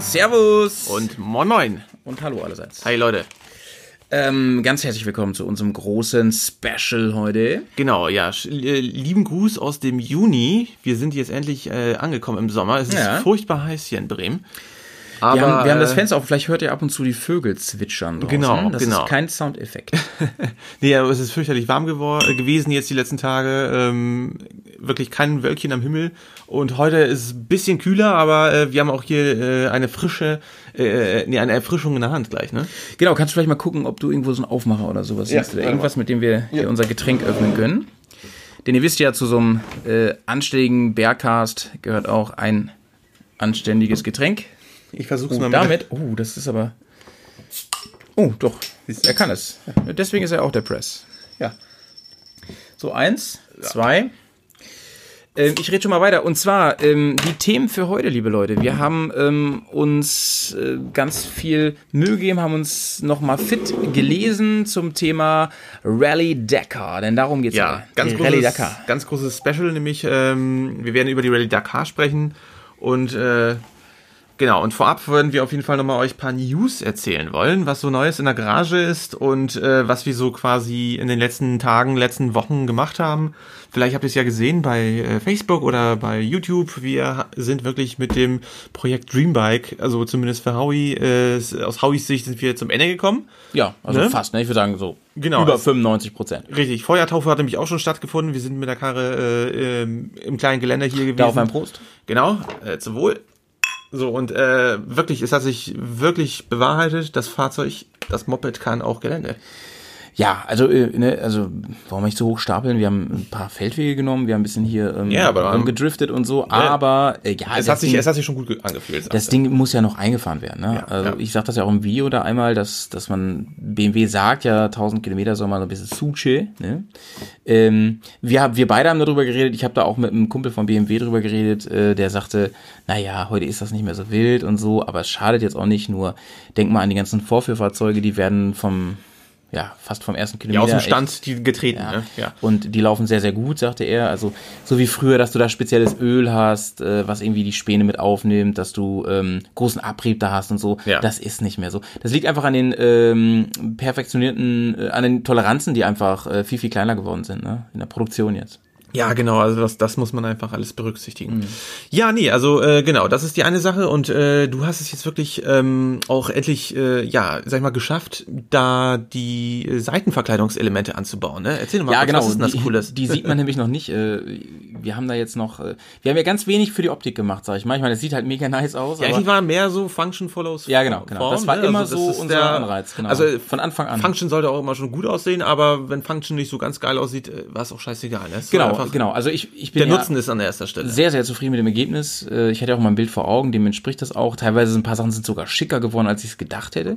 Servus. Und moin moin. Und hallo allerseits. Hi Leute. Ähm, ganz herzlich willkommen zu unserem großen Special heute. Genau, ja. äh, Lieben Gruß aus dem Juni. Wir sind jetzt endlich äh, angekommen im Sommer. Es ist Ja. furchtbar heiß hier in Bremen. Aber, Wir haben, wir haben das äh, Fenster auf, vielleicht hört ihr ab und zu die Vögel zwitschern draußen. Genau, das genau. ist kein Soundeffekt. Nee, aber es ist fürchterlich warm äh, gewesen jetzt die letzten Tage. Ähm, wirklich kein Wölkchen am Himmel. Und heute ist es ein bisschen kühler, aber äh, wir haben auch hier äh, eine frische, äh, nee, eine Erfrischung in der Hand gleich, ne? genau, kannst du vielleicht mal gucken, ob du irgendwo so einen Aufmacher oder sowas Ja, siehst oder irgendwas, mit dem wir hier unser Getränk öffnen können. Denn ihr wisst ja, zu so einem äh, anständigen Bearcast gehört auch ein anständiges Getränk. Ich versuch's Und mal damit, oh, das ist aber. Oh, doch, er kann es. Deswegen ist er auch der Press. Ja. So, eins, zwei. Ähm, ich rede schon mal weiter. Und zwar ähm, die Themen für heute, liebe Leute. Wir haben ähm, uns äh, ganz viel Mühe gegeben, haben uns nochmal fit gelesen zum Thema Rally Dakar. Denn darum geht's Ja, heute. ganz großes, Rally Dakar. ganz großes Special, nämlich ähm, wir werden über die Rallye Dakar sprechen und äh, genau, und vorab würden wir auf jeden Fall nochmal euch ein paar News erzählen wollen, was so Neues in der Garage ist und äh, was wir so quasi in den letzten Tagen, letzten Wochen gemacht haben. Vielleicht habt ihr es ja gesehen bei äh, Facebook oder bei YouTube. Wir sind wirklich mit dem Projekt Dreambike, also zumindest für Howie, äh, aus Howies Sicht sind wir zum Ende gekommen. Ja, also Ne? fast, ne? Ich würde sagen so Genau, über es- 95 Prozent. Richtig, Feuertaufe hat nämlich auch schon stattgefunden. Wir sind mit der Karre äh, im kleinen Geländer hier gewesen. Da auf ein Prost. Genau, äh, zum Wohl. So, und äh, wirklich, es hat sich wirklich bewahrheitet, das Fahrzeug, das Moped kann auch Gelände. Ja, also, äh, ne, also warum nicht so hoch stapeln? Wir haben ein paar Feldwege genommen, wir haben ein bisschen hier ähm, Ja, aber, ähm, gedriftet und so, aber äh, ja, Es hat, sich, Ding- es hat sich schon gut ge- angefühlt. Das. Ding muss ja noch eingefahren werden. Ne? Ja, also ich sag das ja auch im Video da einmal, dass, dass man BMW sagt ja 1000 Kilometer soll man so ein bisschen Suche. Ne? Ähm, wir, haben- wir beide haben darüber geredet. Ich habe da auch mit einem Kumpel von BMW drüber geredet, äh, der sagte, naja, heute ist das nicht mehr so wild und so, aber es schadet jetzt auch nicht. Nur denk mal an die ganzen Vorführfahrzeuge, die werden vom ja fast vom ersten ja, Kilometer aus dem echt- Stand die getreten. ja. Ne? ja. Und die laufen sehr, sehr gut, sagte er. Also so wie früher, dass du da spezielles Öl hast, äh, was irgendwie die Späne mit aufnimmt, dass du ähm, großen Abrieb da hast und so. Ja. Das ist nicht mehr so. Das liegt einfach an den ähm, perfektionierten, äh, an den Toleranzen, die einfach äh, viel, viel kleiner geworden sind, ne? In der Produktion jetzt. Ja, genau, also das, das muss man einfach alles berücksichtigen. Mhm. Ja, nee, also äh, genau, das ist die eine Sache und äh, du hast es jetzt wirklich ähm, auch endlich, äh, ja, sag ich mal, geschafft, da die Seitenverkleidungselemente anzubauen. Ne? Erzähl mal, ja, kurz, genau. was ist denn das die, Cooles? Die sieht man nämlich noch nicht. Äh, wir haben da jetzt noch, äh, wir haben ja ganz wenig für die Optik gemacht, sag ich mal. Ich meine, es sieht halt mega nice aus. Ja, eigentlich war mehr so Function follows Ja, genau, genau. Form, Das war ne? immer Also das so unser der- Anreiz, genau. Also Von Anfang an. Function sollte auch immer schon gut aussehen, aber wenn Function nicht so ganz geil aussieht, äh, war es auch scheißegal. Ne? Genau, einfach- genau. Also ich, ich bin Der ja, Nutzen ist an erster Stelle. sehr, sehr zufrieden mit dem Ergebnis. Äh, Ich hatte auch mal ein Bild vor Augen, dem entspricht das auch. Teilweise sind ein paar Sachen sind sogar schicker geworden, als ich es gedacht hätte.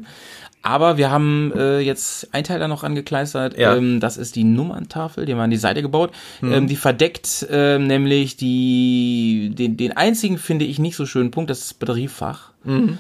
Aber wir haben äh, jetzt ein Teil da noch angekleistert. Ja. Ähm, das ist die Nummerntafel, die haben wir an die Seite gebaut. Ähm, die verdeckt ähm, nämlich die, den, den einzigen, finde ich, nicht so schönen Punkt, das ist das Batteriefach.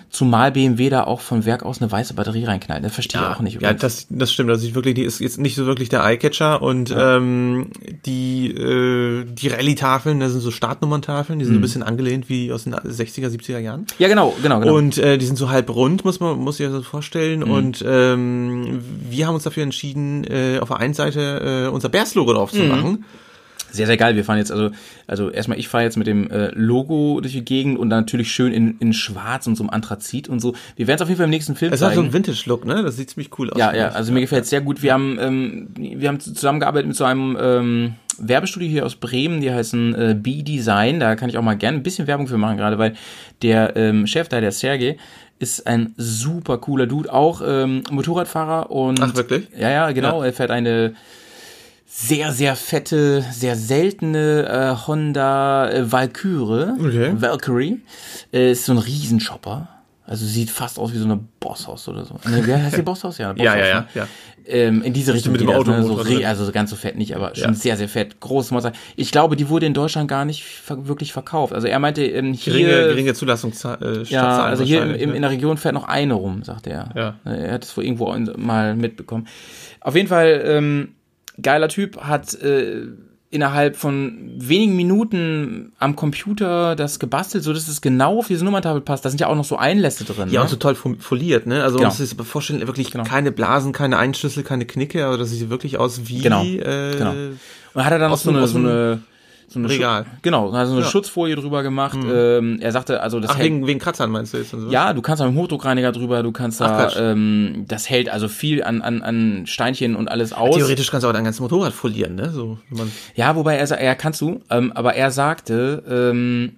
Zumal BMW da auch von Werk aus eine weiße Batterie reinknallt. Das verstehe ich auch nicht. Ja, übrigens. das, das stimmt. Das sieht wirklich, die ist jetzt nicht so wirklich der Eyecatcher und ähm, die äh, die Rallye-Tafeln, das sind so Startnummerntafeln, die sind so ein bisschen angelehnt wie aus den 60er, 70er Jahren. ja, genau, genau, genau. Und äh, die sind so halb rund, muss man muss sich das so vorstellen. Mhm. Und ähm, wir haben uns dafür entschieden, äh, auf der einen Seite äh, unser Bears-Logo drauf zu Mhm. machen. Sehr, sehr geil. Wir fahren jetzt also, also erstmal ich fahre jetzt mit dem äh, Logo durch die Gegend und dann natürlich schön in, in Schwarz und so einem Anthrazit und so. Wir werden es auf jeden Fall im nächsten Film Es hat so zeigen. einen Vintage-Look, ne? Das sieht ziemlich cool aus. ja, ja, also mir gefällt es sehr gut. Wir haben, ähm, wir haben zusammengearbeitet mit so einem ähm, Werbestudio hier aus Bremen, die heißen äh, B-Design. Da kann ich auch mal gerne ein bisschen Werbung für machen, gerade weil der ähm, Chef da, der Sergej, ist ein super cooler Dude, auch ähm, Motorradfahrer und Ach, wirklich? ja, ja, genau. Ja. Er fährt eine sehr, sehr fette, sehr seltene äh, Honda äh, Valkyrie. Okay. Valkyrie. Äh, ist so ein Riesenchopper. Also sieht fast aus wie so eine Bosshaus oder so. Ne, wer heißt die Bosshaus? Ja, Bosshaus, ja, ja, ne? ja. Ähm, in diese Richtung mit dem Auto- ne? so, re- also ganz so fett nicht, aber schon Ja. sehr, sehr fett. Großes Monster. Ich glaube, die wurde in Deutschland gar nicht ver wirklich verkauft. Also er meinte, ähm, hier, Geringe, geringe Zulassungszahlen. Äh, ja, also hier im, im, ne? in der Region fährt noch eine rum, sagt er. Ja. Er hat es wohl irgendwo mal mitbekommen. Auf jeden Fall, ähm, geiler Typ, hat äh, innerhalb von wenigen Minuten am Computer das gebastelt, so dass es genau auf diese Nummerntafel passt. Da sind ja auch noch so Einlässe drin. Ja, ne? auch so toll fo- foliert, ne? Also Genau. man muss sich vorstellen, wirklich Genau. keine Blasen, keine Einschlüssel, keine Knicke, aber das sieht wirklich aus wie Genau, äh, genau. Und hat er dann Aus so eine, so eine, so eine Regal. Schu- genau, also eine Ja. Schutzfolie drüber gemacht. Ähm, er sagte, also das Ach, hält, wegen, wegen Kratzern meinst du jetzt? So? ja, du kannst da mit dem Hochdruckreiniger drüber, du kannst Ach, da, Quatsch. ähm, das hält also viel an, an, an Steinchen und alles aus. Theoretisch kannst du auch dein ganzes Motorrad folieren, ne? So, man, Ja, wobei er, sa- er kannst du, ähm, aber er sagte, ähm,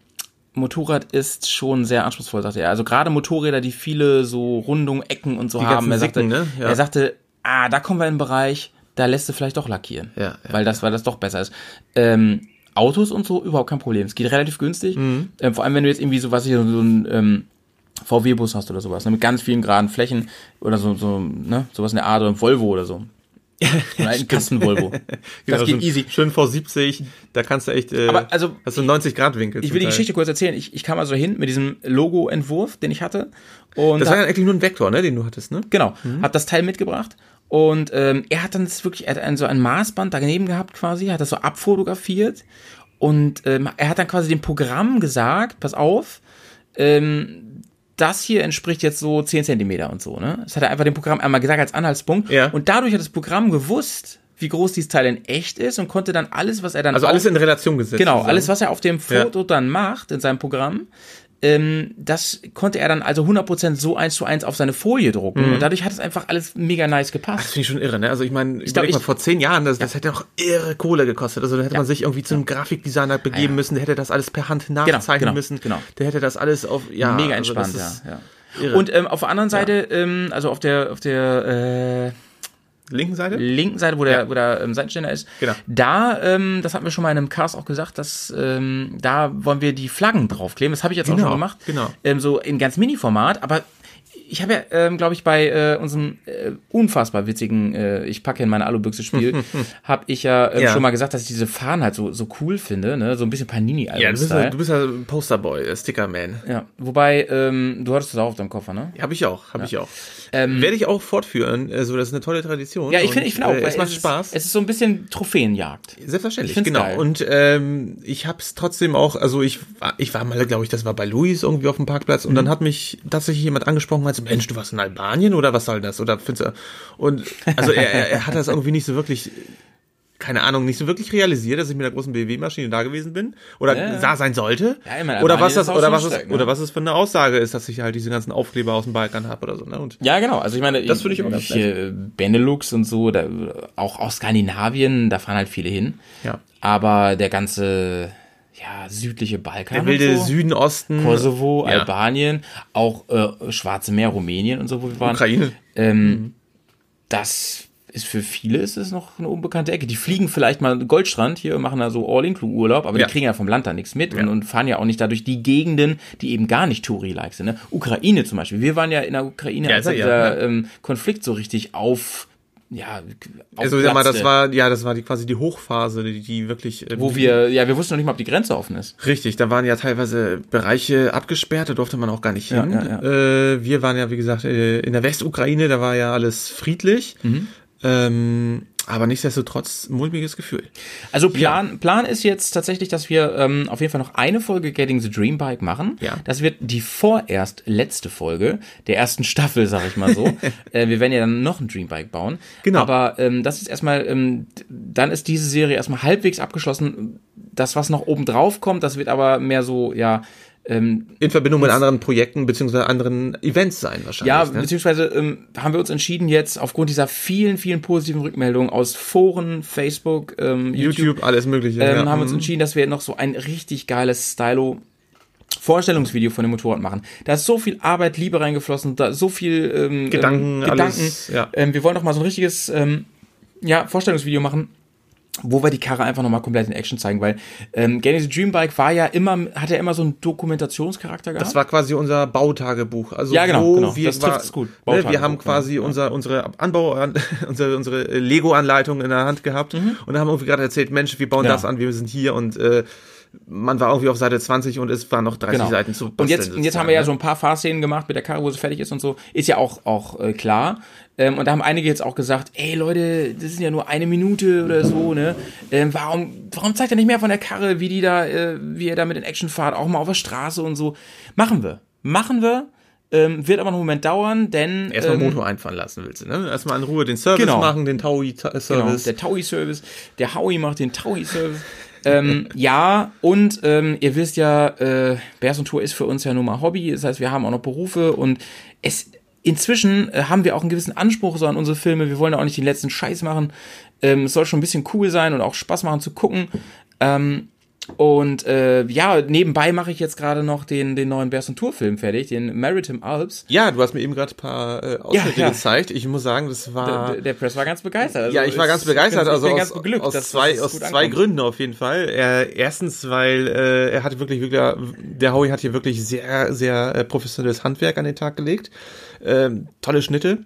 Motorrad ist schon sehr anspruchsvoll, sagte er. Also gerade Motorräder, die viele so Rundungen, Ecken und so Die haben. Er sagte, Sicken, ne? Ja. er sagte, ah, da kommen wir in einen Bereich, da lässt du vielleicht doch lackieren. Ja, ja, weil das, weil das doch besser ist. Ähm, Autos und so, überhaupt kein Problem. Es geht relativ günstig. Mhm. Ähm, vor allem, wenn du jetzt irgendwie so, was ich, so ein, ähm, VW-Bus hast oder sowas, ne, mit ganz vielen geraden Flächen oder so, so, ne, sowas in der Art oder ein Volvo oder so. Oder ein Kasten-Volvo. Das Genau, geht easy. Schön V70, da kannst du echt, äh, Aber also- hast du einen 90 Grad Winkel. Ich zum will die. Geschichte kurz erzählen. Ich, ich kam also hin mit diesem Logo-Entwurf, den ich hatte. Und Das war ja eigentlich nur ein Vektor, ne, den du hattest, ne? genau, hab das Teil mitgebracht. Und ähm, er hat dann das wirklich, er hat ein, so ein Maßband daneben gehabt quasi, hat das so abfotografiert. Und ähm, er hat dann quasi dem Programm gesagt, pass auf, ähm, das hier entspricht jetzt so 10 Zentimeter und so, ne? Das hat er einfach dem Programm einmal gesagt als Anhaltspunkt. Ja. Und dadurch hat das Programm gewusst, wie groß dieses Teil in echt ist und konnte dann alles, was er dann Also alles in Relation gesetzt. Genau, alles, was er auf dem Foto dann macht in seinem Programm, ähm, das konnte er dann also 100% so eins zu eins auf seine Folie drucken. Und dadurch hat es einfach alles mega nice Das gepasst. finde ich schon irre, ne? Also ich meine, ich glaub, überleg mal, ich- vor zehn Jahren, das, das hätte auch irre Kohle gekostet. Also da hätte man sich irgendwie zu einem Grafikdesigner begeben Ja, ja. müssen, der hätte das alles per Hand nachzeichnen genau, müssen. genau. Der hätte das alles auf, ja. mega also entspannt, das ist ja. ja. Irre. Und ähm, auf der anderen Seite, ähm, also auf der, auf der linken Seite? linken Seite, wo der, Ja. wo der ähm, Seitenständer ist, Genau. da, ähm, das hatten wir schon mal in einem Cast auch gesagt, dass ähm, da wollen wir die Flaggen draufkleben. Das habe ich jetzt auch Genau, schon gemacht. genau. Ähm, so in ganz Mini-Format, aber ich habe ja, ähm, glaube ich, bei äh, unserem äh, unfassbar witzigen äh, Ich packe in meine Alubüchse-Spiel, habe ich ja, ähm, Ja. schon mal gesagt, dass ich diese Fahnen halt so, so cool finde, ne? so ein bisschen Ja, du bist, ja, du bist ja ein Posterboy, äh, Stickerman. Ja, wobei, ähm, du hattest das auch auf deinem Koffer, ne? Habe ich auch, habe ich auch. Werde ich auch fortführen. Also das ist eine tolle Tradition. Ähm, Ja, ich Und, finde ich finde auch, Äh, es macht ist, Spaß. Es ist so ein bisschen Trophäenjagd. Selbstverständlich, genau. geil. Und ähm, ich habe es trotzdem auch, also ich war, ich war mal, glaube ich, das war bei Luis irgendwie auf dem Parkplatz und Mhm. dann hat mich tatsächlich jemand angesprochen und so, Mensch, du warst in Albanien oder was soll das? Oder findest du? Und also er, er, er hat das irgendwie nicht so wirklich, keine Ahnung, nicht so wirklich realisiert, dass ich mit der großen BMW-Maschine da gewesen bin oder Ja. da sein sollte. Ja, meine, oder was das oder was es ne? oder was es für eine Aussage ist, dass ich halt diese ganzen Aufkleber aus dem Balkan habe oder so. Ne? Und Ja, genau. Also ich meine, Das finde ich auch ganz Benelux und so, da, auch aus Skandinavien, da fahren halt viele hin. ja, Aber der ganze, ja, südliche Balkan. der wilde so, Süden, Osten, Kosovo, Ja. Albanien, auch äh, Schwarze Meer, Rumänien und so, wo wir waren. Ukraine. Ähm, Das ist für viele ist es noch eine unbekannte Ecke. Die fliegen vielleicht mal Goldstrand hier machen da so All-Include-Urlaub, aber Ja. die kriegen ja vom Land da nichts mit und, und fahren ja auch nicht dadurch die Gegenden, die eben gar nicht Touri-like sind. Ne? Ukraine zum Beispiel. Wir waren ja in der Ukraine, Ja, als ja, dieser ja. ähm, Konflikt so richtig auf, ja, Also sag mal, das war ja, das war die, quasi die Hochphase, die, die wirklich äh, wo wir, ja, wir wussten noch nicht mal, ob die Grenze offen ist. Richtig, da waren ja teilweise Bereiche abgesperrt, da durfte man auch gar nicht Ja, hin. ja, Äh, wir waren ja, wie gesagt, äh, in der Westukraine, da war ja alles friedlich. Mhm. Ähm, aber nichtsdestotrotz mulmiges Gefühl. Also Plan, Plan ist jetzt tatsächlich, dass wir ähm, auf jeden Fall noch eine Folge Getting the Dream Bike machen. Ja. Das wird die vorerst letzte Folge der ersten Staffel, sag ich mal so. äh, wir werden ja dann noch ein Dream Bike bauen. Genau. Aber ähm, das ist erstmal, ähm, dann ist diese Serie erstmal halbwegs abgeschlossen. Das, was noch oben drauf kommt, das wird aber mehr so, ja, ähm, In Verbindung mit anderen Projekten beziehungsweise anderen Events sein wahrscheinlich. ja, ne? beziehungsweise ähm, haben wir uns entschieden jetzt aufgrund dieser vielen, vielen positiven Rückmeldungen aus Foren, Facebook, ähm, YouTube, YouTube, alles mögliche. ähm, ja. haben wir uns Mhm. entschieden, dass wir noch so ein richtig geiles Stylo Vorstellungsvideo von dem Motorrad machen. Da ist so viel Arbeit, Liebe reingeflossen, da so viel ähm, Gedanken, ähm, Gedanken. alles, ja. Ähm, wir wollen noch mal so ein richtiges ähm, ja, Vorstellungsvideo machen, wo wir die Karre einfach noch mal komplett in Action zeigen, weil ähm, Getting the Dream Bike war ja immer, hat ja immer so einen Dokumentationscharakter gehabt. Das war quasi unser Bautagebuch. Also Ja, genau, genau. wir Das trifft's gut. Ne, wir haben quasi ja. unser, unsere Anbau, unsere, unsere Lego-Anleitung in der Hand gehabt und haben irgendwie gerade erzählt, Mensch, wir bauen Mhm. Ja. das an, wir sind hier und äh, man war irgendwie auf Seite 20 und es waren noch 30 Genau. Seiten zu Und jetzt, basteln jetzt haben wir ja so ein paar Fahrszenen gemacht mit der Karre, wo sie fertig ist und so. Ist ja auch, auch äh, klar. Ähm, und da haben einige jetzt auch gesagt, ey Leute, das ist ja nur eine Minute oder so, ne? Ähm, warum, warum zeigt er nicht mehr von der Karre, wie die da, äh, wie er da mit den Action fahrt, auch mal auf der Straße und so. Machen wir. Machen wir. Ähm, wird aber noch einen Moment dauern, denn. ne? Erstmal ähm, Motor einfahren lassen willst du, ne? Erstmal in Ruhe den Service Genau. machen, den Genau, Taui-Service. der Taui-Service. Der Howie macht den Taui-Service. Ähm, ja, und ähm, ihr wisst ja, äh, Bears und Tour ist für uns ja nun mal Hobby. Das heißt, wir haben auch noch Berufe und es inzwischen äh, haben wir auch einen gewissen Anspruch so an unsere Filme. Wir wollen ja auch nicht den letzten Scheiß machen. Ähm, es soll schon ein bisschen cool sein und auch Spaß machen zu gucken. Ähm, und äh, ja, nebenbei mache ich jetzt gerade noch den, den neuen Bears und Tour Film fertig, den Maritime Alps. ja, du hast mir eben gerade ein paar äh, Ausschnitte Ja, ja. gezeigt. Ich muss sagen, das war... Der, der Press war ganz begeistert. Also ja, ich war ganz begeistert, ich bin also aus, ganz beglückt, aus zwei, aus zwei ankommt. Gründen auf jeden Fall. Äh, erstens, weil äh, er hatte wirklich, wirklich, der Howie hat hier wirklich sehr, sehr äh, professionelles Handwerk an den Tag gelegt. Ähm, tolle Schnitte.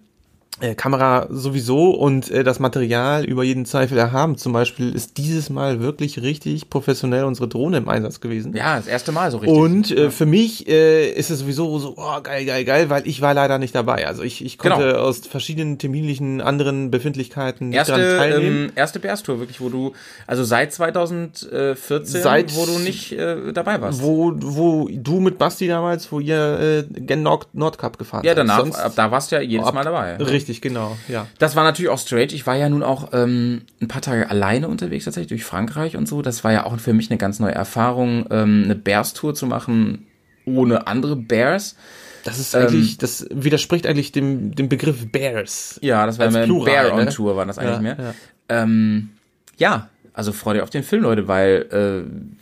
Äh, Kamera sowieso und äh, das Material über jeden Zweifel erhaben. Zum Beispiel ist dieses Mal wirklich richtig professionell unsere Drohne im Einsatz gewesen. Ja, das erste Mal so richtig. Und äh, für mich äh, ist es sowieso so, oh, geil, geil, geil, weil ich war leider nicht dabei. Also ich, ich konnte Genau. aus verschiedenen terminlichen anderen Befindlichkeiten nicht erste, daran teilnehmen. ähm, erste Bears Tour, wirklich, wo du, also seit 2014, Seit- wo du nicht äh, dabei warst. wo, wo du mit Basti damals, wo ihr äh, gen Nord, Nordcup gefahren ja, danach, ab da warst du ja jedes Mal dabei. Richtig, genau, ja. Das war natürlich auch strange. Ich war ja nun auch ähm, ein paar Tage alleine unterwegs tatsächlich durch Frankreich und so. Das war ja auch für mich eine ganz neue Erfahrung, ähm, eine Bears-Tour zu machen ohne andere Bears. Das ist Ähm, eigentlich, das widerspricht eigentlich dem, dem Begriff Bears. Ja, das war Plural, Bear on ne? Tour, war das eigentlich Ja, mehr. ja. Ähm, ja, also freut ihr auf den Film, Leute, weil äh,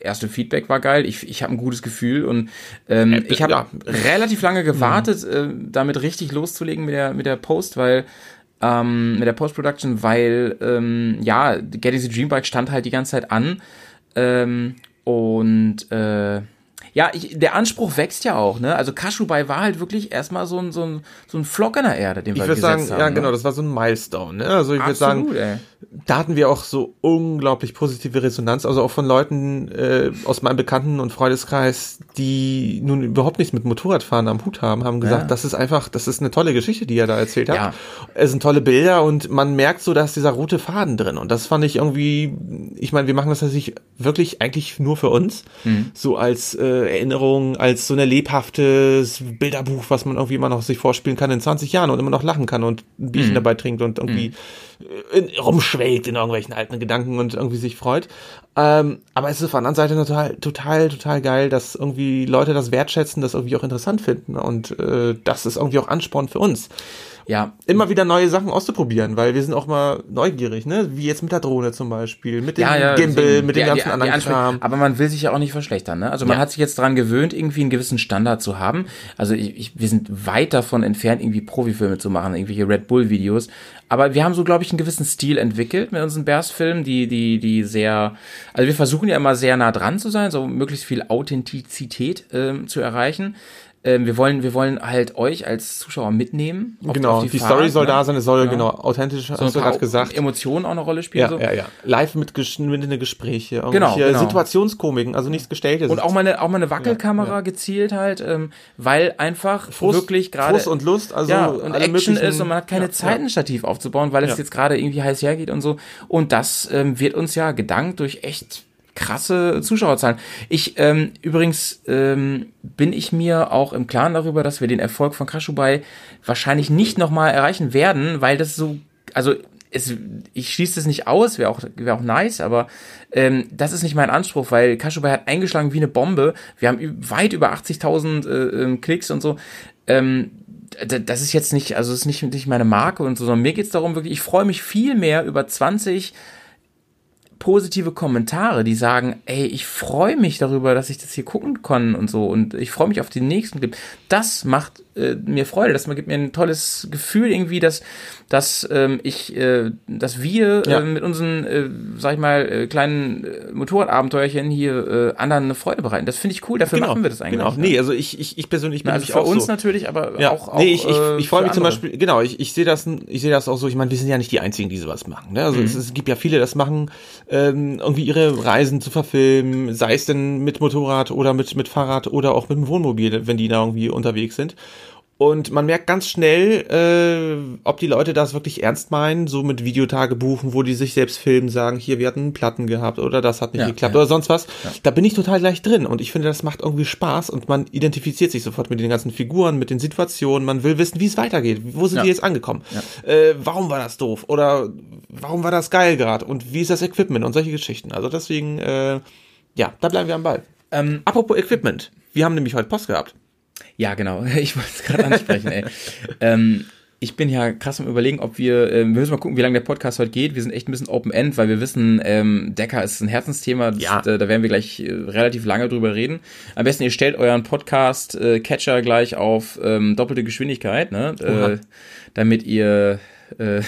erste Feedback war geil. Ich, ich habe ein gutes Gefühl und ähm, Äh, ich habe ja. relativ lange gewartet, äh, damit richtig loszulegen mit der mit der Post, weil ähm, mit der Post-Production, weil ähm, ja, Getty the Dream Bike stand halt die ganze Zeit an ähm, und äh, ja, ich, der Anspruch wächst ja auch, ne? Also Kashubai war halt wirklich erstmal so ein, so ein, so ein Flock in der Erde, den Ich wir würde gesetzt sagen, haben. ja ne? genau, das war so ein Milestone. Ne? Also ich würde sagen, ey. da hatten wir auch so unglaublich positive Resonanz, also auch von Leuten äh, aus meinem Bekannten- und Freundeskreis, die nun überhaupt nichts mit Motorradfahren am Hut haben, haben gesagt, Ja. das ist einfach, das ist eine tolle Geschichte, die er da erzählt hat. Ja. Es sind tolle Bilder und man merkt so, da ist dieser rote Faden drin und das fand ich irgendwie, ich meine, wir machen das natürlich wirklich eigentlich nur für uns, Mhm. so als äh, Erinnerung, als so ein lebhaftes Bilderbuch, was man irgendwie immer noch sich vorspielen kann in 20 Jahren und immer noch lachen kann und ein Mhm. Bierchen dabei trinkt und irgendwie äh, in, rumschwelgt in irgendwelchen alten Gedanken und irgendwie sich freut. Ähm, aber es ist auf der anderen Seite total, total, total geil, dass irgendwie Leute das wertschätzen, das irgendwie auch interessant finden und äh, das ist irgendwie auch Ansporn für uns Ja, immer wieder neue Sachen auszuprobieren, weil wir sind auch mal neugierig, ne? Wie jetzt mit der Drohne zum Beispiel, mit dem ja, ja, Gimbal, deswegen, mit dem ganzen die- anderen die Kram. Aber man will sich ja auch nicht verschlechtern, ne? Also man Ja. hat sich jetzt dran gewöhnt, irgendwie einen gewissen Standard zu haben. Also ich, ich, wir sind weit davon entfernt, irgendwie Profifilme zu machen, irgendwelche Red Bull Videos. Aber wir haben so, glaube ich, einen gewissen Stil entwickelt mit unseren Bears-Filmen, die, die, die sehr, also wir versuchen ja immer sehr nah dran zu sein, so möglichst viel Authentizität ähm, zu erreichen. Ähm, wir wollen, wir wollen halt euch als Zuschauer mitnehmen. auf- Genau, auf die, Fahrt, Story soll ne? da sein, es soll Ja. genau authentisch, So hast du gerade gesagt. Emotionen auch eine Rolle spielen. Ja, so. ja, ja. Live mit geschnittene Gespräche, Genau, genau. Situationskomiken, also nichts Gestelltes. Und auch mal eine, auch mal eine Wackelkamera gezielt halt, ähm, weil einfach Frust, wirklich gerade Frust und Lust, also ja, und alle Action ist und man hat keine ja, Zeit, ein Stativ aufzubauen, weil es Ja. jetzt gerade irgendwie heiß hergeht und so. Und das ähm, wird uns ja gedankt durch echt krasse Zuschauerzahlen. Ich ähm, übrigens ähm, bin ich mir auch im Klaren darüber, dass wir den Erfolg von Kashubai wahrscheinlich nicht nochmal erreichen werden, weil das so, also es, ich schließe es nicht aus, wäre auch, wäre auch nice, aber ähm, das ist nicht mein Anspruch, weil Kashubai hat eingeschlagen wie eine Bombe. Wir haben weit über 80.000 äh, ähm, Klicks und so. Ähm, das ist jetzt nicht, also das ist nicht, nicht meine Marke und so, sondern mir geht's darum wirklich, ich freue mich viel mehr über 20 positive Kommentare, die sagen, ey, ich freue mich darüber, dass ich das hier gucken kann und so und ich freue mich auf den nächsten Clip. Das macht äh, mir Freude, das gibt mir ein tolles Gefühl irgendwie, dass, dass ähm, ich, äh, dass wir Ja. äh, mit unseren, äh, sag ich mal, äh, kleinen äh, Motorradabenteuerchen hier äh, anderen eine Freude bereiten. Das finde ich cool, dafür machen wir das eigentlich. Genau, ne? nee, also ich, ich, ich persönlich bin Na, also für auch uns so. natürlich, aber Ja, auch, auch nee, ich, ich, äh, ich freue mich zum andere. Beispiel, genau, ich, ich sehe das, ich sehe das auch so, ich meine, wir sind ja nicht die Einzigen, die sowas machen. Ne? Mhm. Also es, es gibt ja viele, das machen, ähm, irgendwie ihre Reisen zu verfilmen, sei es denn mit Motorrad oder mit, mit Fahrrad oder auch mit dem Wohnmobil, wenn die da irgendwie unterwegs sind. Und man merkt ganz schnell, äh, ob die Leute das wirklich ernst meinen, so mit Videotagebuchen, wo die sich selbst filmen, sagen, hier, wir hatten Platten gehabt oder das hat nicht Ja, geklappt ja. oder sonst was. Da bin ich total gleich drin und ich finde, das macht irgendwie Spaß und man identifiziert sich sofort mit den ganzen Figuren, mit den Situationen. Man will wissen, wie es weitergeht. Wo sind Ja. die jetzt angekommen? Äh, warum war das doof? Oder warum war das geil gerade? Und wie ist das Equipment und solche Geschichten? Also deswegen, äh, ja, da bleiben wir am Ball. Ähm, Apropos Equipment. Wir haben nämlich heute Post gehabt. Ja, genau. Ich wollte es gerade ansprechen, ey. ähm, ich bin ja krass am überlegen, ob wir, ähm, wir müssen mal gucken, wie lange der Podcast heute geht. Wir sind echt ein bisschen Open-End, weil wir wissen, ähm, Decker ist ein Herzensthema. Das, Ja. äh, da werden wir gleich äh, relativ lange drüber reden. Am besten, ihr stellt euren Podcast-Catcher gleich auf ähm, doppelte Geschwindigkeit, ne? Äh, damit ihr äh,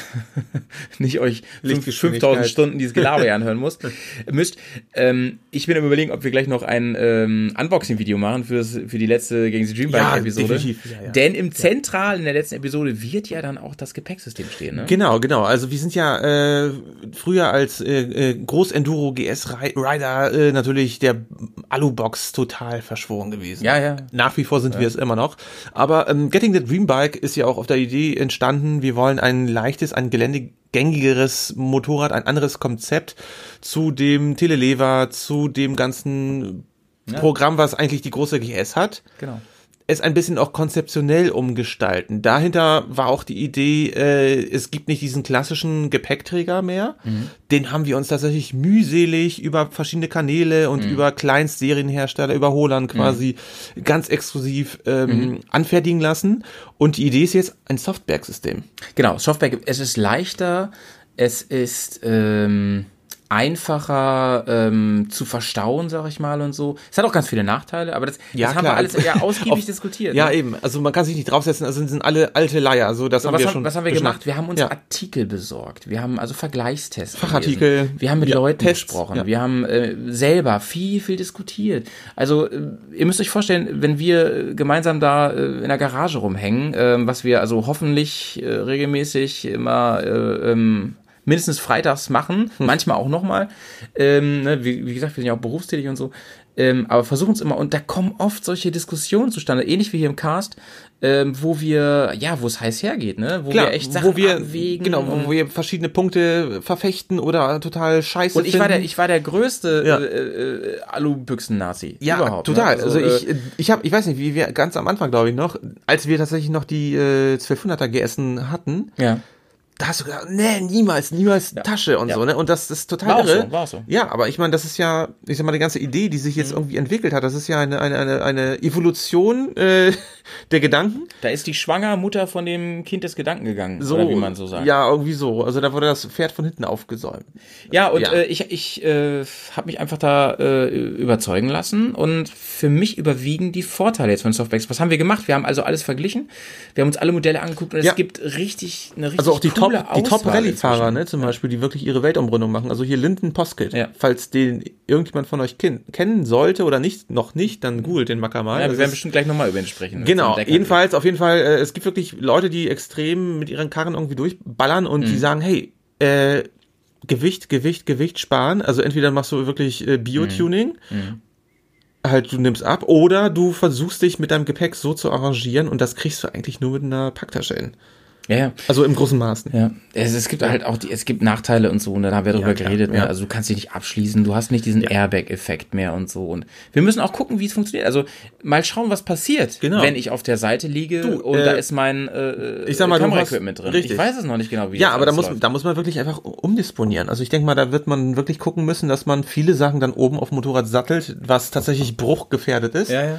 nicht euch fünf- Lichtgeschwindigkeit. 5000 Stunden dieses Gelaber anhören muss, müsst. Ähm, ich bin am überlegen, ob wir gleich noch ein ähm, Unboxing-Video machen fürs, für die letzte gegen die Ja, Dreambike-Episode. Ja, ja. Denn im Zentral in der letzten Episode wird ja dann auch das Gepäcksystem stehen. Ne? Genau, genau. Also wir sind ja äh, früher als äh, äh, Groß-Enduro GS-Rider äh, natürlich der Alubox total verschworen gewesen. Ja, ja. Nach wie vor sind wir es immer noch. Aber ähm, Getting the Dream Bike ist ja auch auf der Idee entstanden, wir wollen ein leichtes, ein geländegängigeres Motorrad, ein anderes Konzept zu dem Telelever, zu dem ganzen Programm, was eigentlich die große GS hat Genau. Es ein bisschen auch konzeptionell umgestalten. Dahinter war auch die Idee, äh, es gibt nicht diesen klassischen Gepäckträger mehr. Den haben wir uns tatsächlich mühselig über verschiedene Kanäle und über Kleinstserienhersteller, über Holland quasi ganz exklusiv ähm, anfertigen lassen. Und die Idee ist jetzt ein Softback-System. Genau, Softback, es ist leichter, es ist ähm, einfacher ähm, zu verstauen, sag ich mal, und so. Es hat auch ganz viele Nachteile, aber das, Ja, das haben wir alles ja ausgiebig Auf- diskutiert. Ja, ne? eben. Also man kann sich nicht draufsetzen, also sind alle alte Leier. So, das So, haben was, wir haben, schon. was haben wir gemacht? Wir haben uns Ja. Artikel besorgt. Wir haben also Vergleichstests. Fachartikel. gelesen. Wir haben mit Ja, Leuten Tests, gesprochen. Wir haben äh, selber viel, viel diskutiert. Also äh, ihr müsst euch vorstellen, wenn wir gemeinsam da äh, in der Garage rumhängen, ähm, was wir also hoffentlich äh, regelmäßig immer äh, ähm, mindestens freitags machen, Hm. manchmal auch nochmal. Ähm, ne, wie, wie gesagt, wir sind ja auch berufstätig und so. Ähm, aber versuchen es immer und da kommen oft solche Diskussionen zustande, ähnlich wie hier im Cast, ähm, wo wir, ja, wo es heiß hergeht, ne? Wo Klar, wir echt Sachen wo wir, abwägen. genau, wo wir verschiedene Punkte verfechten oder total scheiße und ich war der, finden. ich war der größte Ja. äh, äh, Alubüchsen-Nazi. Ja, überhaupt, total. Ne? Also, äh, ich, ich habe, ich weiß nicht, wie wir ganz am Anfang, glaube ich noch, als wir tatsächlich noch die äh, 1200er GSen hatten, ja. Da hast du gesagt, nee, niemals, niemals Tasche und Ja. so, ne? Und das ist total War irre. so, war so. Ja, aber ich meine, das ist ja, ich sag mal, die ganze Idee, die sich Mhm. jetzt irgendwie entwickelt hat, das ist ja eine, eine, eine, eine Evolution äh, der Gedanken. Da ist die Schwangermutter von dem Kind des Gedanken gegangen, So, oder wie man so sagt. Ja, irgendwie so. Also da wurde das Pferd von hinten aufgesäumt. Ja, und Ja. Äh, ich, ich äh, habe mich einfach da äh, überzeugen lassen und für mich überwiegen die Vorteile jetzt von Softbacks. Was haben wir gemacht? Wir haben also alles verglichen. Wir haben uns alle Modelle angeguckt und Ja. es gibt richtig eine richtig Also auch die Top, die Top Auswahl Rallye-Fahrer, inzwischen. ne, zum Beispiel, die wirklich ihre Weltumrundung machen. Also hier Linden Poskett. Ja. Falls den irgendjemand von euch ken kennen sollte oder nicht, noch nicht, dann googelt den Macker mal. Ja, Das wir werden bestimmt gleich nochmal über ihn sprechen. Genau, jedenfalls, auf jeden Fall, äh, es gibt wirklich Leute, die extrem mit ihren Karren irgendwie durchballern und Mhm. die sagen, hey, äh, Gewicht, Gewicht, Gewicht sparen. Also entweder machst du wirklich äh, Bio-Tuning, Mhm. halt du nimmst ab, oder du versuchst dich mit deinem Gepäck so zu arrangieren und das kriegst du eigentlich nur mit einer Packtasche hin. Ja, ja. Also im großen Maß. Ja, es, es gibt halt auch die, es gibt Nachteile und so, und da haben wir darüber Ja, geredet. Ne? ja. Also du kannst dich nicht abschließen, du hast nicht diesen Airbag-Effekt mehr und so. Und wir müssen auch gucken, wie es funktioniert. Also mal schauen, was passiert, Genau. wenn ich auf der Seite liege Du, und äh, da ist mein äh, ich sag mal, Kameraequipment drin. richtig. Ich weiß es noch nicht genau, wie Ja, aber da muss, läuft. da muss man wirklich einfach umdisponieren. Also ich denke mal, da wird man wirklich gucken müssen, dass man viele Sachen dann oben auf dem Motorrad sattelt, was tatsächlich bruchgefährdet ist. Ja, ja.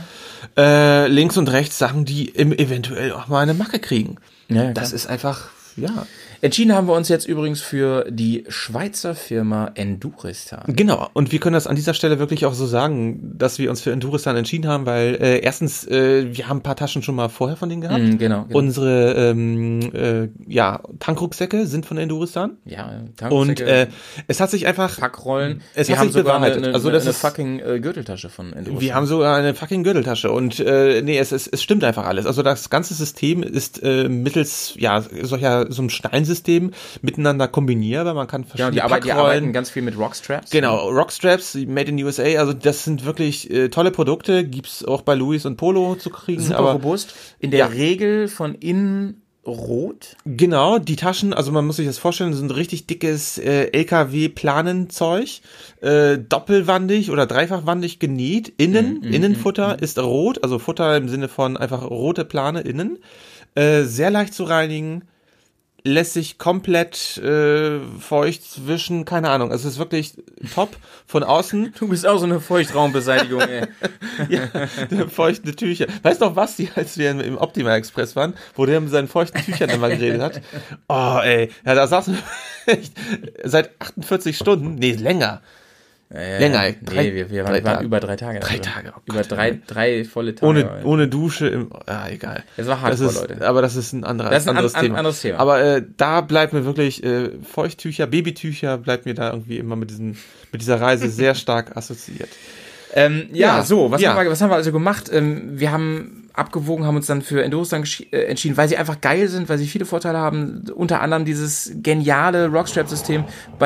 Äh, links und rechts Sachen, die im, eventuell auch mal eine Macke kriegen. Ja, ja, das klar. ist einfach, ja. Entschieden haben wir uns jetzt übrigens für die Schweizer Firma Enduristan. Genau, und wir können das an dieser Stelle wirklich auch so sagen, dass wir uns für Enduristan entschieden haben, weil äh, erstens, äh, wir haben ein paar Taschen schon mal vorher von denen gehabt. Mm, genau, genau. Unsere ähm, äh, ja, Tankrucksäcke sind von Enduristan. Ja, Und äh, es hat sich einfach Packrollen. Es wir hat haben sich sogar eine, bewahrheitet. eine, Also das eine ist- fucking äh, Gürteltasche von Enduristan. Wir haben sogar eine fucking Gürteltasche und äh, nee, es, es, es stimmt einfach alles. Also das ganze System ist äh, mittels ja solcher so einem Steinsystem miteinander kombinierbar. Man kann Genau, verschiedene die, arbeiten, die Packrollen- arbeiten ganz viel mit Rockstraps. Genau, Rockstraps, made in USA, also das sind wirklich äh, tolle Produkte, gibt's auch bei Louis und Polo zu kriegen, Super aber robust. In der Ja. Regel von innen rot. genau, die Taschen, also man muss sich das vorstellen, sind richtig dickes äh, LKW-Planenzeug, äh, doppelwandig oder dreifachwandig genäht, innen, Innenfutter ist rot, also Futter im Sinne von einfach rote Plane innen, äh, sehr leicht zu reinigen, lässt sich komplett äh, feucht wischen, keine Ahnung, also es ist wirklich top von außen. Du bist auch so eine Feuchtraumbeseitigung, ey. feuchte Tücher. Weißt du noch, was die, als wir im Optima Express waren, wo der mit seinen feuchten Tüchern immer geredet hat? Oh, ey. Ja, da saßen wir echt seit 48 Stunden, nee, länger. Äh, Länger, ey. Drei- nee, wir, wir drei waren, waren Tage. über drei Tage. Drei also. Tage, oh über Gott, drei, drei volle Tage. Ohne, ohne Dusche im, ah, egal. Es war hardcore, ist, Leute. aber das ist ein anderer, Das ist ein anderes, an- Thema. anderes Thema. Aber äh, da bleibt mir wirklich äh, Feuchttücher, Babytücher bleibt mir da irgendwie immer mit diesem, mit dieser Reise sehr stark assoziiert. Ähm, ja, Ja, so, was, ja. Haben wir, was haben wir also gemacht? Ähm, wir haben abgewogen, haben uns dann für Enduristan geschi- äh, entschieden, weil sie einfach geil sind, weil sie viele Vorteile haben. Unter anderem dieses geniale Rockstrap-System,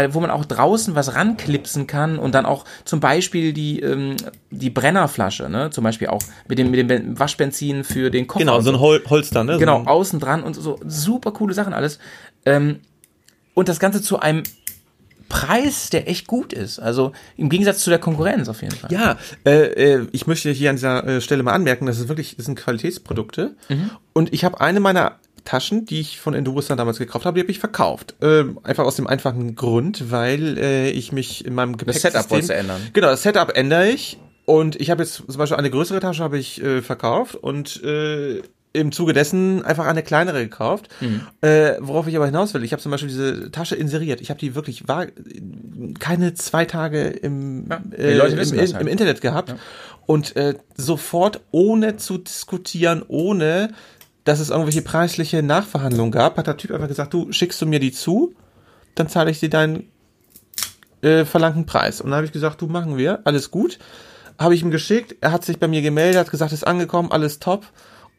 wo man auch draußen was ranklipsen kann und dann auch zum Beispiel die, ähm, die Brennerflasche, ne? zum Beispiel auch mit dem, mit dem Ben- Waschbenzin für den Koffer. Genau, so ein Hol Holster, ne? Genau, außen dran und so super coole Sachen alles. Ähm, und das Ganze zu einem Preis, der echt gut ist. Also im Gegensatz zu der Konkurrenz auf jeden Fall. Ja, äh, äh, ich möchte hier an dieser äh, Stelle mal anmerken, das ist wirklich, das sind Qualitätsprodukte. Und ich habe eine meiner Taschen, die ich von Endurustan damals gekauft habe, die habe ich verkauft. Ähm, einfach aus dem einfachen Grund, weil äh, ich mich in meinem Das Gepäcksystem... Setup wolltest du ändern. Genau, das Setup ändere ich. Und ich habe jetzt zum Beispiel eine größere Tasche habe ich äh, verkauft und äh, im Zuge dessen einfach eine kleinere gekauft. Mhm. Äh, worauf ich aber hinaus will, ich habe zum Beispiel diese Tasche inseriert. Ich habe die wirklich war keine zwei Tage im, Ja, äh, im, im, halt. im Internet gehabt und äh, sofort ohne zu diskutieren, ohne dass es irgendwelche preisliche Nachverhandlungen gab, hat der Typ einfach gesagt, du schickst du mir die zu, dann zahle ich dir deinen äh, verlangten Preis. Und dann habe ich gesagt, du machen wir, alles gut. Habe ich ihm geschickt, er hat sich bei mir gemeldet, hat gesagt, ist angekommen, alles top.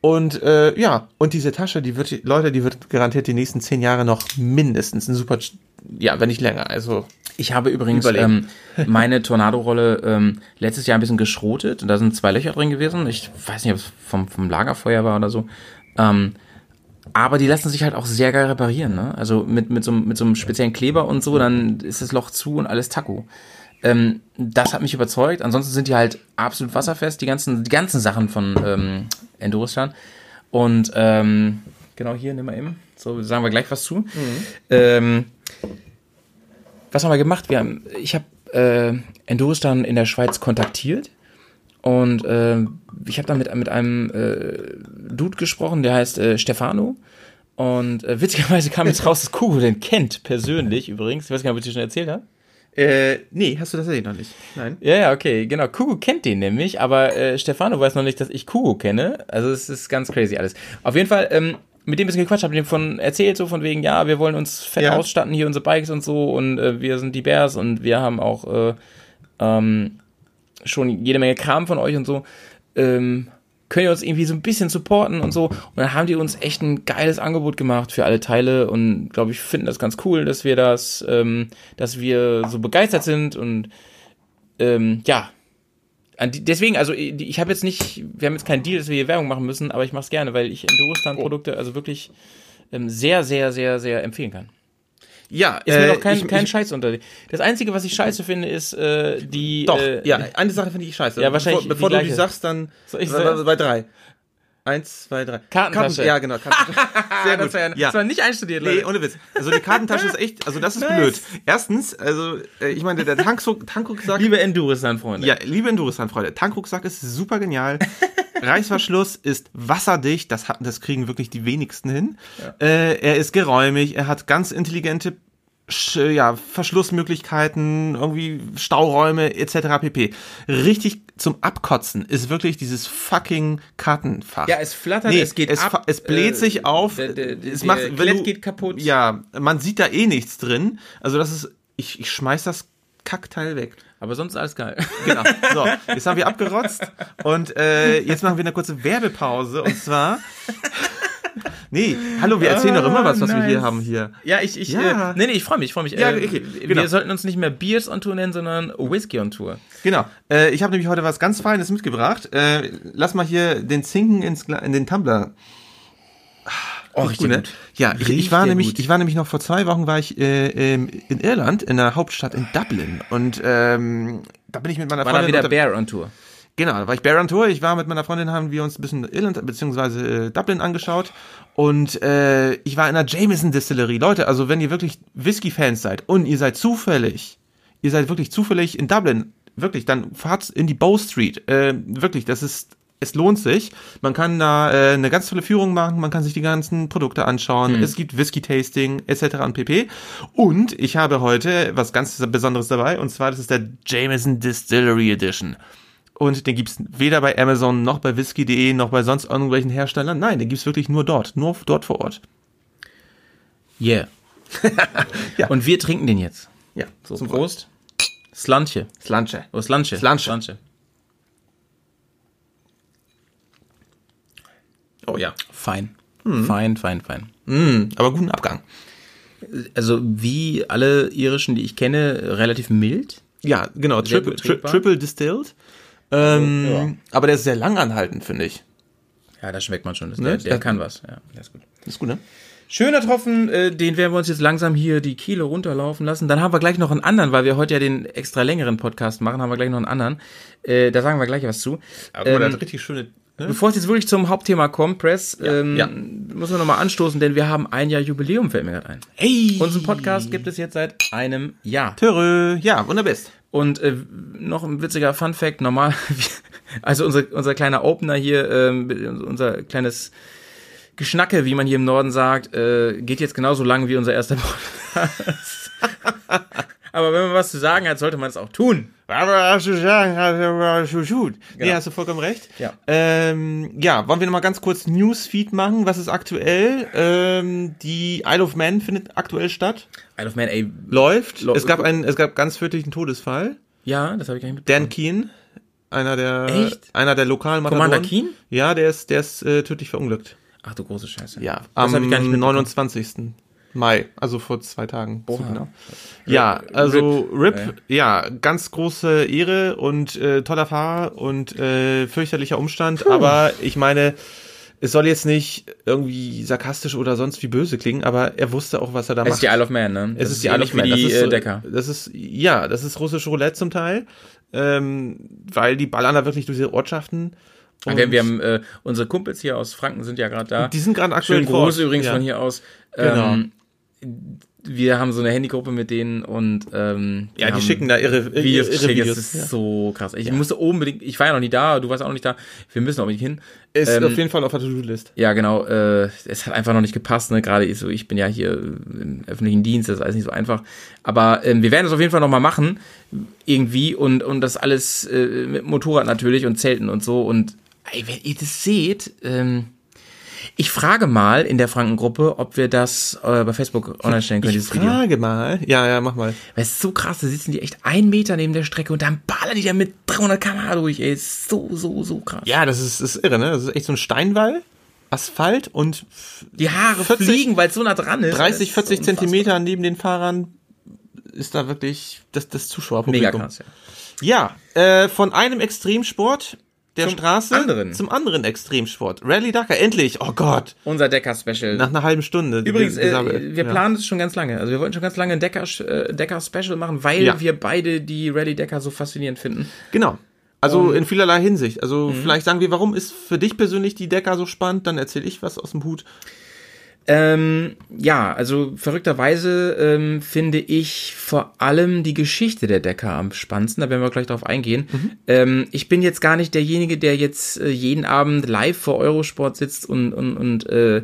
Und äh, ja, und diese Tasche, die wird, Leute, die wird garantiert die nächsten zehn Jahre noch mindestens ein super, ja, wenn nicht länger. Also Ich habe übrigens ähm, meine Tornado-Rolle ähm, letztes Jahr ein bisschen geschrotet und da sind zwei Löcher drin gewesen. Ich weiß nicht, ob es vom, vom Lagerfeuer war oder so. Ähm, aber die lassen sich halt auch sehr geil reparieren. Ne? Also mit, mit, so, einem- mit so einem speziellen Kleber und so, dann ist das Loch zu und alles Taco. Ähm, das hat mich überzeugt. Ansonsten sind die halt absolut wasserfest, die ganzen, die ganzen Sachen von ähm, Enduristan. Und ähm, genau hier, nimm mal eben. So, sagen wir gleich was zu. Ähm, was haben wir gemacht? Wir haben, ich habe äh, Enduristan in der Schweiz kontaktiert und äh, ich habe dann mit, mit einem äh, Dude gesprochen, der heißt äh, Stefano. Und äh, witzigerweise kam jetzt raus, dass Kugo den kennt, persönlich übrigens. Ich weiß gar nicht, ob ich dir schon erzählt habe. Äh, nee, hast du das tatsächlich noch nicht? Nein. Ja, ja, okay, genau. Kugo kennt den nämlich, aber äh, Stefano weiß noch nicht, dass ich Kugo kenne. Also es ist ganz crazy alles. Auf jeden Fall, ähm, mit dem bisschen gequatscht, habe dem von erzählt, so von wegen, ja, wir wollen uns fett Ja. ausstatten, hier unsere Bikes und so und äh, wir sind die Bears und wir haben auch äh, ähm, schon jede Menge Kram von euch und so. Ähm, könnt ihr uns irgendwie so ein bisschen supporten und so. Und dann haben die uns echt ein geiles Angebot gemacht für alle Teile und glaube ich finden das ganz cool, dass wir das, ähm, dass wir so begeistert sind und ähm, ja. Deswegen, also ich, ich habe jetzt nicht, wir haben jetzt keinen Deal, dass wir hier Werbung machen müssen, aber ich mache es gerne, weil ich Enduristan-Produkte also wirklich ähm, sehr, sehr, sehr, sehr empfehlen kann. Ja, Ist mir äh, noch kein, ich, kein ich, Scheiß unter. Das Einzige, was ich scheiße finde, ist äh, die. Doch, äh, ja, eine Sache finde ich scheiße. Ja, wahrscheinlich Bevor, bevor die du die sagst, dann Soll ich bei, bei drei. Eins, zwei, drei. Kartentasche. Karten- ja, genau. Kartentasche. Sehr gut. Das war, ja, ja. das war nicht einstudiert, Nee, Leute. ohne Witz. Also die Kartentasche ist echt, also das ist Nice. blöd. Erstens, also äh, ich meine, der Tankruck, Tankrucksack Liebe Enduristan-Freunde. Ja, liebe Enduristan, Freunde, Tankrucksack ist super genial. Reißverschluss ist wasserdicht, das, das kriegen wirklich die wenigsten hin. Äh, er ist geräumig, er hat ganz intelligente ja, Verschlussmöglichkeiten, irgendwie Stauräume etc. pp. Richtig zum Abkotzen ist wirklich dieses fucking Kartenfach. Ja, es flattert, Nee, es geht es, ab, es bläht äh, sich auf. der- der- es der macht, wenn du, geht kaputt. Ja, man sieht da eh nichts drin. Also das ist, ich, ich schmeiß das Kackteil weg. Aber sonst alles geil. Genau. So, jetzt haben wir abgerotzt und äh, jetzt machen wir eine kurze Werbepause und zwar. Nee, hallo, wir erzählen doch immer was, was wir hier nice. haben hier. Ja, ich, ich, Ja. Äh, nee, nee, ich freue mich, ich freue mich. Ja, äh, okay, Wir genau. sollten uns nicht mehr Beers on Tour nennen, sondern Whisky on Tour. Genau. Äh, ich habe nämlich heute was ganz Feines mitgebracht. Äh, lass mal hier den Zinken ins, in den Tumbler. Oh, Riecht gut, ne? Ja, ich, ich Riecht war nämlich, gut. ich war nämlich noch vor zwei Wochen war ich äh, ähm, in Irland, in der Hauptstadt in Dublin und ähm, da bin ich mit meiner War da Freundin wieder unter- Bear on Tour. Genau, da war ich Baron Tour. Ich war mit meiner Freundin, haben wir uns ein bisschen Irland bzw. Äh, Dublin angeschaut. Und äh, ich war in der Jameson Distillery. Leute, also wenn ihr wirklich Whisky-Fans seid und ihr seid zufällig, ihr seid wirklich zufällig in Dublin, wirklich, dann fahrt in die Bow Street. Äh, wirklich, das ist, es lohnt sich. Man kann da äh, eine ganz tolle Führung machen, man kann sich die ganzen Produkte anschauen. Es gibt Whisky-Tasting etc. und pp. Und ich habe heute was ganz Besonderes dabei, und zwar das ist der Jameson Distillery Edition. Und den gibt's weder bei Amazon noch bei whisky.de noch bei sonst irgendwelchen Herstellern. Nein, den gibt's wirklich nur dort, nur dort vor Ort. Yeah. Ja. Und wir trinken den jetzt. Ja, So, Prost. Slantje. Slanche. Oh, Slantje. Slantje. Slantje. Oh ja. Fein. Hm. Fein, fein, fein. Mm, aber guten Abgang. Also wie alle irischen, die ich kenne, relativ mild. Ja, genau. Triple, tri triple distilled. Ähm, Ja. Aber der ist sehr lang anhaltend, finde ich. Ja, da schmeckt man schon. Das, Ne? der, der Das- kann was. Ja, der ist gut. Ist gut, ne? Schöner Tropfen, äh, den werden wir uns jetzt langsam hier die Kehle runterlaufen lassen. Dann haben wir gleich noch einen anderen, weil wir heute ja den extra längeren Podcast machen, haben wir gleich noch einen anderen. Äh, da sagen wir gleich was zu. Aber Ähm, hat richtig schöne. Ne? Bevor es jetzt wirklich zum Hauptthema kommt, Press, ähm, ja. müssen wir nochmal anstoßen, denn wir haben ein Jahr Jubiläum, fällt mir gerade ein. Ey! Unseren Podcast gibt es jetzt seit einem Jahr. Törö. Ja, wunderbest. Und äh, noch ein witziger Fun Fact, normal, also unser, unser kleiner Opener hier, ähm, unser kleines Geschnacke, wie man hier im Norden sagt, äh, geht jetzt genauso lang wie unser erster Podcast. Aber wenn man was zu sagen hat, sollte man es auch tun. Aber hast du sagen, hast du gut. Nee, hast du vollkommen recht. Ja. Ähm, ja, wollen wir nochmal ganz kurz Newsfeed machen? Was ist aktuell? Ähm, die Isle of Man findet aktuell statt. Isle of Man, ey, Läuft. Lo- es gab einen, es gab ganz tödlichen Todesfall. ja, das habe ich gar nicht mitbekommen. Dan Keen, einer der, Echt? einer der lokalen Commander Matadoren. Keen? Ja, der ist, der ist äh, tödlich verunglückt. Ach du große Scheiße. Ja, das am habe ich gar nicht mitbekommen. 29. Mai, also vor zwei Tagen. So genau. Ja, also RIP, RIP. ja, ganz große Ehre und äh, toller Fahrer und äh, fürchterlicher Umstand, aber ich meine, es soll jetzt nicht irgendwie sarkastisch oder sonst wie böse klingen, aber er wusste auch, was er da Es macht. ist die Isle of Man, ne? Es Das ist die Isle of Man. wie Das die ist, so- äh, Decker. Das ist, ja, das ist russisch Roulette zum Teil, ähm, weil die ballern da wirklich durch diese Ortschaften. Ah, wir, wir haben äh, unsere Kumpels hier aus Franken sind ja gerade da. Die sind gerade aktuell Schönen Gruß übrigens ja. von hier aus. Genau. Wir haben so eine Handygruppe mit denen und ähm, Ja, die schicken da ihre, ihre, Videos ihre. Videos. Das ist ja. so krass. Ich musste unbedingt, ich war ja noch nie da, du warst auch noch nicht da. Wir müssen unbedingt hin. Ist Ähm, auf jeden Fall auf der To-Do-List. Ja, genau. Äh, es hat einfach noch nicht gepasst. Ne? Gerade ich so, ich bin ja hier im öffentlichen Dienst, das ist alles nicht so einfach. Aber ähm, wir werden es auf jeden Fall noch mal machen, irgendwie und und das alles äh, mit Motorrad natürlich und Zelten und so. Und ey, wenn ihr das seht, ähm, ich frage mal in der Frankengruppe, ob wir das äh, bei Facebook online stellen können, Ich dieses Video. frage mal. Ja, ja, mach mal. Weil es ist so krass, da sitzen die echt einen Meter neben der Strecke und dann ballern die da mit 300 km/h durch. Ey, ist so so so krass. Ja, das ist, ist irre, ne? Das ist echt so ein Steinwall, Asphalt und Die Haare 40 fliegen, weil es so nah dran ist. 30, Das ist 40 unfassbar. Zentimeter neben den Fahrern ist da wirklich das, das Zuschauerpublikum. Mega krass, ja. Ja, äh, von einem Extremsport der Zum Straße anderen. zum anderen Extremsport. Rally Dakar, endlich. Oh Gott, Unser Decker-Special. nach einer halben Stunde. Übrigens, äh, wir Ja. planen es schon ganz lange. Also wir wollten schon ganz lange ein Decker, äh, Decker-Special machen, weil Ja. wir beide die Rally Decker so faszinierend finden. Genau. Also Und- in vielerlei Hinsicht. Also Mhm. vielleicht sagen wir, warum ist für dich persönlich die Decker so spannend? Dann erzähle ich was aus dem Hut. Ähm, ja, also verrückterweise ähm, finde ich vor allem die Geschichte der Decker am spannendsten. Da werden wir gleich drauf eingehen. Mhm. Ähm, ich bin jetzt gar nicht derjenige, der jetzt äh, jeden Abend live vor Eurosport sitzt und, und, und äh,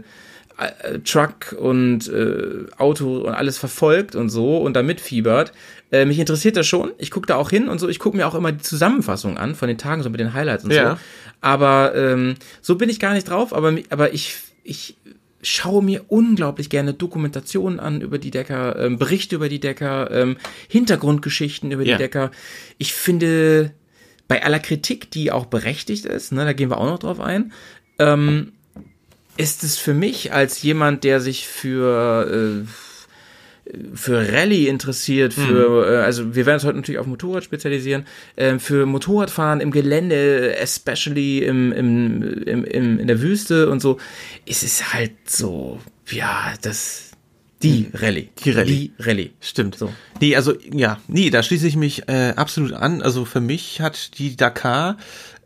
äh, Truck und äh, Auto und alles verfolgt und so und da mitfiebert. Äh, mich interessiert das schon. Ich gucke da auch hin und so. Ich gucke mir auch immer die Zusammenfassung an von den Tagen, so mit den Highlights und ja. so. Aber ähm, so bin ich gar nicht drauf. Aber, aber ich, ich schaue mir unglaublich gerne Dokumentationen an über die Decker, ähm, Berichte über die Decker, ähm, Hintergrundgeschichten über die ja. Decker. Ich finde, bei aller Kritik, die auch berechtigt ist, ne, da gehen wir auch noch drauf ein, ähm, ist es für mich als jemand, der sich für äh, für Rallye interessiert, für, mhm. äh, also wir werden uns heute natürlich auf Motorrad spezialisieren, äh, für Motorradfahren im Gelände, especially im, im, im, im, in der Wüste und so, ist es halt so, ja, das, die Rallye. Die Rallye. Die Rallye. Stimmt. So. Nee, also, ja, nee, da schließe ich mich äh, absolut an. Also für mich hat die Dakar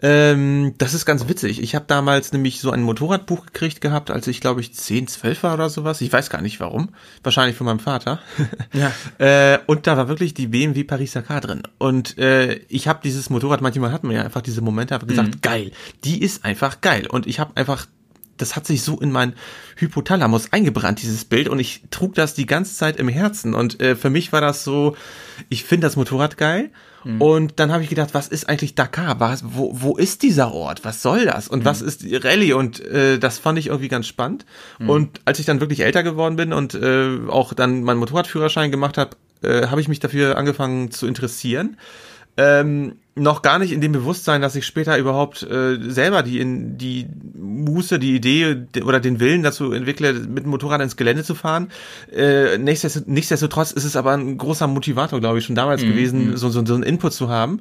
ähm, das ist ganz witzig. Ich habe damals nämlich so ein Motorradbuch gekriegt gehabt, als ich glaube ich 10, 12 war oder sowas. Ich weiß gar nicht warum. Wahrscheinlich von meinem Vater. Ja. äh, und da war wirklich die BMW Paris-Dakar drin. Und äh, ich habe dieses Motorrad, manchmal hat man ja einfach diese Momente, habe gesagt, mhm. geil, die ist einfach geil. Und ich habe einfach das hat sich so in mein Hypothalamus eingebrannt, dieses Bild, und ich trug das die ganze Zeit im Herzen. Und äh, für mich war das so, ich finde das Motorrad geil Mhm. Und dann habe ich gedacht, was ist eigentlich Dakar? Was, wo, wo ist dieser Ort? Was soll das? Und mhm. was ist Rallye? Und äh, das fand ich irgendwie ganz spannend. Mhm. Und als ich dann wirklich älter geworden bin und äh, auch dann meinen Motorradführerschein gemacht habe, äh, habe ich mich dafür angefangen zu interessieren. Ähm, noch gar nicht in dem Bewusstsein, dass ich später überhaupt äh, selber die in die Muße, die Idee oder den Willen dazu entwickle, mit dem Motorrad ins Gelände zu fahren. Äh, nichtsdestotrotz, ist es aber ein großer Motivator, glaube ich, schon damals mhm. gewesen, mhm. so, so, so einen Input zu haben.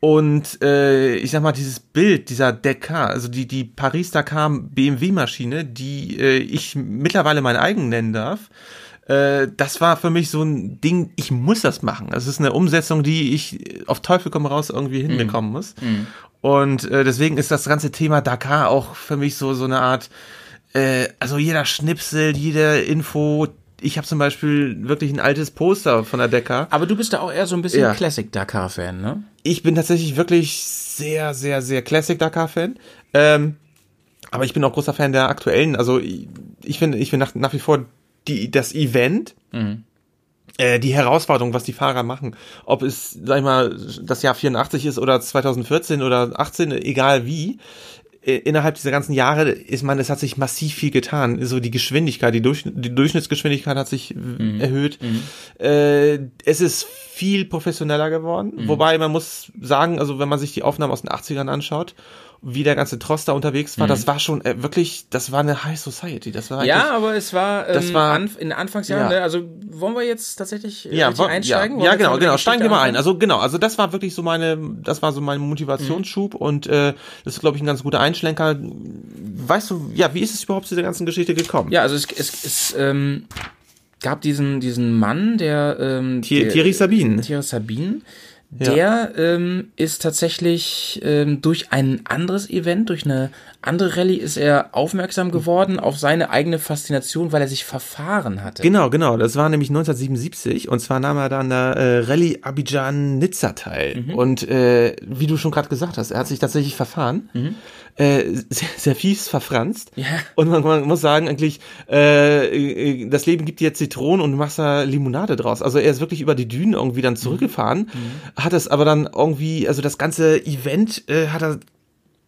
Und äh, ich sag mal, dieses Bild dieser Dakar, also die, die Paris-Dakar BMW-Maschine, die äh, ich mittlerweile mein eigen nennen darf, äh, das war für mich so ein Ding, ich muss das machen. Das ist eine Umsetzung, die ich auf Teufel komm raus irgendwie mhm. hinbekommen muss. Mm. Und äh, deswegen ist das ganze Thema Dakar auch für mich so so eine Art, äh, also jeder Schnipsel, jede Info. Ich habe zum Beispiel wirklich ein altes Poster von der Dakar. Aber du bist da auch eher so ein bisschen ja. Classic Dakar-Fan, ne? Ich bin tatsächlich wirklich sehr, sehr, sehr Classic Dakar-Fan. Ähm, aber ich bin auch großer Fan der aktuellen. Also ich, finde, ich finde nach, nach wie vor die, das Event, mhm. äh, die Herausforderung, was die Fahrer machen. Ob es, sag ich mal, das Jahr 84 ist oder 2014 oder 18, egal wie. Äh, innerhalb dieser ganzen Jahre ist man, es hat sich massiv viel getan. So die Geschwindigkeit, die, Durch, die Durchschnittsgeschwindigkeit hat sich mhm. erhöht. Mhm. Äh, es ist viel professioneller geworden. Mhm. Wobei man muss sagen, also wenn man sich die Aufnahmen aus den 80ern anschaut wie der ganze Tross da unterwegs war, mhm. das war schon äh, wirklich, das war eine High Society. Das war ja, aber es war, ähm, das war an, in Anfangsjahren, ja. ne? also wollen wir jetzt tatsächlich äh, ja, einsteigen? Ja, ja genau, genau, steigen wir mal ein. Also genau, also das war wirklich so meine, das war so mein Motivationsschub mhm. und äh, das ist, glaube ich, ein ganz guter Einschlenker. Weißt du, ja, wie ist es überhaupt zu der ganzen Geschichte gekommen? Ja, also es, es, es ähm, gab diesen, diesen Mann, der ähm, Thierry Sabine. Thierry Sabine, der ja. ähm, ist tatsächlich ähm, durch ein anderes Event, durch eine andere Rallye ist er aufmerksam geworden auf seine eigene Faszination, weil er sich verfahren hatte. Genau, genau. Das war nämlich 1977 und zwar nahm er da an der äh, Rallye Abidjan-Nizza teil. Mhm. Und äh, wie du schon gerade gesagt hast, er hat sich tatsächlich verfahren. Mhm. Äh, sehr, sehr fies verfranst. Ja. Und man, man muss sagen, eigentlich, äh, äh, das Leben gibt dir Zitronen und du machst da Limonade draus. Also er ist wirklich über die Dünen irgendwie dann zurückgefahren, mhm. hat es aber dann irgendwie, also das ganze Event äh, hat er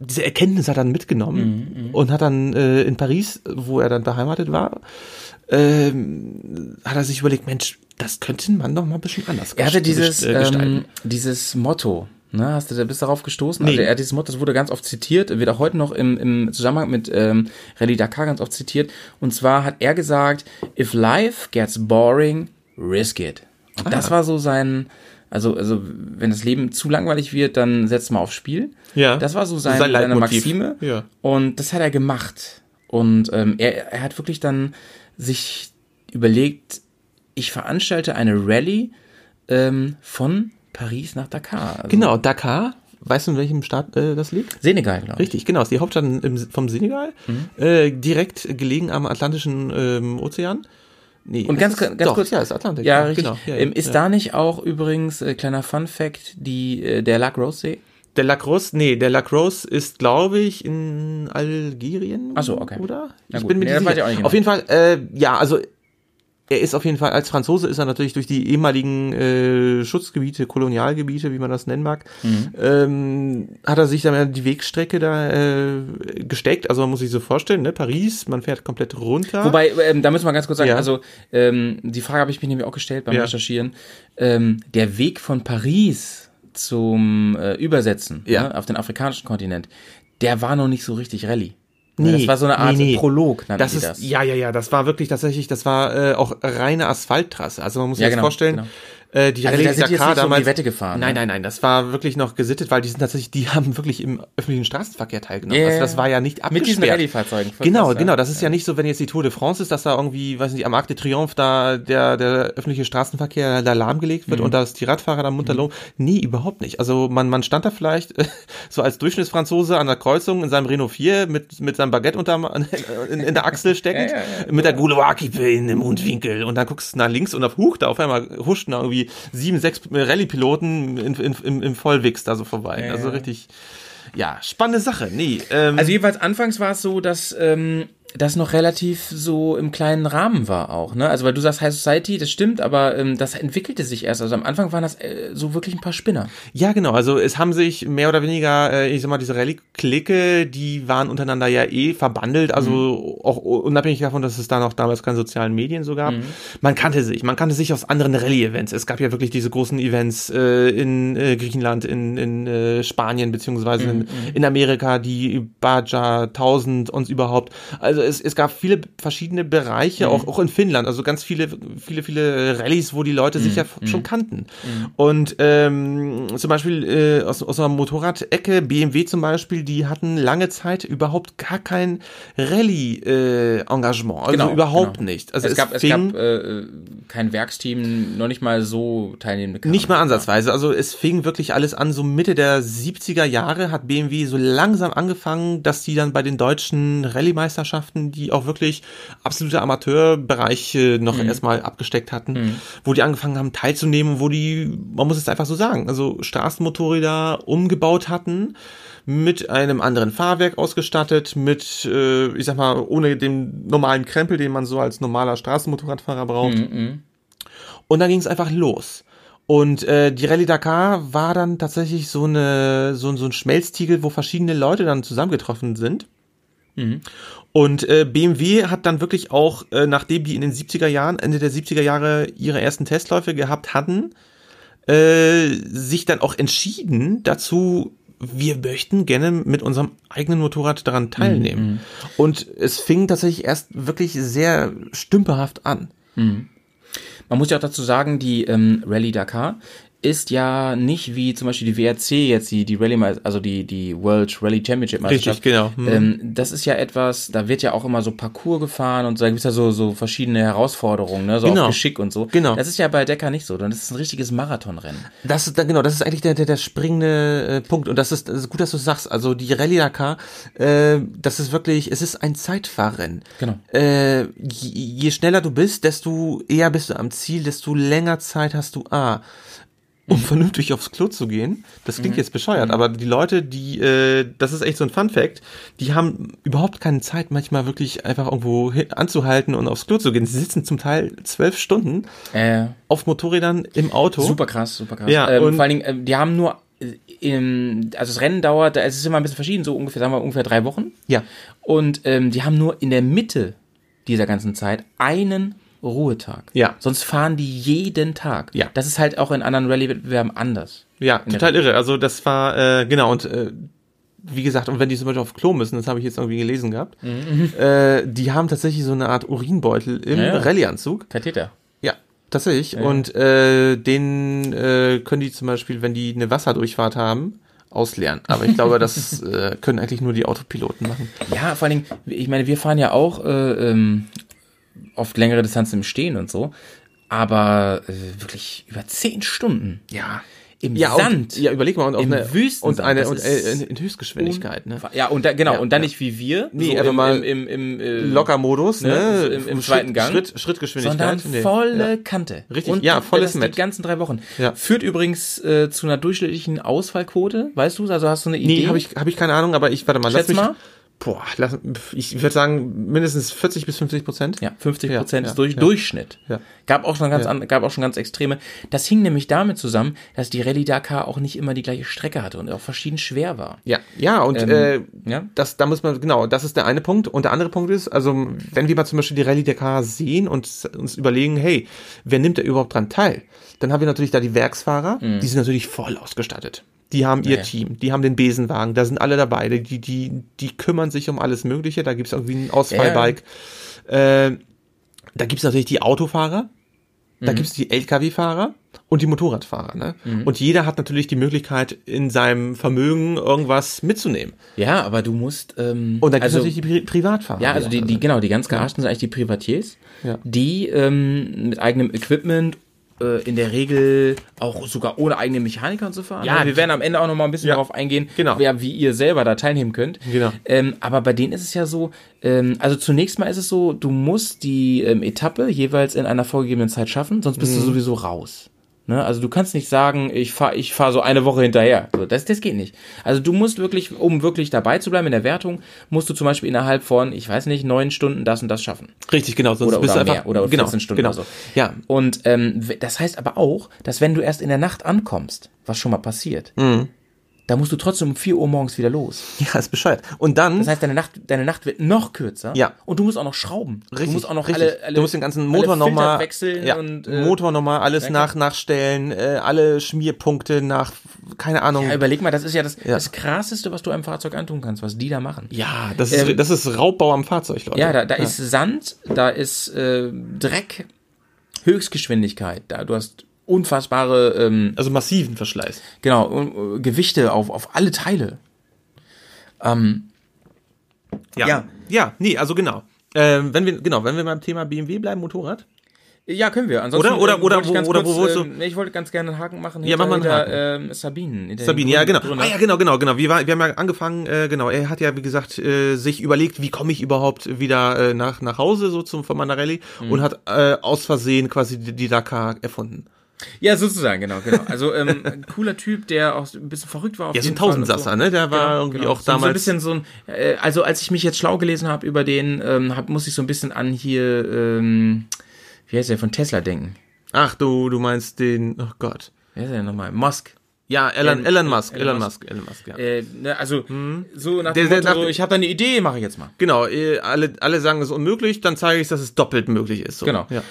diese Erkenntnis hat er dann mitgenommen mhm, mhm, und hat dann äh, in Paris, wo er dann beheimatet war, ähm, hat er sich überlegt, Mensch, das könnte man doch mal ein bisschen anders Er hatte dieses, äh, ähm, dieses Motto, ne, hast du da bist darauf gestoßen? Nee. Also er hat dieses Motto, das wurde ganz oft zitiert, wird auch heute noch im, im Zusammenhang mit ähm, Rallye Dakar ganz oft zitiert. Und zwar hat er gesagt, if life gets boring, risk it. Und ah. das war so sein, also, also, wenn das Leben zu langweilig wird, dann setzt mal aufs Spiel. Ja. Das war so sein, sein seine Maxime. Ja. Und das hat er gemacht. Und ähm, er, er hat wirklich dann sich überlegt, ich veranstalte eine Rallye ähm, von Paris nach Dakar. Also, genau, Dakar weißt du, in welchem Staat äh, das liegt? Senegal, glaube ich. Richtig, genau. Ist die Hauptstadt im, vom Senegal, Mhm. äh, direkt gelegen am Atlantischen ähm, Ozean. Nee, Und ganz, ist, ganz doch, kurz. Ja, ist Atlantik. Ja, richtig. Genau, ja, ähm, ja, ist ja. da nicht auch übrigens, äh, kleiner Fun Fact, die, äh, der Lac Rose See? Der Lacrosse, nee, der Lacrosse ist, glaube ich, in Algerien. Ach so, okay. Oder? Ich bin mir Nee, nicht sicher. ich auch nicht genau. Auf jeden Fall, äh, ja, also er ist auf jeden Fall, als Franzose ist er natürlich durch die ehemaligen äh, Schutzgebiete, Kolonialgebiete, wie man das nennen mag, Mhm. ähm, hat er sich dann die Wegstrecke da äh, gesteckt. Also man muss sich so vorstellen, ne, Paris, man fährt komplett runter. Wobei, ähm, da müssen wir ganz kurz sagen, Ja. also ähm, die Frage habe ich mich nämlich auch gestellt beim Ja. Recherchieren. Ähm, der Weg von Paris zum äh, Übersetzen Ja. ne, auf den afrikanischen Kontinent, der war noch nicht so richtig Rallye. Nee, das war so eine Art nee, nee. Prolog, das ist, das. ja, ja, ja, das war wirklich tatsächlich, das war äh, auch reine Asphalttrasse. Also man muss sich Ja, genau, vorstellen, genau. Äh, die Also da sind jetzt Dakar so um die damals, Wette gefahren, Nein, ne? nein, nein, das war wirklich noch gesittet, weil die sind tatsächlich, die haben wirklich im öffentlichen Straßenverkehr teilgenommen. Ja, also ja, das ja. war ja nicht Mit diesen abgesperrt. Rallye-Fahrzeugen. Genau, genau. ja. Das ist ja nicht so, wenn jetzt die Tour de France ist, dass da irgendwie, weiß nicht, am Arc de Triomphe da der, der öffentliche Straßenverkehr da lahmgelegt Mhm. wird und dass die Radfahrer da munter loben. Nee, überhaupt nicht. Also man, man stand da vielleicht so als Durchschnittsfranzose an der Kreuzung in seinem Renault 4 mit, mit seinem Baguette unterm, in, in der Achsel steckend, Ja, ja, ja. mit der Gouloir-Kippe in dem Mundwinkel und dann guckst du nach links und auf Huch, da auf einmal huschten da irgendwie sieben, sechs Rallye-Piloten in, in, im, im Vollwix da so vorbei. Ja, also richtig, ja, spannende Sache. Nee, ähm, Also jedenfalls anfangs war es so, dass ähm, das noch relativ so im kleinen Rahmen war auch, ne? Also weil du sagst High Society, das stimmt, aber ähm, das entwickelte sich erst. Also am Anfang waren das äh, so wirklich ein paar Spinner. Ja, genau. Also es haben sich mehr oder weniger, äh, ich sag mal, diese Rallye-Clique, die waren untereinander ja eh verbandelt, also auch unabhängig davon, dass es da noch damals keine sozialen Medien so gab. Man kannte sich, man kannte sich aus anderen Rallye-Events. Es gab ja wirklich diese großen Events äh, in äh, Griechenland, in, in äh, Spanien, beziehungsweise in, in Amerika, die Baja 1000 und überhaupt. Also es, es gab viele verschiedene Bereiche, auch, auch in Finnland, also ganz viele, viele, viele Rallyes, wo die Leute sich ja schon kannten. Und ähm, zum Beispiel äh, aus, aus einer Motorrad-Ecke, BMW zum Beispiel, die hatten lange Zeit überhaupt gar kein Rallye-Engagement. also Genau, überhaupt genau. nicht. Also es, es, gab, es gab äh, kein Werksteam, noch nicht mal so teilnehmende Kader. Nicht mal ansatzweise. Also es fing wirklich alles an, so Mitte der 70er Jahre hat BMW so langsam angefangen, dass die dann bei den deutschen Rallye-Meisterschaften, die auch wirklich absolute Amateurbereiche noch erstmal abgesteckt hatten, wo die angefangen haben teilzunehmen, wo die, man muss es einfach so sagen, also Straßenmotorräder umgebaut hatten, mit einem anderen Fahrwerk ausgestattet, mit, äh, ich sag mal, ohne den normalen Krempel, den man so als normaler Straßenmotorradfahrer braucht. Und dann ging es einfach los. Und äh, die Rallye Dakar war dann tatsächlich so eine so, so ein Schmelztiegel, wo verschiedene Leute dann zusammengetroffen sind. Und äh, BMW hat dann wirklich auch, äh, nachdem die in den 70er Jahren, Ende der 70er Jahre ihre ersten Testläufe gehabt hatten, äh, sich dann auch entschieden dazu, wir möchten gerne mit unserem eigenen Motorrad daran teilnehmen. Und es fing tatsächlich erst wirklich sehr stümperhaft an. Man muss ja auch dazu sagen, die ähm, Rallye Dakar ist ja nicht wie zum Beispiel die WRC jetzt die die Rallye also die die World Rally Championship Meisterschaft. Richtig, genau. Mhm. Ähm, das ist ja etwas, da wird ja auch immer so Parcours gefahren und so, da gibt's ja so so verschiedene Herausforderungen, ne, so Genau. auf Geschick und so. Genau. Das ist ja bei Decker nicht so, sondern das ist ein richtiges Marathonrennen. Das ist dann genau, das ist eigentlich der der, der springende äh, Punkt und das ist, das ist gut, dass du sagst. Also die Rallye Dakar, äh, das ist wirklich, es ist ein Zeitfahrrennen. Genau. Äh, je, je schneller du bist, desto eher bist du am Ziel, desto länger Zeit hast du A. Um vernünftig aufs Klo zu gehen. Das klingt jetzt bescheuert, aber die Leute, die, äh, das ist echt so ein Fun Fact, die haben überhaupt keine Zeit, manchmal wirklich einfach irgendwo anzuhalten und aufs Klo zu gehen. Sie sitzen zum Teil zwölf Stunden Äh, auf Motorrädern im Auto. super krass, super krass. Ja, ähm, und- vor allen Dingen, ähm, die haben nur äh, im, also das Rennen dauert, es ist immer ein bisschen verschieden, so ungefähr, sagen wir ungefähr drei Wochen. Ja. Und ähm, die haben nur in der Mitte dieser ganzen Zeit einen Ruhetag. Ja. Sonst fahren die jeden Tag. Ja. Das ist halt auch in anderen Rallye-Wettbewerben anders. Ja, total irre. Also das war, äh, genau, und äh, wie gesagt, und wenn die zum Beispiel auf Klo müssen, das habe ich jetzt irgendwie gelesen gehabt, äh, die haben tatsächlich so eine Art Urinbeutel im Mhm. Ja, ja. Rallyeanzug. Katheter. Ja, tatsächlich. Und äh, den äh, können die zum Beispiel, wenn die eine Wasserdurchfahrt haben, ausleeren. Aber ich glaube, das äh, können eigentlich nur die Autopiloten machen. Ja, vor allen Dingen, ich meine, wir fahren ja auch äh, ähm, oft längere Distanzen im Stehen und so, aber äh, wirklich über zehn Stunden Ja. im Ja, Sand. Und, ja, überleg mal, und Im eine, Wüstensand, und eine und, äh, in, in Höchstgeschwindigkeit, ne? Ja, und da, genau, Ja, und dann ja. nicht wie wir, Nee, so einfach im, mal im, im, im äh, Lockermodus, ne, ne? so im- im Schritt, zweiten Gang. Schritt, Schrittgeschwindigkeit. sondern Nee. volle Ja. Kante. Richtig, und ja, volles Met. die ganzen drei Wochen. Ja. Führt übrigens äh, zu einer durchschnittlichen Ausfallquote, weißt du? Also hast du eine Idee? Nee, habe ich, hab ich keine Ahnung, aber ich, warte mal, Schätz lass mich. mal. Boah, lass, ich würde sagen, mindestens 40 bis 50 Prozent. Ja, 50 Ja, Prozent ja, ist durch, ja. Durchschnitt. Ja. Gab auch schon ganz, an, gab auch schon ganz extreme. Das hing nämlich damit zusammen, dass die Rallye Dakar auch nicht immer die gleiche Strecke hatte und auch verschieden schwer war. Ja, ja, und Ähm, äh, ja. das, da muss man, genau, das ist der eine Punkt. Und der andere Punkt ist, also, wenn wir mal zum Beispiel die Rallye Dakar sehen und uns überlegen, hey, wer nimmt da überhaupt dran teil? Dann haben wir natürlich da die Werksfahrer, die sind natürlich voll ausgestattet. Die haben ihr Mhm. Ja, ja. Team, die haben den Besenwagen, da sind alle dabei, die, die, die kümmern sich um alles Mögliche, da gibt's irgendwie ein Ausfallbike. Äh, da gibt's natürlich die Autofahrer, Mhm. da gibt's die LKW-Fahrer und die Motorradfahrer. Ne? Und jeder hat natürlich die Möglichkeit, in seinem Vermögen irgendwas mitzunehmen. Ja, aber du musst. Ähm, Und dann gibt's also, natürlich die Pri Privatfahrer. Ja, also die, die genau, die ganz gearschten sind eigentlich die Privatiers, Ja. die ähm, mit eigenem Equipment äh, in der Regel auch sogar ohne eigene Mechaniker zu fahren. Ja, Also wir werden am Ende auch noch mal ein bisschen Ja, darauf eingehen, genau. wer, wie ihr selber da teilnehmen könnt. Genau. Ähm, aber bei denen ist es ja so, ähm, also zunächst mal ist es so, du musst die ähm, Etappe jeweils in einer vorgegebenen Zeit schaffen, sonst Mhm. bist du sowieso raus. Ne? Also du kannst nicht sagen, ich fahre ich fahr so eine Woche hinterher. So, das, das geht nicht. Also du musst wirklich, um wirklich dabei zu bleiben in der Wertung, musst du zum Beispiel innerhalb von, ich weiß nicht, neun Stunden das und das schaffen. Richtig, genau. Sonst Oder, bist oder du mehr, einfach, oder genau, 14 Stunden genau. oder so. Ja, Und ähm, das heißt aber auch, dass wenn du erst in der Nacht ankommst, was schon mal passiert, Mhm. Da musst du trotzdem um 4 Uhr morgens wieder los. ja, ist bescheuert. Und dann, Das heißt, deine Nacht, deine Nacht wird noch kürzer. Ja. Und du musst auch noch schrauben. richtig, du musst auch noch richtig. alle, alle du musst den ganzen Motor nochmal wechseln ja, und äh, Motor nochmal alles ja, nach nachstellen, äh, alle Schmierpunkte nach, keine Ahnung. Ja, überleg mal, das ist ja das, Ja. das krasseste, was du einem Fahrzeug antun kannst, was die da machen. ja, das ist, Ähm, das ist Raubbau am Fahrzeug, Leute. Ja, da, da ist Sand, da ist äh, Dreck, Höchstgeschwindigkeit, da du hast unfassbare ähm, Also massiven Verschleiß. genau und, äh, Gewichte auf auf alle Teile. Ähm, Ja. Ja. Ja, nee, also genau. Ähm, wenn wir, genau, wenn wir beim Thema BMW bleiben, Motorrad. ja, können wir. Ansonsten, Oder- oder- äh, oder wo- oder kurz, wo du- ähm, ich wollte ganz gerne einen Haken machen. Ja, mach mal einen hinter, Haken. Ähm, Sabine. Sabine, ja, genau. Gründer. Ah, ja, genau, genau, genau. Wir, war, wir haben ja angefangen, äh, genau. Er hat ja, wie gesagt, äh, sich überlegt, wie komme ich überhaupt wieder äh, nach, nach Hause, so zum, von meiner Rallye, Mhm. und hat äh, aus Versehen quasi die, die Dakar erfunden. Ja, sozusagen, genau, genau. Also ähm, ein cooler Typ, der auch ein bisschen verrückt war. Auf Ja, so ein Tausendsasser, ne? Der war irgendwie auch So, so ein damals. bisschen so ein, äh, also als ich mich jetzt schlau gelesen habe über den, ähm, hab, muss ich so ein bisschen an hier, ähm, wie heißt der, von Tesla denken. Ach du, du meinst den, oh Gott. Wie heißt der nochmal? Musk. Ja, Elon, Elon Musk, Elon Elon Musk. Musk, Elon Musk, ja. Äh, ne, also so nach dem der- Motto, nach- so, ich habe da eine Idee, mache ich jetzt mal. Genau, äh, alle, alle sagen, es ist unmöglich, dann zeige ich, dass es doppelt möglich ist. So. Genau. Ja.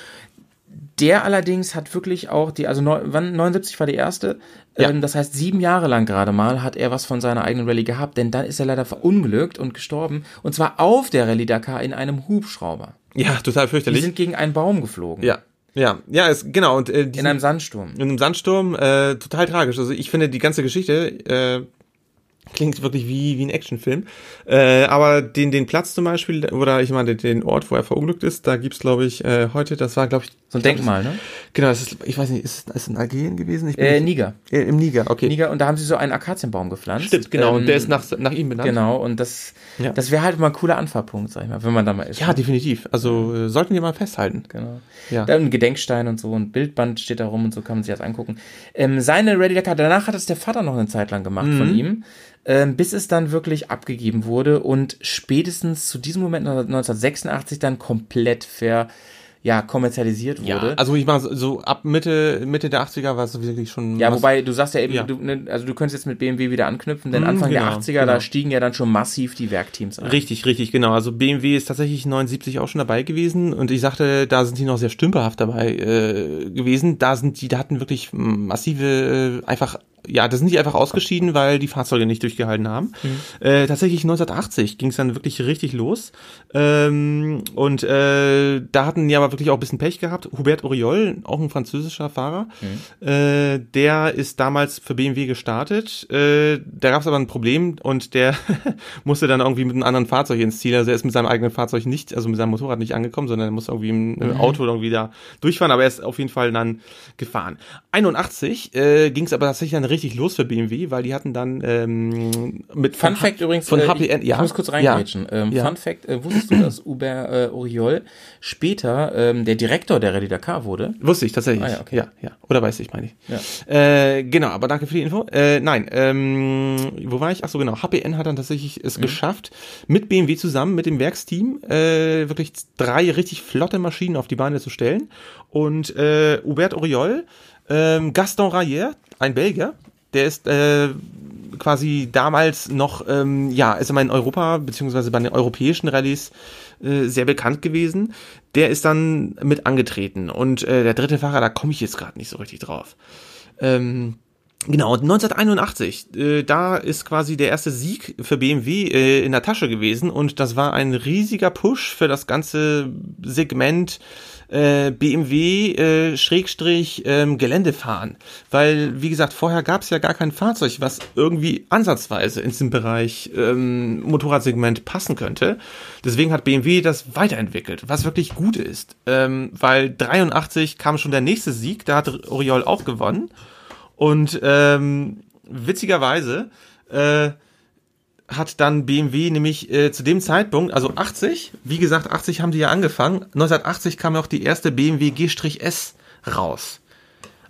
Der allerdings hat wirklich auch die, also neun, wann 79 war die erste, Ja. ähm, das heißt sieben Jahre lang gerade mal hat er was von seiner eigenen Rallye gehabt, denn dann ist er leider verunglückt und gestorben und zwar auf der Rallye Dakar in einem Hubschrauber. ja, total Die fürchterlich. sind gegen einen Baum geflogen. Ja, ja, ja, ist, genau. Und äh, die In einem Sandsturm. in einem Sandsturm, äh, total tragisch. Also ich finde die ganze Geschichte äh, klingt wirklich wie, wie ein Actionfilm. Äh, aber den, den Platz zum Beispiel, oder ich meine den Ort, wo er verunglückt ist, da gibt's glaube ich, äh, heute, das war, glaube ich, So ein Denkmal, ne? genau, das ist, ich weiß nicht, ist, es in Algerien gewesen? Ich Äh, Niger. äh, Im Niger, okay. Niger, und da haben sie so einen Akazienbaum gepflanzt. Stimmt, genau. Ähm, und der ist nach, nach ihm benannt. Genau, und das, Ja. das wäre halt mal ein cooler Anfahrpunkt, sag ich mal, wenn man da mal ist. Ja, definitiv. Also äh, sollten wir mal festhalten. Genau. Ja. Dann ein Gedenkstein und so, ein Bildband steht da rum und so kann man sich das angucken. Ähm, seine Ready Dakar, danach hat es der Vater noch eine Zeit lang gemacht Mhm. von ihm, ähm, bis es dann wirklich abgegeben wurde und spätestens zu diesem Moment 1986 dann komplett ver, ja, kommerzialisiert wurde. Ja, also ich meine, so, ab Mitte, Mitte der 80er war es wirklich schon. Ja, wobei du sagst ja eben, Ja. Du, ne, also du könntest jetzt mit BMW wieder anknüpfen, denn Mhm, Anfang der genau, 80er, genau. da stiegen ja dann schon massiv die Werkteams ein. Richtig, richtig, genau. Also BMW ist tatsächlich 79 auch schon dabei gewesen und ich sagte, da sind die noch sehr stümperhaft dabei äh, gewesen. Da sind die, da hatten wirklich massive, äh, einfach ja, da sind die einfach ausgeschieden, weil die Fahrzeuge nicht durchgehalten haben. Mhm. Äh, tatsächlich 1980 ging es dann wirklich richtig los. Ähm, und äh, da hatten die aber wirklich auch ein bisschen Pech gehabt. Hubert Auriol, auch ein französischer Fahrer, mhm. äh, der ist damals für BMW gestartet. Äh, da gab es aber ein Problem und der musste dann irgendwie mit einem anderen Fahrzeug ins Ziel. Also er ist mit seinem eigenen Fahrzeug nicht, also mit seinem Motorrad nicht angekommen, sondern er muss irgendwie im mhm. Auto irgendwie da durchfahren, aber er ist auf jeden Fall dann gefahren. 81 äh, ging es aber tatsächlich dann richtig los für BMW, weil die hatten dann ähm, mit Fun Fact übrigens von HPN, ich, ja, ich muss kurz reingrätschen. Ja, ähm, ja. Fun Fact, äh, wusstest du, dass Uber äh, Oriol später ähm, der Direktor der Rallye Dakar wurde? Wusste ich tatsächlich. Ah, ja, okay. ja, ja. Oder weiß ich, meine ich. Ja. Äh, genau, aber danke für die Info. Äh, nein, ähm, wo war ich? Ach so, genau. HPN hat dann tatsächlich es mhm. geschafft, mit BMW zusammen, mit dem Werksteam, äh, wirklich drei richtig flotte Maschinen auf die Beine zu stellen. Und äh, Hubert Oriol, äh, Gaston Rayer, ein Belgier, der ist äh, quasi damals noch, ähm, ja, ist immer in Europa, beziehungsweise bei den europäischen Rallyes äh, sehr bekannt gewesen. Der ist dann mit angetreten. Und äh, der dritte Fahrer, da komme ich jetzt gerade nicht so richtig drauf. Ähm, Genau, 1981, äh, da ist quasi der erste Sieg für BMW äh, in der Tasche gewesen und das war ein riesiger Push für das ganze Segment äh, BMW äh, Schrägstrich ähm, Geländefahren. Weil, wie gesagt, vorher gab es ja gar kein Fahrzeug, was irgendwie ansatzweise in diesem Bereich ähm, Motorradsegment passen könnte. Deswegen hat BMW das weiterentwickelt, was wirklich gut ist. Ähm, weil 83 kam schon der nächste Sieg, da hat Oriol auch gewonnen. Und ähm, witzigerweise äh, hat dann BMW nämlich äh, zu dem Zeitpunkt, also 80, wie gesagt, 80 haben die ja angefangen, 1980 kam noch die erste BMW G-S raus.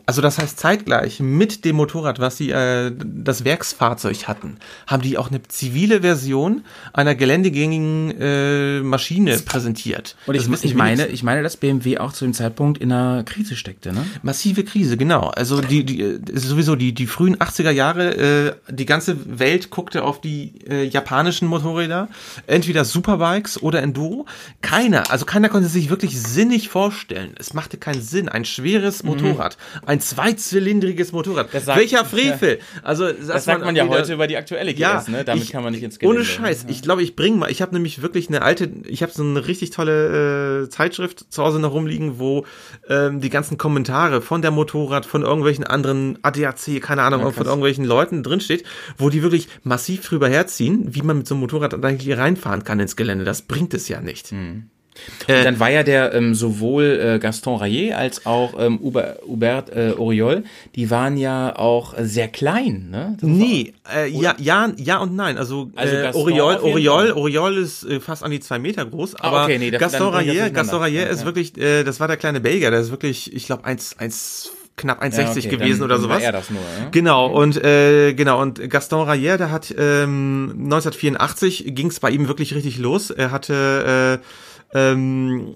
Also das heißt zeitgleich mit dem Motorrad, was sie äh, das Werksfahrzeug hatten, haben die auch eine zivile Version einer geländegängigen äh, Maschine präsentiert. Und ich, ich meine, ich meine, dass BMW auch zu dem Zeitpunkt in einer Krise steckte, ne? Massive Krise, genau. Also die, die sowieso die die frühen 80er Jahre, äh, die ganze Welt guckte auf die äh, japanischen Motorräder, entweder Superbikes oder Enduro. Keiner, also keiner konnte sich wirklich sinnig vorstellen. Es machte keinen Sinn, ein schweres mhm. Motorrad, ein ein zweizylindriges Motorrad. Sagt, Welcher Frevel? Also das, sagt man, ja wieder, heute über die aktuelle GS, ja, ne? Damit ich, kann man nicht ins Gelände. Ohne Scheiß. Ja. Ich glaube, ich bringe mal, ich habe nämlich wirklich eine alte, ich habe so eine richtig tolle äh, Zeitschrift zu Hause noch rumliegen, wo ähm, die ganzen Kommentare von der Motorrad, von irgendwelchen anderen ADAC, keine Ahnung, ja, von irgendwelchen Leuten drinsteht, wo die wirklich massiv drüber herziehen, wie man mit so einem Motorrad eigentlich reinfahren kann ins Gelände. Das bringt es ja nicht. Hm. Äh, dann war ja der ähm, sowohl äh, Gaston Rayet als auch ähm, Hubert, Hubert äh, Oriol, die waren ja auch sehr klein, ne? Das nee, äh, ja, ja, ja und nein. Also, also äh, Oriol, Oriol, Oriol ist äh, fast an die zwei Meter groß, ah, aber okay, nee, das, Gaston Rayet, Gaston Rayet ist ja. wirklich, äh, das war der kleine Belgier, der ist wirklich, ich glaube, eins, eins knapp 1,60 ja, okay, gewesen oder sowas. War er das nur, ja? Genau, und äh, genau, und Gaston Rayer, der hat ähm, 1984 ging es bei ihm wirklich richtig los. Er hatte äh, ähm,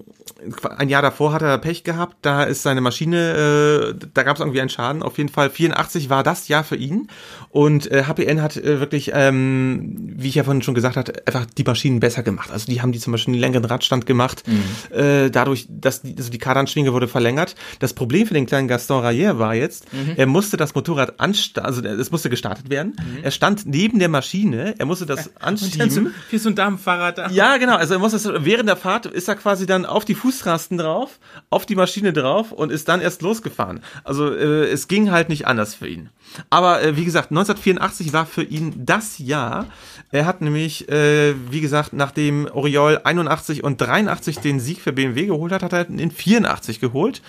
ein Jahr davor hat er Pech gehabt, da ist seine Maschine, äh, da gab es irgendwie einen Schaden. Auf jeden Fall 84 war das Jahr für ihn und äh, HPN hat äh, wirklich, ähm, wie ich ja vorhin schon gesagt hatte, einfach die Maschinen besser gemacht. Also die haben die zum Beispiel einen längeren Radstand gemacht, mhm. äh, dadurch, dass die, also die Kardanschwinge wurde verlängert. Das Problem für den kleinen Gaston Rayer war jetzt, mhm. er musste das Motorrad anstarten, also es musste gestartet werden. Mhm. Er stand neben der Maschine, er musste das anschieben. So, wie so ein Damenfahrrad da. Ja, genau, also er musste das, während der Fahrt ist er quasi dann auf die Fußrasten drauf, auf die Maschine drauf und ist dann erst losgefahren. Also äh, es ging halt nicht anders für ihn. Aber äh, wie gesagt, 1984 war für ihn das Jahr. Er hat nämlich, äh, wie gesagt, nachdem Oriol 81 und 83 den Sieg für BMW geholt hat, hat er in 84 geholt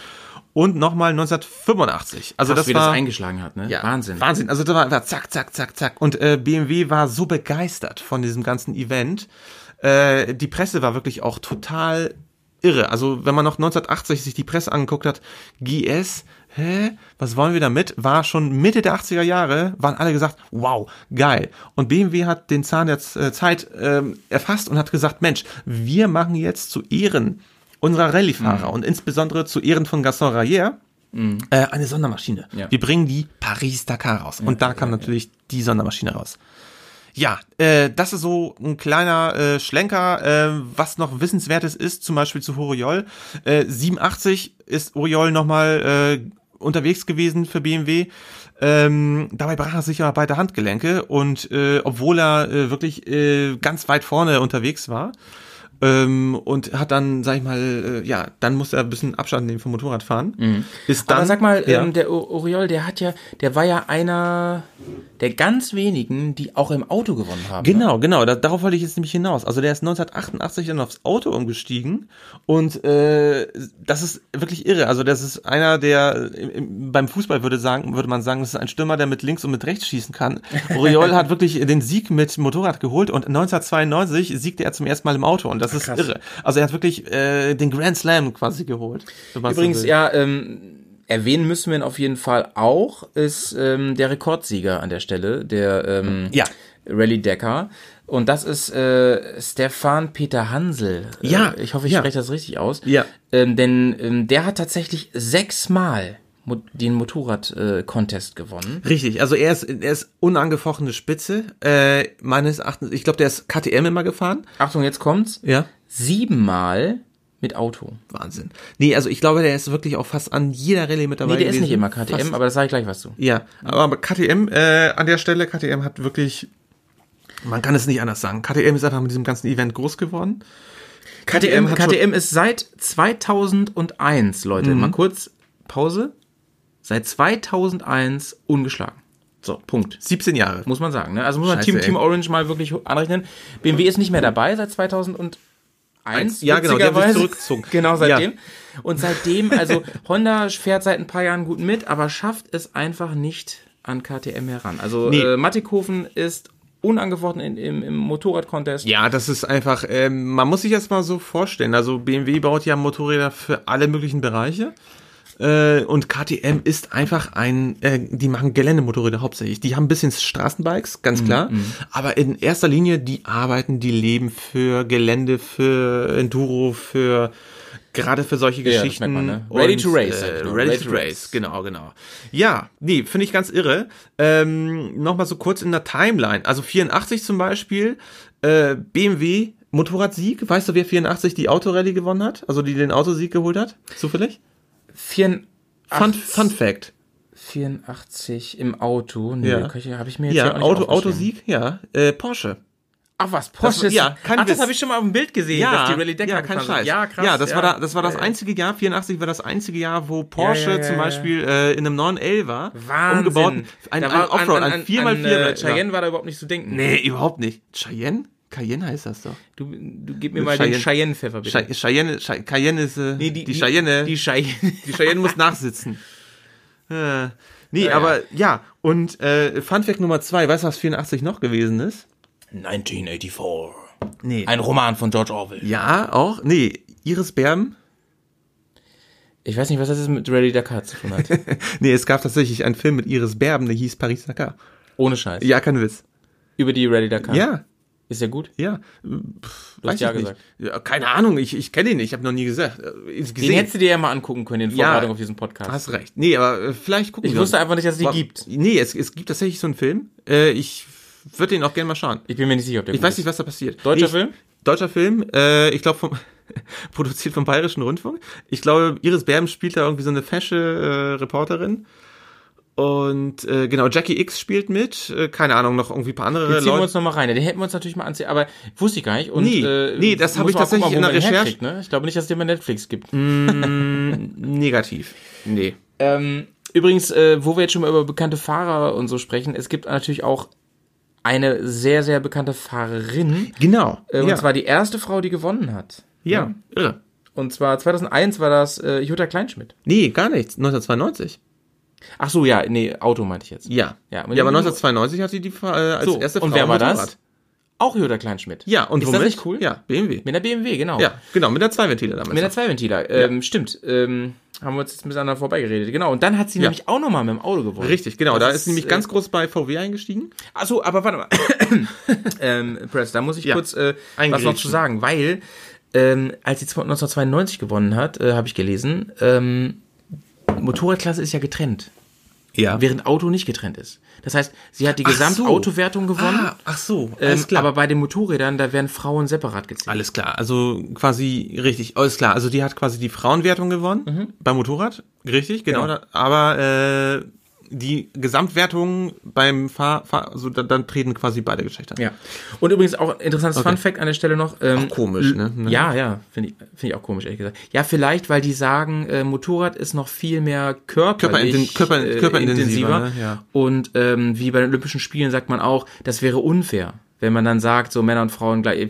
und nochmal 1985. Also Krass, das wie war das eingeschlagen hat, ne? Ja, Wahnsinn. Wahnsinn. Also da war, war zack, zack, zack, zack. Und äh, BMW war so begeistert von diesem ganzen Event. Äh, die Presse war wirklich auch total irre. Also wenn man noch 1980 sich die Presse angeguckt hat, GS, hä, was wollen wir damit? War schon Mitte der 80er Jahre, waren alle gesagt, wow, geil. Und BMW hat den Zahn der äh, Zeit ähm, erfasst und hat gesagt, Mensch, wir machen jetzt zu Ehren unserer Rallyefahrer mhm. und insbesondere zu Ehren von Gaston Rayer mhm. äh, eine Sondermaschine. Ja. Wir bringen die Paris-Dakar raus. Ja, und da kam ja, natürlich die Sondermaschine raus. Ja, äh, das ist so ein kleiner äh, Schlenker, äh, was noch wissenswertes ist, zum Beispiel zu Horiol. Äh, 87 ist Oriol nochmal äh, unterwegs gewesen für BMW. Ähm, dabei brach er sich aber beide Handgelenke und äh, obwohl er äh, wirklich äh, ganz weit vorne unterwegs war, ähm, und hat dann, sag ich mal, äh, ja, dann musste er ein bisschen Abstand nehmen vom Motorradfahren. Mhm. Ist dann, Aber sag mal, ja. ähm, der Oriol, der hat ja, der war ja einer der ganz wenigen, die auch im Auto gewonnen haben. Genau, ne? genau, da, darauf wollte ich jetzt nämlich hinaus. Also der ist 1988 dann aufs Auto umgestiegen und äh, das ist wirklich irre. Also das ist einer, der im, beim Fußball würde sagen, würde man sagen, das ist ein Stürmer, der mit links und mit rechts schießen kann. Oriol hat wirklich den Sieg mit Motorrad geholt und 1992 siegte er zum ersten Mal im Auto und das das ist Krass. irre. Also er hat wirklich äh, den Grand Slam quasi geholt. Übrigens, ja, ähm, erwähnen müssen wir ihn auf jeden Fall auch, ist ähm, der Rekordsieger an der Stelle, der ähm, ja. Rally Decker. Und das ist äh, Stefan Peter Hansel. Ja. Äh, ich hoffe, ich ja. spreche das richtig aus. Ja. Ähm, denn ähm, der hat tatsächlich sechsmal den Motorrad-Contest gewonnen. Richtig, also er ist, er ist unangefochtene Spitze. Äh, meines Erachtens, ich glaube, der ist KTM immer gefahren. Achtung, jetzt kommt's. Ja. Siebenmal mit Auto. Wahnsinn. Nee, also ich glaube, der ist wirklich auch fast an jeder Rallye mit dabei. Nee, der gewesen. ist nicht immer KTM, fast. aber das sage ich gleich was zu. Ja, aber KTM, äh, an der Stelle, KTM hat wirklich, man kann es nicht anders sagen. KTM ist einfach mit diesem ganzen Event groß geworden. KTM, KTM, KTM ist seit 2001, Leute, mhm. mal kurz Pause seit 2001 ungeschlagen. So, Punkt. 17 Jahre. Muss man sagen. Ne? Also muss man Scheiße, Team, Team Orange mal wirklich anrechnen. BMW ist nicht mehr dabei seit 2001. Eins, ja, genau, der wird zurückgezogen. genau, seitdem. Ja. Und seitdem, also Honda fährt seit ein paar Jahren gut mit, aber schafft es einfach nicht an KTM heran. Also nee. äh, Mattighofen ist unangefochten in, im, im Motorrad-Contest. Ja, das ist einfach, ähm, man muss sich das mal so vorstellen. Also BMW baut ja Motorräder für alle möglichen Bereiche. Äh, und KTM ist einfach ein, äh, die machen Geländemotorräder hauptsächlich. Die haben ein bisschen Straßenbikes, ganz mhm, klar. Mm, Aber in erster Linie, die arbeiten, die leben für Gelände, für Enduro, für gerade für solche ja, Geschichten. Man, ne? Ready und, to race. Äh, ready, ready, to, race. race, genau, genau. Ja, nee, finde ich ganz irre. Ähm, Nochmal so kurz in der Timeline. Also 84 zum Beispiel, äh, BMW Motorradsieg. Weißt du, wer 84 die Autorallye gewonnen hat? Also die den Autosieg geholt hat? Zufällig? 84, Fun, Fun Fact. 84 im Auto. Nee, ja. habe ich mir jetzt ja, ja Auto, Autosieg, ja. Äh, Porsche. Ach was, Porsche das, ja, Ach, das habe ich schon mal auf dem Bild gesehen, ja, dass die Rallye Decker ja, kein Scheiß. Ja, krass. Ja, das ja. war da, das war das einzige Jahr, 84 war das einzige Jahr, wo Porsche ja, zum Beispiel äh, in einem 911 war, Wahnsinn. umgebaut, ein, ein Offroad, ein 4x4. Äh, Cheyenne war da überhaupt nicht zu denken. Nee, überhaupt nicht. Cheyenne? Cayenne heißt das doch. Du, du gib mir mal Cheyenne, den Cheyenne-Pfeffer bitte. Cheyenne, Cheyenne, Cayenne ist, äh, nee, die, die, Cheyenne. Die Cheyenne. Die Cheyenne muss nachsitzen. Äh, nee, ja, aber ja, und äh, Fun Fact Nummer zwei, weißt du, was 84 noch gewesen ist? 1984. Nee. Ein Roman von George Orwell. Ja, auch. Nee, Iris Berben. Ich weiß nicht, was das mit Rally Dakar zu tun hat. nee, es gab tatsächlich einen Film mit Iris Berben, der hieß Paris Dakar. Ohne Scheiß. Ja, kein Witz. Über die Rally Dakar. Ja. Ist der gut? Ja. Pff, du hast ja gesagt. Ja, keine Ahnung, ich, ich kenne ihn nicht, ich habe noch nie gesagt. Äh, gesehen. Den hättest du dir ja mal angucken können, in Vorbereitung ja, auf diesen Podcast. Hast recht. Nee, aber äh, vielleicht gucken Ich wusste einfach nicht, dass es die gibt. Nee, es, es gibt tatsächlich so einen Film. Äh, ich würde den auch gerne mal schauen. Ich bin mir nicht sicher, ob der Ich weiß nicht, was da passiert. Deutscher nee, Film? Deutscher Film, äh, ich glaube vom produziert vom Bayerischen Rundfunk. Ich glaube, Iris Berben spielt da irgendwie so eine fesche äh, Reporterin. Und äh, genau, Jackie X spielt mit, äh, keine Ahnung, noch irgendwie ein paar andere Jetzt ziehen Leute. wir uns nochmal rein, den hätten wir uns natürlich mal ansehen, aber wusste ich gar nicht. Und, nee, äh, nee das habe ich tatsächlich gucken, in der Recherche. Ne? Ich glaube nicht, dass es den bei Netflix gibt. Mm, negativ. Nee. Ähm, übrigens, äh, wo wir jetzt schon mal über bekannte Fahrer und so sprechen, es gibt natürlich auch eine sehr, sehr bekannte Fahrerin. Genau. Äh, und ja. zwar die erste Frau, die gewonnen hat. Ja, ja. irre. Und zwar 2001 war das äh, Jutta Kleinschmidt. Nee, gar nichts. 1992. Ach so, ja, nee, Auto meinte ich jetzt. Ja. Ja, ja aber 1992 hat sie die äh, als so, erste Frau Und wer war das? Auch Jutta Kleinschmidt. Ja, und ist womit? das nicht cool? Ja, BMW. Mit der BMW, genau. Ja, genau, mit der Zweiventiler damals. Mit der Zweiventiler, ähm, ja. stimmt. Ähm, haben wir uns jetzt miteinander vorbeigeredet. Genau, und dann hat sie ja. nämlich auch nochmal mit dem Auto gewonnen. Richtig, genau. Das da ist, ist nämlich äh, ganz groß bei VW eingestiegen. Ach so, aber warte mal. ähm, Press, da muss ich ja. kurz äh, was noch zu sagen, weil ähm, als sie 1992 gewonnen hat, äh, habe ich gelesen, ähm, Motorradklasse ist ja getrennt. Ja. während Auto nicht getrennt ist. Das heißt, sie hat die Ach so. Gesamtautowertung gewonnen. Ah, ach so, ähm, alles klar. aber bei den Motorrädern, da werden Frauen separat gezählt. Alles klar, also quasi richtig, alles klar. Also die hat quasi die Frauenwertung gewonnen beim Motorrad, richtig, genau. Genau. Aber äh, die Gesamtwertung beim Fahr, Fahr also da, dann treten quasi beide Geschlechter. Ja. Und übrigens auch interessantes Okay. Fun Fact an der Stelle noch. Ähm, Auch komisch, ne? l- Ja, ja, finde ich, finde ich auch komisch, ehrlich gesagt. Ja, vielleicht, weil die sagen, äh, Motorrad ist noch viel mehr körperlich, körper- äh, körperintensiver, ne? Ja. Und ähm, wie bei den Olympischen Spielen sagt man auch, das wäre unfair. Wenn man dann sagt, so Männer und Frauen gleich,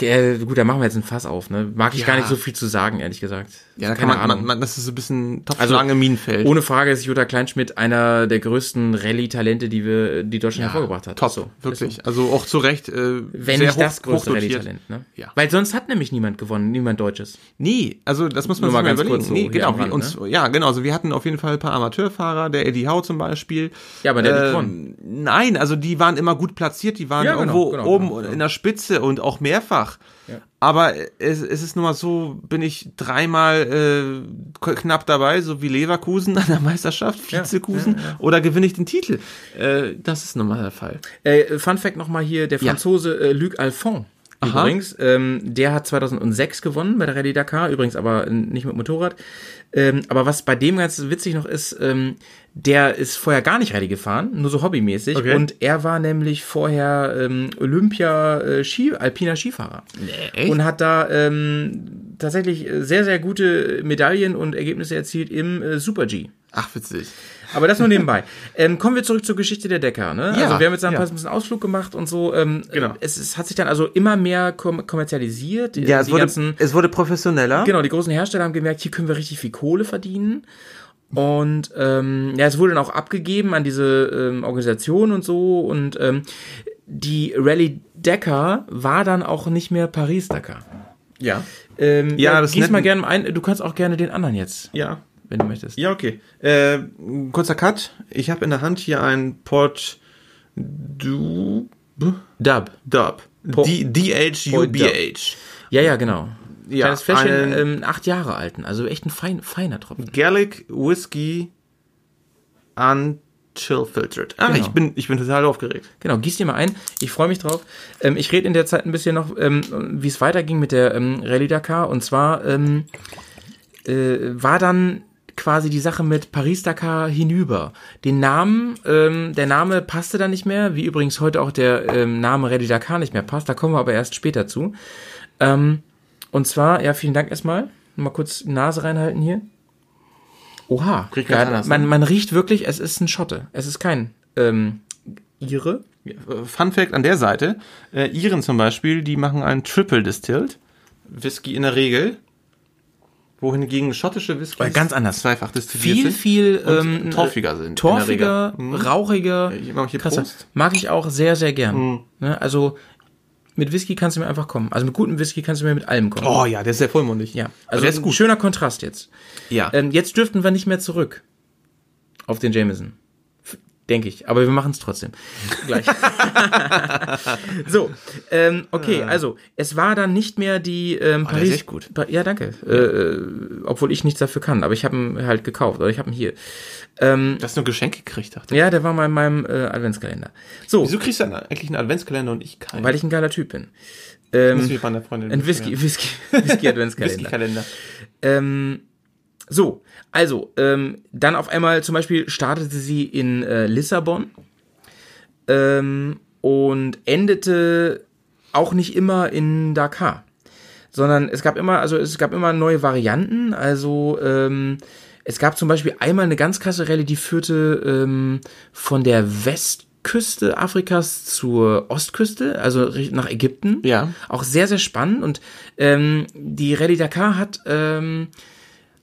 äh, gut, da machen wir jetzt ein Fass auf, ne? Mag ich Ja. gar nicht so viel zu sagen, ehrlich gesagt. Ja, da kann man, man, man, das ist so ein bisschen Topfschlange Also, Minenfeld. Ohne Frage ist Jutta Kleinschmidt einer der größten Rallye-Talente, die wir, die Deutschland hervorgebracht hat. Top, So, wirklich. Also auch zu Recht. Äh, Wenn sehr nicht das hoch- größte hochdotiert. Rallye-Talent, ne? Ja. Weil sonst hat nämlich niemand gewonnen, niemand Deutsches. Nee, also das muss man Nur sich mal ganz überlegen. kurz so nee, genau, Rand, uns, ja, genau, also wir hatten auf jeden Fall ein paar Amateurfahrer, der Eddie Howe zum Beispiel. Ja, aber der hat nicht Ähm, Nein, also die waren immer gut platziert, die waren Ja, genau, irgendwo genau, oben genau, genau. in der Spitze und auch mehrfach. Ja. Aber es, es ist nun mal so, bin ich dreimal äh, knapp dabei, so wie Leverkusen an der Meisterschaft, Ja, Vizekusen, oder gewinne ich den Titel? Äh, das ist nun mal der Fall. Äh, Fun Fact nochmal hier, der Ja. Franzose äh, Luc Alphon. Aha. Übrigens, ähm, der hat 2006 gewonnen bei der Rallye Dakar, übrigens aber nicht mit Motorrad. Ähm, aber was bei dem ganz witzig noch ist, ähm, der ist vorher gar nicht Rallye gefahren, nur so hobbymäßig. Okay. Und er war nämlich vorher ähm, Olympia äh, Ski, alpiner Skifahrer. echt? Und hat da ähm, tatsächlich sehr, sehr gute Medaillen und Ergebnisse erzielt im äh, Super G. Ach, witzig. Aber das nur nebenbei. ähm, kommen wir zurück zur Geschichte der Decker. Ne? Ja, also wir haben jetzt dann ja. ein bisschen Ausflug gemacht und so. Ähm, Genau. Es, es hat sich dann also immer mehr kom kommerzialisiert. Ja, es wurde, ganzen, es wurde professioneller. genau, die großen Hersteller haben gemerkt, hier können wir richtig viel Kohle verdienen. Und ähm, ja, es wurde dann auch abgegeben an diese ähm, Organisation und so. Und ähm, die Rallye Dakar war dann auch nicht mehr Paris Dakar. Ja. Ähm, Ja, das gieß nennt- mal gerne ein. Du kannst auch gerne den anderen jetzt, Ja. wenn du möchtest. Ja, okay. Äh, kurzer Cut. Ich habe in der Hand hier ein Port du Dub. Dub. Po- D- DHUBH. Ja, ja, genau. Ja, Kleines Fläschchen, ähm, acht Jahre alten, also echt ein fein, feiner Tropfen. Gallic Whiskey Unchill Filtered. Ah, Genau. ich bin ich bin total aufgeregt. Genau, gieß dir mal ein. Ich freue mich drauf. Ähm, ich rede in der Zeit ein bisschen noch, ähm, wie es weiterging mit der ähm, Rallye Dakar. Und zwar ähm, äh, war dann quasi die Sache mit Paris Dakar hinüber. Den Namen, ähm, der Name passte dann nicht mehr, wie übrigens heute auch der ähm, Name Rallye Dakar nicht mehr passt. Da kommen wir aber erst später zu. Ähm, und zwar, ja, vielen Dank erstmal. Mal kurz die Nase reinhalten hier. Oha, ganz ja, anders, man, ne? man riecht wirklich, es ist ein Schotte. Es ist kein ähm, Ire. Äh, Fun Fact an der Seite. Äh, Iren zum Beispiel, die machen einen Triple Distilled. Whisky in der Regel. Wohingegen schottische Whisky Weil ganz anders. zweifach destilliert Viel, sind. viel und ähm, torfiger sind. Torfiger. Mhm. rauchiger. Ich mach hier. Mag ich auch sehr, sehr gern. Mhm. Ne? Also mit Whisky kannst du mir einfach kommen. Also mit gutem Whisky kannst du mir mit allem kommen. Oh ja, der ist sehr vollmundig. Ja, also also der ist ein gut. schöner Kontrast jetzt. Ja. Ähm, jetzt dürften wir nicht mehr zurück auf den Jameson. Denke ich, aber wir machen es trotzdem. Gleich. so, ähm, okay, also es war dann nicht mehr die ähm, Ah. der Paris. ist echt gut. Pa ja, danke. Äh, äh, obwohl ich nichts dafür kann, aber ich habe ihn halt gekauft oder ich habe ihn hier. Ähm, Du hast nur Geschenke gekriegt, dachte ich. ja, der war mal in meinem äh, Adventskalender. So, Wieso kriegst du dann eigentlich einen Adventskalender und ich keinen? weil ich ein geiler Typ bin. muss Ähm, mich bei einer Freundin ein Whisky, Whisky, Whisky Adventskalender. Whisky-Kalender. Ähm, so, also, ähm, dann auf einmal zum Beispiel startete sie in äh, Lissabon ähm, und endete auch nicht immer in Dakar, sondern es gab immer, also es gab immer neue Varianten. Also ähm, es gab zum Beispiel einmal eine ganz krasse Rallye, die führte ähm, von der Westküste Afrikas zur Ostküste, also nach Ägypten. Ja. Auch sehr, sehr spannend. Und ähm, die Rallye Dakar hat ähm,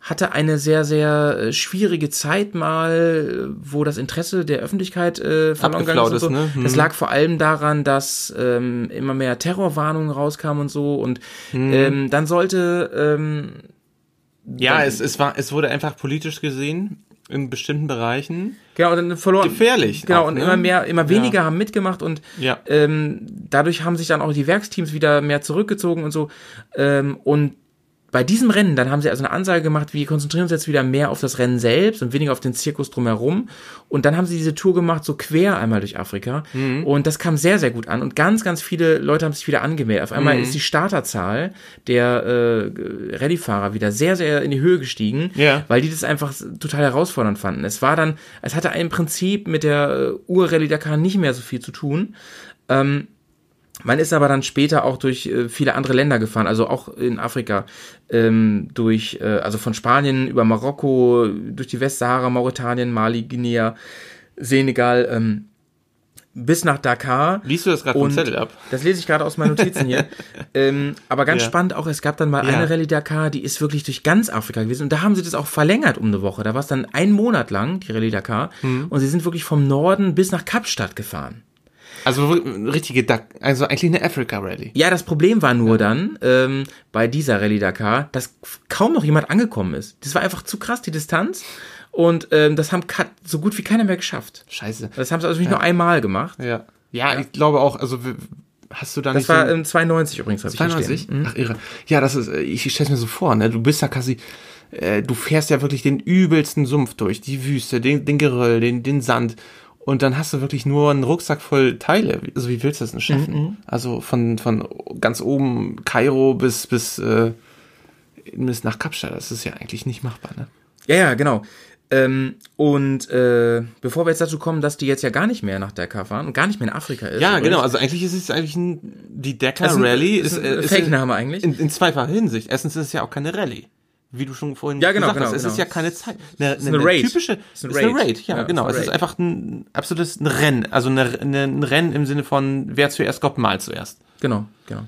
hatte eine sehr, sehr äh, schwierige Zeit mal, äh, wo das Interesse der Öffentlichkeit äh, verloren gegangen ist. Und so. ne? Das Hm. lag vor allem daran, dass ähm, immer mehr Terrorwarnungen rauskamen und so. Und Hm. ähm, dann sollte ähm, Ja, es, es, war, es wurde einfach politisch gesehen in bestimmten Bereichen. genau dann verloren. Gefährlich Genau, auch, und ne? immer mehr, immer weniger haben mitgemacht und Ja. ähm, dadurch haben sich dann auch die Werksteams wieder mehr zurückgezogen und so. Ähm, und bei diesem Rennen, dann haben sie also eine Ansage gemacht, wir konzentrieren uns jetzt wieder mehr auf das Rennen selbst und weniger auf den Zirkus drumherum. Und dann haben sie diese Tour gemacht, so quer einmal durch Afrika. Mhm. Und das kam sehr, sehr gut an. Und ganz, ganz viele Leute haben sich wieder angemeldet. Auf einmal Mhm. ist die Starterzahl der äh, Rallyefahrer wieder sehr, sehr in die Höhe gestiegen, Ja. weil die das einfach total herausfordernd fanden. Es war dann, es hatte im Prinzip mit der äh, Ur-Rallye Dakar nicht mehr so viel zu tun. Ähm, man ist aber dann später auch durch äh, viele andere Länder gefahren, also auch in Afrika, ähm, durch, äh, also von Spanien über Marokko, durch die Westsahara, Mauretanien, Mali, Guinea, Senegal, ähm, bis nach Dakar. Liest du das gerade vom Zettel ab? Das lese ich gerade aus meinen Notizen hier. ähm, aber ganz Ja. spannend auch, es gab dann mal Ja. eine Rallye Dakar, die ist wirklich durch ganz Afrika gewesen. Und da haben sie das auch verlängert um eine Woche. Da war es dann einen Monat lang, die Rallye Dakar. Mhm. Und sie sind wirklich vom Norden bis nach Kapstadt gefahren. Also richtige, Dak also eigentlich eine Africa Rally. Ja, das Problem war nur dann ähm, bei dieser Rallye Dakar, dass kaum noch jemand angekommen ist. Das war einfach zu krass, die Distanz. Und ähm, das haben so gut wie keiner mehr geschafft. Scheiße. Das haben sie also nicht nur einmal gemacht. Ja. Ja, ich glaube auch, also hast du da Das nicht war so ähm, 92 übrigens, habe ich hier 92? stehen. Mhm. Ach irre. Ja, das ist, äh, ich stelle mir so vor, ne? Du bist da quasi, äh, du fährst ja wirklich den übelsten Sumpf durch, die Wüste, den, den Geröll, den, den Sand. Und dann hast du wirklich nur einen Rucksack voll Teile. Also wie willst du das denn schaffen? Mhm. Also von, von ganz oben Kairo bis, bis, äh, bis nach Kapstadt. Das ist ja eigentlich nicht machbar, ne? Ja, ja, genau. Ähm, und äh, bevor wir jetzt dazu kommen, dass die jetzt ja gar nicht mehr nach Dakar fahren und gar nicht mehr in Afrika ist. Ja, genau. Also eigentlich ist es eigentlich ein, die Dakar Das ist ein- Rally ist ein äh, ist Fake-Name eigentlich. In, in zweifacher Hinsicht. Erstens ist es ja auch keine Rallye. Wie du schon vorhin Ja, genau, gesagt hast, genau, es ist genau. ja keine Zeit. Eine, ist eine Raid. typische, Ist eine ist eine Raid. Raid, ja, Ja, genau. ist Es eine ist einfach ein absolutes ein Rennen. Also eine, eine, ein Rennen im Sinne von, wer zuerst kommt, mal zuerst. Genau, genau.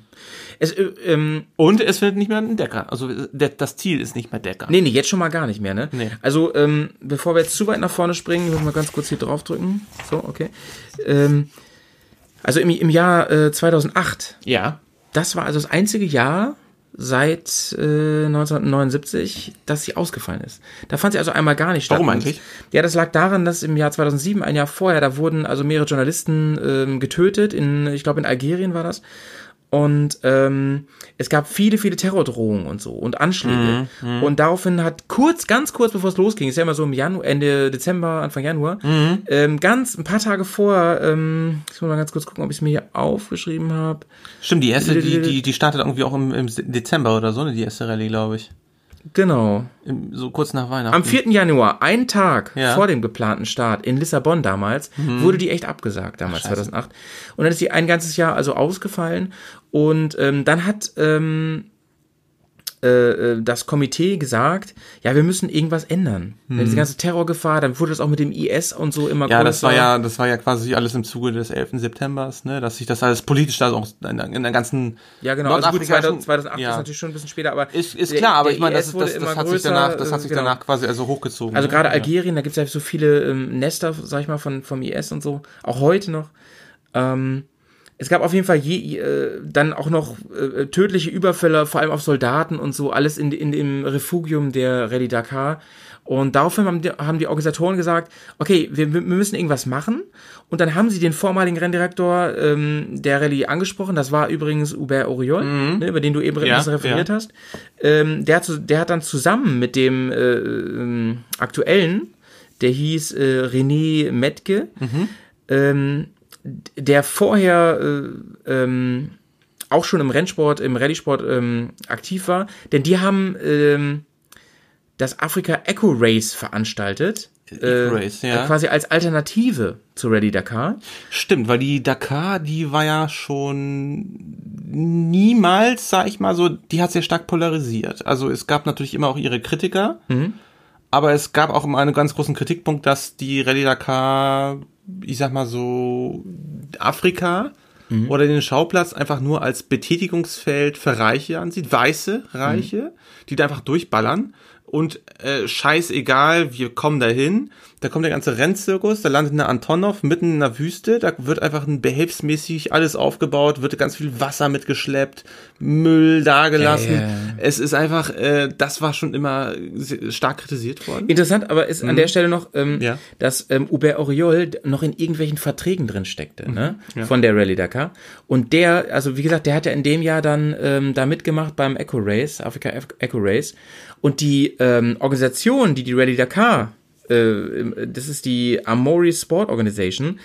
Es, äh, ähm, Und es findet nicht mehr ein Decker. Also der, das Ziel ist nicht mehr Decker. nee, nee, jetzt schon mal gar nicht mehr, ne? Nee. Also, ähm, bevor wir jetzt zu weit nach vorne springen, ich muss mal ganz kurz hier draufdrücken. So, okay. Ähm, also im, im Jahr äh, 2008, Ja. das war also das einzige Jahr seit äh, 1979, dass sie ausgefallen ist. Da fand sie also einmal gar nicht statt. Warum Und- eigentlich? Ja, das lag daran, dass im Jahr 2007, ein Jahr vorher, da wurden also mehrere Journalisten ähm, getötet, in, ich glaube in Algerien war das. Und ähm, es gab viele, viele Terrordrohungen und so und Anschläge. und daraufhin hat kurz, ganz kurz bevor es losging, ist ja immer so im Januar, Ende Dezember, Anfang Januar, ähm, ganz ein paar Tage vor, ähm, ich muss mal ganz kurz gucken, ob ich es mir hier aufgeschrieben habe. Stimmt, die erste, die, die, die startet irgendwie auch im, im Dezember oder so, ne? Die erste Rallye, glaube ich. Genau. So kurz nach Weihnachten. Am 4. Januar, einen Tag Ja. vor dem geplanten Start in Lissabon damals, wurde die echt abgesagt, damals 2008. Und dann ist sie ein ganzes Jahr also ausgefallen. Und ähm, dann hat ähm, äh, äh, das Komitee gesagt, ja, wir müssen irgendwas ändern. Diese ganze Terrorgefahr, dann wurde das auch mit dem IS und so immer Ja, größer. das war ja, das war ja quasi alles im Zuge des 11. Septembers, ne, dass sich das alles politisch da auch in, der- in der ganzen Ja, genau. Also gut, nordafrikanischen- 2000, 2008 ja. ist natürlich schon ein bisschen später, aber Ist, ist klar, aber ich meine, das, das, das, hat sich danach, das hat sich genau. danach quasi also hochgezogen. Also ne? gerade Ja. Algerien, da gibt es ja so viele ähm, Nester, sag ich mal, von, vom IS und so, auch heute noch. Ähm, es gab auf jeden Fall je, äh, dann auch noch äh, tödliche Überfälle, vor allem auf Soldaten und so, alles in, in dem Refugium der Rallye Dakar. Und daraufhin haben die, haben die Organisatoren gesagt, okay, wir, wir müssen irgendwas machen. Und dann haben sie den vormaligen Renndirektor ähm, der Rallye angesprochen. Das war übrigens Hubert Auriol, ne, über den du eben Mhm. Ja, referiert ja. hast. Ähm, der, hat, der hat dann zusammen mit dem äh, ähm, aktuellen, der hieß äh, René Metke, ähm, der vorher äh, ähm, auch schon im Rennsport, im Rallye-Sport ähm, aktiv war, denn die haben ähm, das Afrika Eco Race veranstaltet. äh, Race, ja. Quasi als Alternative zu Rallye Dakar. Stimmt, weil die Dakar, die war ja schon niemals, sag ich mal so, die hat sehr stark polarisiert. Also es gab natürlich immer auch ihre Kritiker, aber es gab auch immer einen ganz großen Kritikpunkt, dass die Rallye Dakar, ich sag mal so, Afrika oder den Schauplatz einfach nur als Betätigungsfeld für Reiche ansieht, weiße Reiche, die da einfach durchballern. Und äh, scheißegal, wir kommen dahin. Da kommt der ganze Rennzirkus, da landet eine Antonov mitten in der Wüste, da wird einfach ein behelfsmäßig alles aufgebaut, wird ganz viel Wasser mitgeschleppt, Müll dagelassen. Ja, ja, ja. Es ist einfach, äh, das war schon immer stark kritisiert worden. Interessant, aber ist an der Stelle noch, ähm, Mhm. Ja. dass ähm, Hubert Auriol noch in irgendwelchen Verträgen drin steckte, ne? Von der Rallye Dakar. Und der, also wie gesagt, der hat ja in dem Jahr dann ähm, da mitgemacht beim Echo Race, Afrika Echo Race. Und die ähm, Organisation, die die Rallye Dakar, äh, das ist die Amori Sport Organization,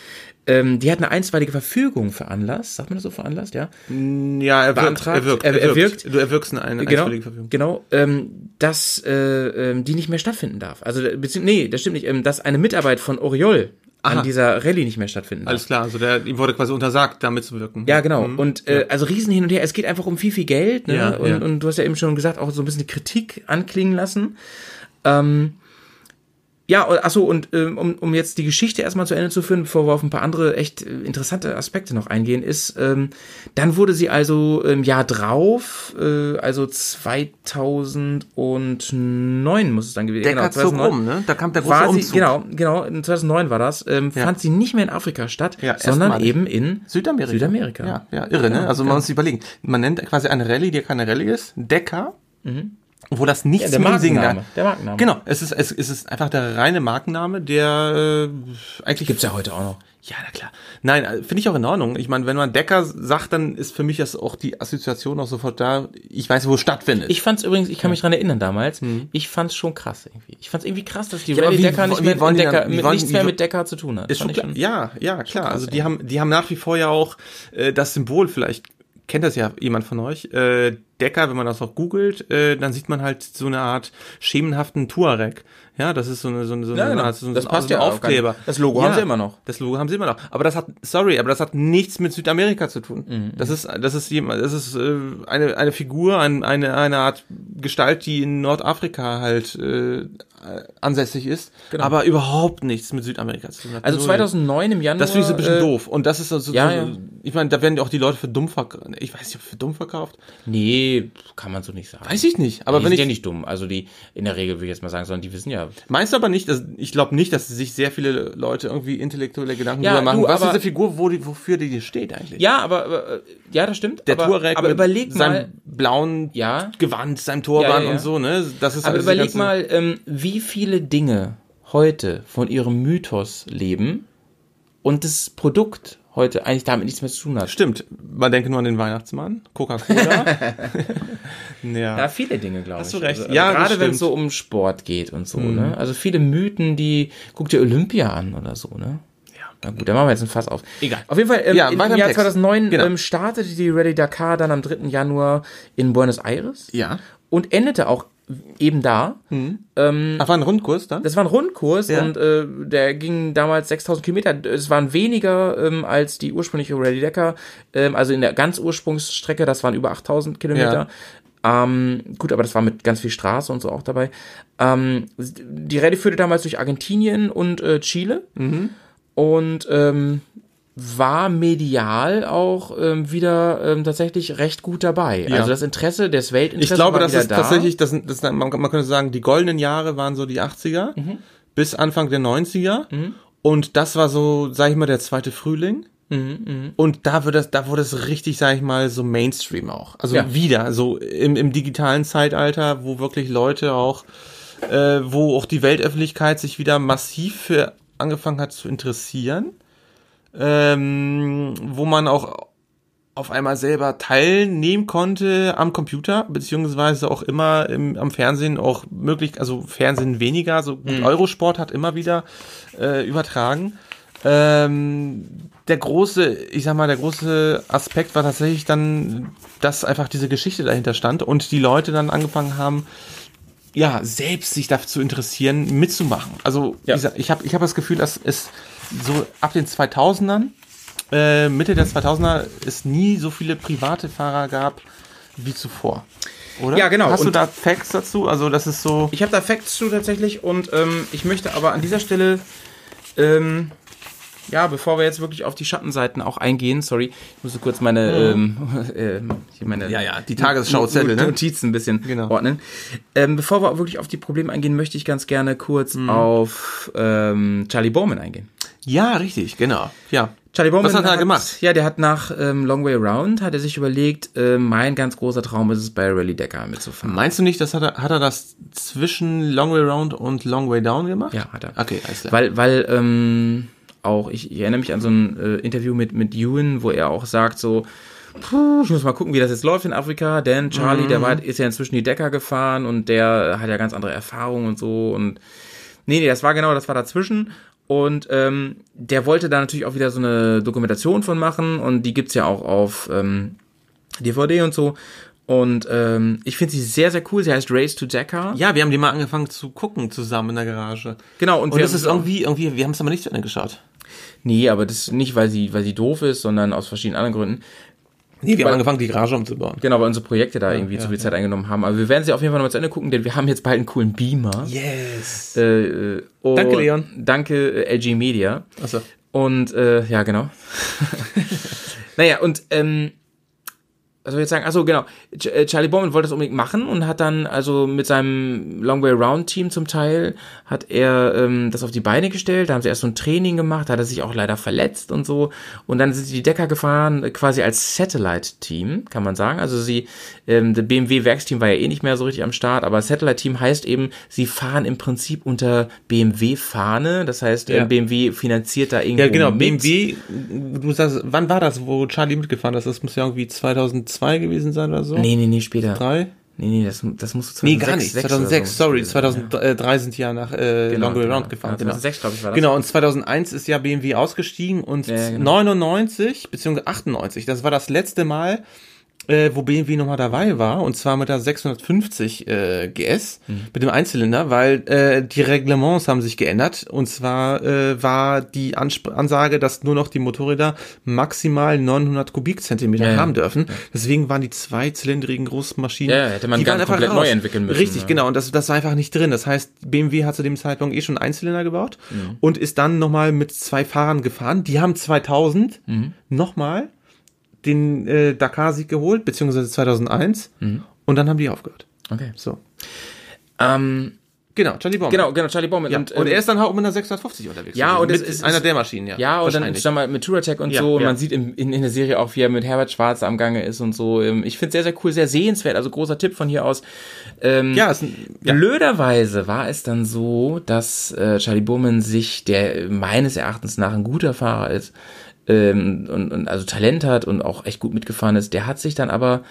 ähm, die hat eine einstweilige Verfügung veranlasst, sagt man das so veranlasst, ja? Ja, er wirkt, er wirkt, er- er wirkt. Du erwirkst eine, eine genau, einstweilige Verfügung. genau ähm, dass äh, ähm, die nicht mehr stattfinden darf. Also beziehungsweise, nee, das stimmt nicht, ähm, dass eine Mitarbeit von Oriol Aha. an dieser Rallye nicht mehr stattfinden darf. Alles klar, also der, ihm wurde quasi untersagt, da mitzuwirken. Ja, genau. Und äh, also Riesen hin und her. Es geht einfach um viel, viel Geld. Ne? Ja, und, ja. und du hast ja eben schon gesagt, auch so ein bisschen Kritik anklingen lassen. Ähm, ja, und- ach so und ähm, um, um jetzt die Geschichte erstmal zu Ende zu führen, bevor wir auf ein paar andere echt äh, interessante Aspekte noch eingehen, ist, ähm, dann wurde sie also im Jahr drauf, äh, also 2009 muss es dann gewesen Der genau, genau, zog 2009 um, ne? Da kam der große war sie, Umzug. genau, genau, in 2009 war das, ähm, Ja. fand sie nicht mehr in Afrika statt, Ja, sondern eben in Südamerika. Südamerika. Ja, ja, irre, ne? Also man muss sich überlegen. Man nennt quasi eine Rallye, die keine Rallye ist, Decker, wo das nichts Mhm. Ja, mit dem Singen hat. der Markenname. Genau, es ist, es, es ist einfach der reine Markenname, der äh, eigentlich Gibt's ja heute auch noch. Ja, na klar. Nein, äh, finde ich auch in Ordnung. Ich meine, wenn man Decker sagt, dann ist für mich das auch die Assoziation auch sofort da. Ich weiß, wo es stattfindet. Ich fand's übrigens, ich kann mich dran erinnern damals, ich fand's schon krass irgendwie. Ich fand's irgendwie krass, dass die Mhm. Ja, wie- Decker nicht mehr dann- Decker, wie mit, wollen- nichts mehr mit Decker zu tun hat. ist schon klar. Ja, ja, klar. krass, also die ey. haben, die haben nach wie vor ja auch äh, das Symbol, vielleicht kennt das ja jemand von euch, äh, Decker, wenn man das auch googelt, äh, dann sieht man halt so eine Art schemenhaften Tuareg. Ja, das ist so eine, so eine, so eine, Ja, genau. Art- so, Das so passt so ein ja. Aufkleber. Das Logo haben sie immer noch. Das Logo haben sie immer noch. Aber das hat, sorry, aber das hat nichts mit Südamerika zu tun. Mhm. Das ist, das ist jemand, das ist äh, eine, eine Figur, ein, eine, eine Art Gestalt, die in Nordafrika halt äh, ansässig ist, aber überhaupt nichts mit Südamerika zu tun hat. Genau. Also Null. 2009 im Januar. Das finde ich so ein bisschen äh, doof. Und das ist also, ja, so, ja. ich meine, da werden auch die Leute für dumm verkauft. Ich weiß nicht, ob für dumm verkauft. Nee, kann man so nicht sagen. Weiß ich nicht. Aber die wenn sind ich, ja nicht dumm. Also die, in der Regel würde ich jetzt mal sagen, sondern die wissen ja. meinst du aber nicht, dass, ich glaube nicht, dass sich sehr viele Leute irgendwie intellektuelle Gedanken Ja, darüber machen. du, Was ist aber- diese Figur, wo die, wofür die hier steht eigentlich? Ja, aber, aber äh, ja, das stimmt. Der aber, Tuareg aber mit überleg mal, seinem blauen ja, Gewand, seinem Turban und so, ne? Das ist aber überleg mal, ähm, wie viele Dinge heute von ihrem Mythos leben und das Produkt heute eigentlich damit nichts mehr zu tun hat. Stimmt. Man denke nur an den Weihnachtsmann, Coca-Cola. ja. Ja, viele Dinge, glaube ich. Hast du recht. Also, Ja, das gerade wenn es so um Sport geht und so, ne? Also viele Mythen, die, guck dir Olympia an oder so, ne? Ja. Na gut, da machen wir jetzt ein Fass auf. Egal. Auf jeden Fall, ähm, Ja, im Jahr Text. 2009 Genau. ähm, startete die Rallye Dakar dann am 3. Januar in Buenos Aires Ja. und endete auch eben da. Ach, war ein Rundkurs dann? Das war ein Rundkurs Ja. und äh, der ging damals 6000 Kilometer. Es waren weniger ähm, als die ursprüngliche Rallye Dakar. Ähm, also in der ganz Ursprungsstrecke, das waren über 8000 Kilometer. Ähm, gut, aber das war mit ganz viel Straße und so auch dabei. Ähm, die Rallye führte damals durch Argentinien und äh, Chile Mhm. und ähm, war medial auch ähm, wieder ähm, tatsächlich recht gut dabei. Ja. Also das Interesse, das Weltinteresse Ich glaube, das ist da. tatsächlich, das, das, man, man könnte sagen, die goldenen Jahre waren so die 80er Mhm. bis Anfang der 90er. Und das war so, sag ich mal, der zweite Frühling. Mhm, Und da wird das, da wurde es richtig, sag ich mal, so Mainstream auch. Also Ja. wieder, so im, im digitalen Zeitalter, wo wirklich Leute auch, äh, wo auch die Weltöffentlichkeit sich wieder massiv für angefangen hat zu interessieren. Ähm, wo man auch auf einmal selber teilnehmen konnte am Computer, beziehungsweise auch immer im, am Fernsehen auch möglich, also Fernsehen weniger, so gut, Eurosport hat immer wieder äh, übertragen. Ähm, der große, ich sag mal, der große Aspekt war tatsächlich dann, dass einfach diese Geschichte dahinter stand und die Leute dann angefangen haben, ja, selbst sich dafür zu interessieren, mitzumachen. Also Ja. gesagt, ich habe ich hab das Gefühl, dass es so ab den 2000ern, äh, Mitte der 2000er, es nie so viele private Fahrer gab wie zuvor. Oder? Ja, genau. Hast du Und- da Facts dazu? Also das ist so... Ich habe da Facts zu tatsächlich und ähm, ich möchte aber an dieser Stelle ähm, ja, bevor wir jetzt wirklich auf die Schattenseiten auch eingehen, sorry, ich musste kurz meine, ähm, äh, meine Ja, ja, die Tagesschauzettel, ne? Notizen ein bisschen Genau. ordnen. Ähm, bevor wir wirklich auf die Probleme eingehen, möchte ich ganz gerne kurz Mhm. auf ähm, Charlie Bowman eingehen. Ja, richtig, genau. Ja. Charlie Bowman Was hat er gemacht? Ja, der hat nach ähm, Long Way Round, hat er sich überlegt, äh, mein ganz großer Traum ist es, bei Rally Decker mitzufahren. Meinst du nicht, das hat er, hat er das zwischen Long Way Round und Long Way Down gemacht? Ja, hat er. Okay, alles klar. Weil, weil ähm, auch, ich, ich erinnere mich an so ein äh, Interview mit, mit Ewan, wo er auch sagt so, puh, ich muss mal gucken, wie das jetzt läuft in Afrika, denn Charlie, der war, ist ja inzwischen die Decker gefahren und der hat ja ganz andere Erfahrungen und so und nee, nee, das war genau, das war dazwischen. Und ähm, der wollte da natürlich auch wieder so eine Dokumentation von machen und die gibt's ja auch auf ähm, DVD und so und ähm, ich finde sie sehr, sehr cool. Sie heißt Race to Dakar. ja, wir haben die mal angefangen zu gucken zusammen in der Garage. Genau, und, Und das ist irgendwie, irgendwie, wir haben es aber nicht zu Ende geschaut. Nee, aber das nicht, weil sie, weil sie doof ist, sondern aus verschiedenen anderen Gründen. Nee, wir Weil- haben angefangen, die Garage umzubauen. Genau, weil unsere Projekte da irgendwie ja, zu viel Zeit eingenommen haben. Aber wir werden sie auf jeden Fall nochmal zu Ende gucken, denn wir haben jetzt bald einen coolen Beamer. Yes. Äh, und Danke, Leon. Danke, äh, LG Media. Achso. Und, äh, ja, genau. naja, und, ähm, was soll ich jetzt sagen? Achso, genau. Äh, Charlie Bowman wollte das unbedingt machen und hat dann, also mit seinem Long Way Round Team zum Teil, hat er ähm, das auf die Beine gestellt. Da haben sie erst so ein Training gemacht, da hat er sich auch leider verletzt und so. Und dann sind sie die Decker gefahren, äh, quasi als Satellite-Team, kann man sagen. Also sie, ähm, das BMW-Werksteam war ja eh nicht mehr so richtig am Start, aber Satellite-Team heißt eben, sie fahren im Prinzip unter BMW-Fahne. Das heißt, Ja. äh, BMW finanziert da irgendwo Ja, genau, mit. BMW, du sagst, wann war das, wo Charlie mitgefahren ist? Das muss ja irgendwie 2002 gewesen sein oder so? Nee, nee, nee, später. Drei? Nee, nee, das, das musste 2006 Nee, gar nicht. sechs 2006, oder so sorry. gewesen sein, 2003 sind die ja nach äh, Genau, Long Way genau. Round gefahren. Ja, 2006, glaube ich, war das. Genau, und 2001 ist ja BMW ausgestiegen und Ja, genau. 99 beziehungsweise 98, das war das letzte Mal, äh, wo BMW nochmal dabei war, und zwar mit der 650 äh, GS, Mhm. mit dem Einzylinder, weil äh, die Reglements haben sich geändert. Und zwar äh, war die Ansp Ansage, dass nur noch die Motorräder maximal 900 Kubikzentimeter Ja, ja. haben dürfen. Deswegen waren die zweizylindrigen großen Maschinen, Ja, ja, hätte man die ganz waren einfach komplett raus. neu entwickeln müssen, Richtig, ja. genau. Und das, das war einfach nicht drin. Das heißt, BMW hat zu dem Zeitpunkt eh schon Einzylinder gebaut und ist dann nochmal mit zwei Fahrern gefahren. Die haben 2000 Mhm. nochmal den äh, Dakar-Sieg geholt, beziehungsweise 2001. Mhm. Und dann haben die aufgehört. Okay. So. Ähm, Genau, Charlie Bowman. genau, genau, Charlie Bowman. Ja. Und, Und, ähm, er ist dann auch mit einer 650 unterwegs. Ja, und es ist- einer der Maschinen, ja. Ja, und dann sag mal mit Touratech und Ja, so. Und ja. man sieht in, in, in der Serie auch, wie er mit Herbert Schwarz am Gange ist und so. Ähm, Ich finde sehr, sehr cool, sehr sehenswert. Also großer Tipp von hier aus. Ähm, Ja, ist ein, ja. Blöderweise war es dann so, dass äh, Charlie Bowman sich, der meines Erachtens nach ein guter Fahrer ist, ähm, und, und also Talent hat und auch echt gut mitgefahren ist, der hat sich dann aber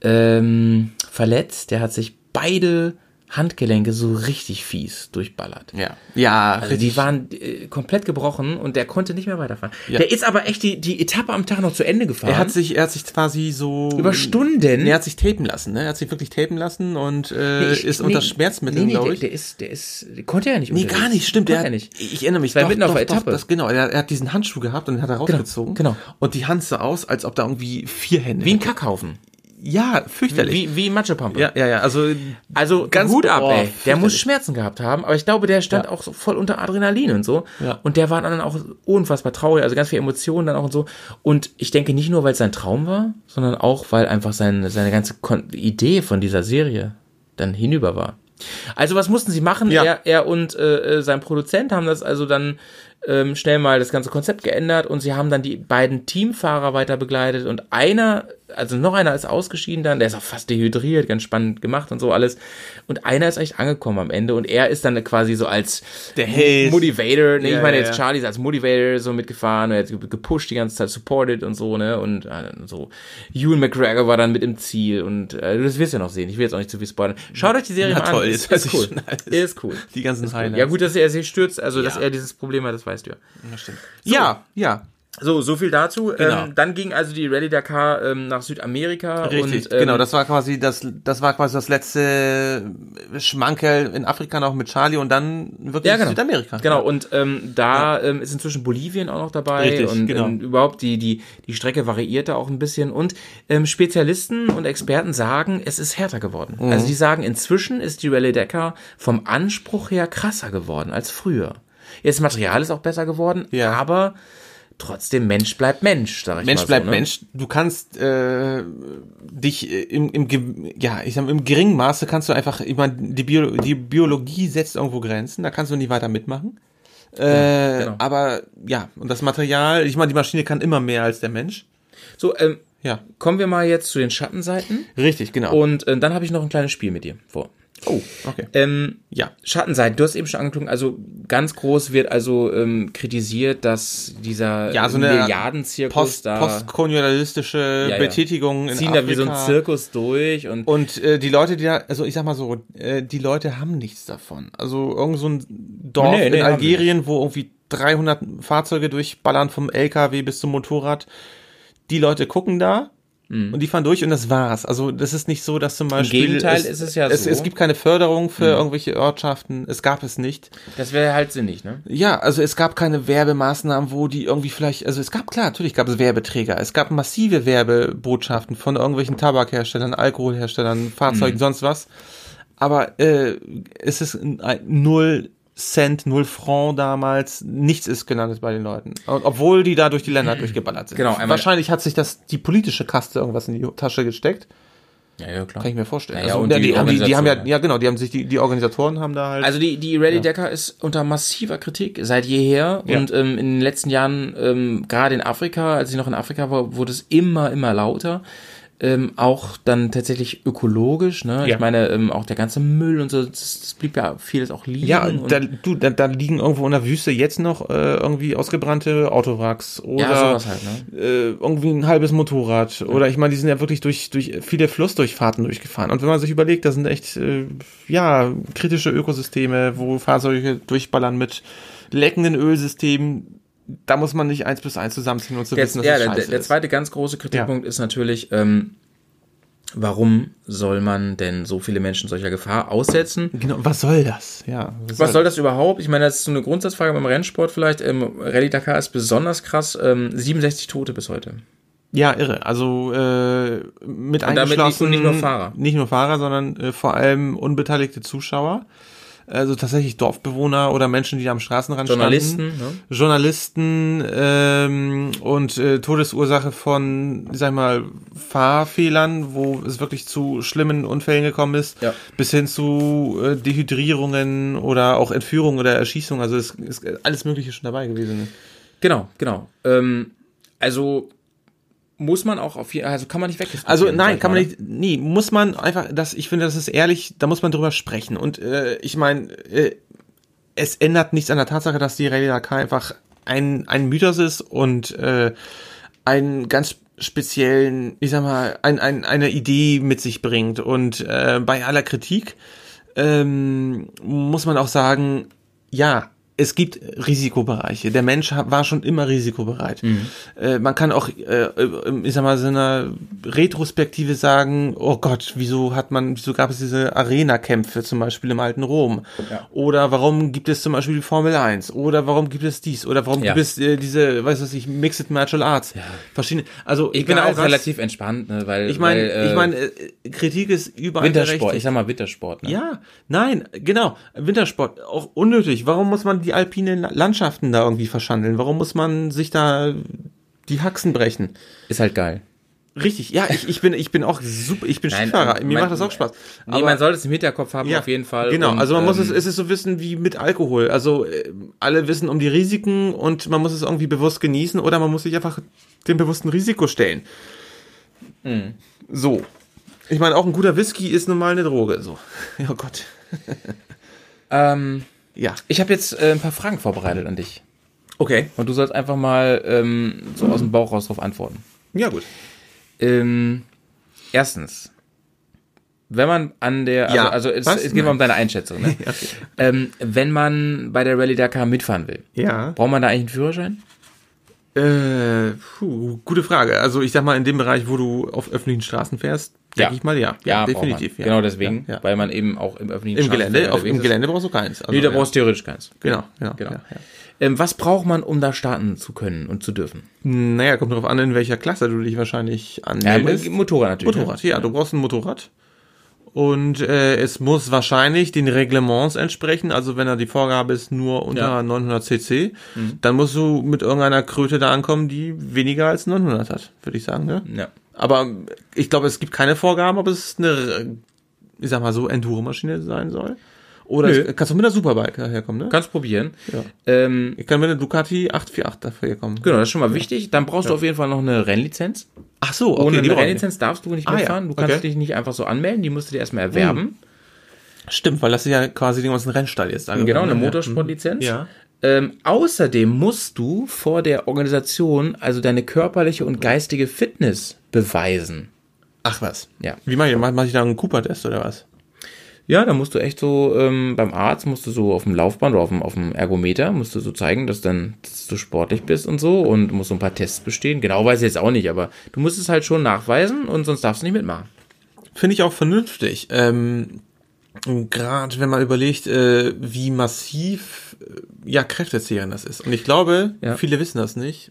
ähm, verletzt, der hat sich beide Handgelenke so richtig fies durchballert. Ja, ja Also die waren äh, komplett gebrochen und der konnte nicht mehr weiterfahren. Ja. Der ist aber echt die, die Etappe am Tag noch zu Ende gefahren. Er hat sich, er hat sich quasi so über Stunden. Er hat sich tapen lassen, ne? Er hat sich wirklich tapen lassen und äh, Ich- ist nee, unter Schmerzmitteln, nee, glaube der, ich. der ist, der ist, der konnte ja nicht. Nee, unterwegs. gar nicht, stimmt. Konnte Er er nicht. Ich erinnere mich. war doch, mitten auf doch, der doch, Etappe. Das, genau, er, er hat diesen Handschuh gehabt und den hat er rausgezogen. genau. Und die Hand sah aus, als ob da irgendwie vier Hände. Wie ein. Kackhaufen. Ja, fürchterlich. Wie, wie Matschepampe. ja, ja, ja. Also Also Ganz- Hut ab, oh, ey. Der muss Schmerzen gehabt haben, aber ich glaube, der stand Ja. auch so voll unter Adrenalin und so. Ja. Und der war dann auch unfassbar traurig, also ganz viele Emotionen dann auch und so. Und ich denke nicht nur, weil es sein Traum war, sondern auch, weil einfach seine, seine ganze Kon Idee von dieser Serie dann hinüber war. Also was mussten sie machen? Ja. Er, er und äh, äh, sein Produzent haben das also dann ähm, schnell mal das ganze Konzept geändert und sie haben dann die beiden Teamfahrer weiter begleitet und einer, also noch einer ist ausgeschieden dann, der ist auch fast dehydriert, ganz spannend gemacht und so alles. Und einer ist echt angekommen am Ende und er ist dann quasi so als Der Held. Motivator, ne, Ja, ich meine jetzt ja. Charlie ist als Motivator so mitgefahren, er hat gepusht die ganze Zeit, supported und so, ne, und äh, so. Ewan McGregor war dann mit im Ziel und äh, das wirst du ja noch sehen, ich will jetzt auch nicht zu viel spoilern. Schaut euch die Serie Na mal toll, an, ist, ist cool, ist cool. die ganzen Highlights. Ja gut, dass er sich stürzt, also dass Ja. er dieses Problem hat, das weißt du ja. Ja, stimmt. Ja, ja. So, so viel dazu. Genau. Ähm, dann ging also die Rallye Dakar ähm, nach Südamerika. Richtig, und, ähm, genau, das war quasi das, das war quasi das letzte Schmankerl in Afrika noch mit Charlie und dann wirklich ja, genau. Südamerika. Genau, und ähm, da ähm, ist inzwischen Bolivien auch noch dabei Richtig, und genau. ähm, überhaupt die, die, die Strecke variiert da auch ein bisschen und ähm, Spezialisten und Experten sagen, es ist härter geworden. Also die sagen, inzwischen ist die Rallye Dakar vom Anspruch her krasser geworden als früher. Jetzt das Material ist auch besser geworden, Ja. aber trotzdem Mensch bleibt Mensch, sag ich Mensch mal bleibt so, ne? Mensch. Du kannst äh, dich äh, im, im, ja, ich sag, im geringen Maße kannst du einfach, ich meine, die, Bio, die Biologie setzt irgendwo Grenzen, da kannst du nicht weiter mitmachen. Äh, genau. Aber ja, und das Material, ich meine, die Maschine kann immer mehr als der Mensch. So, ähm, Ja, kommen wir mal jetzt zu den Schattenseiten richtig, genau. und äh, dann habe ich noch ein kleines Spiel mit dir vor. Oh, okay. Ähm, Ja. Schattenseiten, du hast eben schon angeklungen, also ganz groß wird also ähm, kritisiert, dass dieser Ja, so eine Milliardenzirkus Post, da postkolonialistische ja. Betätigung in ziehen Afrika. da wie so ein Zirkus durch und Und äh, die Leute, die da, also ich sag mal so, äh, die Leute haben nichts davon. Also irgend so ein Dorf Nee, nee, in Algerien, wo irgendwie 300 Fahrzeuge durchballern vom LKW bis zum Motorrad. Die Leute gucken da und die fahren durch und das war's. Also das ist nicht so, dass zum Beispiel Gegenteil ist es ja es, so. es gibt keine Förderung für irgendwelche Ortschaften. Es gab es nicht. das wäre halt sinnig, ne? Ja, also es gab keine Werbemaßnahmen, wo die irgendwie vielleicht, also es gab klar, natürlich gab es Werbeträger, es gab massive Werbebotschaften von irgendwelchen Tabakherstellern, Alkoholherstellern, Fahrzeugen, sonst was. Aber äh, es ist ein null Cent, null Franc damals, nichts ist gelandet bei den Leuten. Obwohl die da durch die Länder durchgeballert sind. Genau, Wahrscheinlich hat sich das die politische Kaste irgendwas in die Tasche gesteckt, Ja, ja, klar. kann ich mir vorstellen. Ja, ja, also, und die die, haben die, die haben ja, ja genau, die haben sich die, die Organisatoren haben da halt. Also die, die Rally Decker ist unter massiver Kritik seit jeher Ja. und ähm, in den letzten Jahren, ähm, gerade in Afrika, als ich noch in Afrika war, wurde es immer, immer lauter. Ähm, auch dann tatsächlich ökologisch, ne? Ja. Ich meine, ähm, auch der ganze Müll und so, das, das blieb ja vieles auch liegen. Ja, da, du, da, da liegen irgendwo in der Wüste jetzt noch äh, irgendwie ausgebrannte Autowracks oder ja, halt, ne? äh, irgendwie ein halbes Motorrad. Oder ich meine, die sind ja wirklich durch, durch viele Flussdurchfahrten durchgefahren. Und wenn man sich überlegt, das sind echt äh, ja kritische Ökosysteme, wo Fahrzeuge durchballern mit leckenden Ölsystemen. Da muss man nicht eins bis eins zusammenziehen und zu Der, wissen, dass ja, es der, scheiße der ist. zweite ganz große Kritikpunkt ist natürlich, ähm, warum soll man denn so viele Menschen solcher Gefahr aussetzen? Genau, was soll das? Ja. Was soll das überhaupt? Ich meine, das ist so eine Grundsatzfrage beim Rennsport vielleicht. Ähm, Rallye Dakar ist besonders krass. Ähm, 67 Tote bis heute. Ja, irre. Also äh, mit Und damit eingeschlossen nicht nur Fahrer. Nicht nur Fahrer, sondern äh, vor allem unbeteiligte Zuschauer. Also tatsächlich Dorfbewohner oder Menschen, die da am Straßenrand Journalisten, standen. ne? Journalisten ähm, und äh, Todesursache von, sag ich mal, Fahrfehlern, wo es wirklich zu schlimmen Unfällen gekommen ist, Ja. bis hin zu äh, Dehydrierungen oder auch Entführung oder Erschießung. Also es ist alles Mögliche schon dabei gewesen. Genau, genau. Ähm, also muss man auch auf jeden also kann man nicht wegdiskutieren. Also nein, kann man nicht, nee, muss man einfach, das, ich finde, das ist ehrlich, da muss man drüber sprechen. Und äh, ich meine, äh, es ändert nichts an der Tatsache, dass die Rallye einfach ein, ein Mythos ist und äh, einen ganz speziellen, ich sag mal, ein, ein, eine Idee mit sich bringt. Und äh, bei aller Kritik ähm, muss man auch sagen, ja, es gibt Risikobereiche. Der Mensch war schon immer risikobereit. Äh, man kann auch, äh, ich sag mal, so einer Retrospektive sagen, oh Gott, wieso hat man, wieso gab es diese Arena-Kämpfe zum Beispiel im alten Rom? Ja. Oder warum gibt es zum Beispiel die Formel 1? Oder warum gibt es dies? Oder warum Ja. gibt es äh, diese, weiß was ich, Mixed Martial Arts? Verschiedene, also Ich bin auch relativ entspannt, ne, weil ich meine, äh, ich meine, äh, Kritik ist überall Wintersport, ich sag mal Wintersport. Ne? Ja, nein, genau. Wintersport, auch unnötig. Warum muss man die alpinen Landschaften da irgendwie verschandeln? Warum muss man sich da die Haxen brechen? Ist halt geil. Richtig, ja, ich, ich bin, ich bin auch super, ich bin Nein, Skifahrer, ähm, mir man- macht das auch Spaß. Nee, man soll es im Hinterkopf haben, ja, auf jeden Fall. Genau, Und, also man muss ähm, es, es ist so wissen wie mit Alkohol. Also äh, alle wissen um die Risiken und man muss es irgendwie bewusst genießen oder man muss sich einfach dem bewussten Risiko stellen. Mhm. So. Ich meine, auch ein guter Whisky ist nun mal eine Droge. So. Oh Gott. Ähm, Ja. ich habe jetzt äh, ein paar Fragen vorbereitet an dich. Okay. Und du sollst einfach mal ähm, so aus dem Bauch raus drauf antworten. Ja, gut. Ähm, erstens, wenn man an der, also, Ja. also es, es geht mal um deine Einschätzung, ne? Okay. ähm, wenn man bei der Rallye Dakar mitfahren will, Ja. braucht man da eigentlich einen Führerschein? Äh, puh, gute Frage. Also ich sag mal, in dem Bereich, wo du auf öffentlichen Straßen fährst, Ja. denke ich mal, ja. braucht definitiv. Ja. Genau deswegen, Ja, ja. weil man eben auch im öffentlichen Im Gelände, Straßenverkehr auf, im. Gelände brauchst du keins. Also, Nee, da ja. brauchst du theoretisch keins. Genau, genau. Genau. Ja, ja. Ähm, was braucht man, um da starten zu können und zu dürfen? Naja, kommt drauf an, in welcher Klasse du dich wahrscheinlich Ja, anmeldest. Motorrad natürlich. Motorrad, ja, du brauchst ein Motorrad. Und äh, es muss wahrscheinlich den Reglements entsprechen. Also wenn da die Vorgabe ist nur unter Ja. 900 cc, dann musst du mit irgendeiner Kröte da ankommen, die weniger als 900 hat, würde ich sagen. Ne? Ja. Aber ich glaube, es gibt keine Vorgaben, ob es eine, ich sag mal so, Enduro-Maschine sein soll. Oder Nö. kannst du mit einer Superbike daherkommen, ne? Kannst probieren. Ja. Ähm, Ich kann mit einer Ducati 848 daherkommen. genau, das ist schon mal wichtig. Dann brauchst du auf jeden Fall noch eine Rennlizenz. Ach so, Ohne die eine. Rennlizenz darfst du nicht Ah, ja. mitfahren. Du kannst Okay. dich nicht einfach so anmelden. Die musst du dir erstmal erwerben. Stimmt, weil das ist ja quasi den ganzen Rennstall jetzt da Genau, eine ne? Motorsportlizenz. Ja. Ähm, außerdem musst du vor der Organisation also deine körperliche und geistige Fitness beweisen. Ach was. Ja. Wie mach ich, mach, mach ich da einen Cooper-Test oder was? Ja, da musst du echt so, ähm, beim Arzt musst du so auf dem Laufband oder auf dem, auf dem Ergometer, musst du so zeigen, dass, dann, dass du sportlich bist und so und musst so ein paar Tests bestehen. Genau weiß ich jetzt auch nicht, aber du musst es halt schon nachweisen und sonst darfst du nicht mitmachen. Finde ich auch vernünftig. Ähm, Gerade wenn man überlegt, äh, wie massiv äh, ja kräftezehrend das ist. Und ich glaube, Ja. viele wissen das nicht.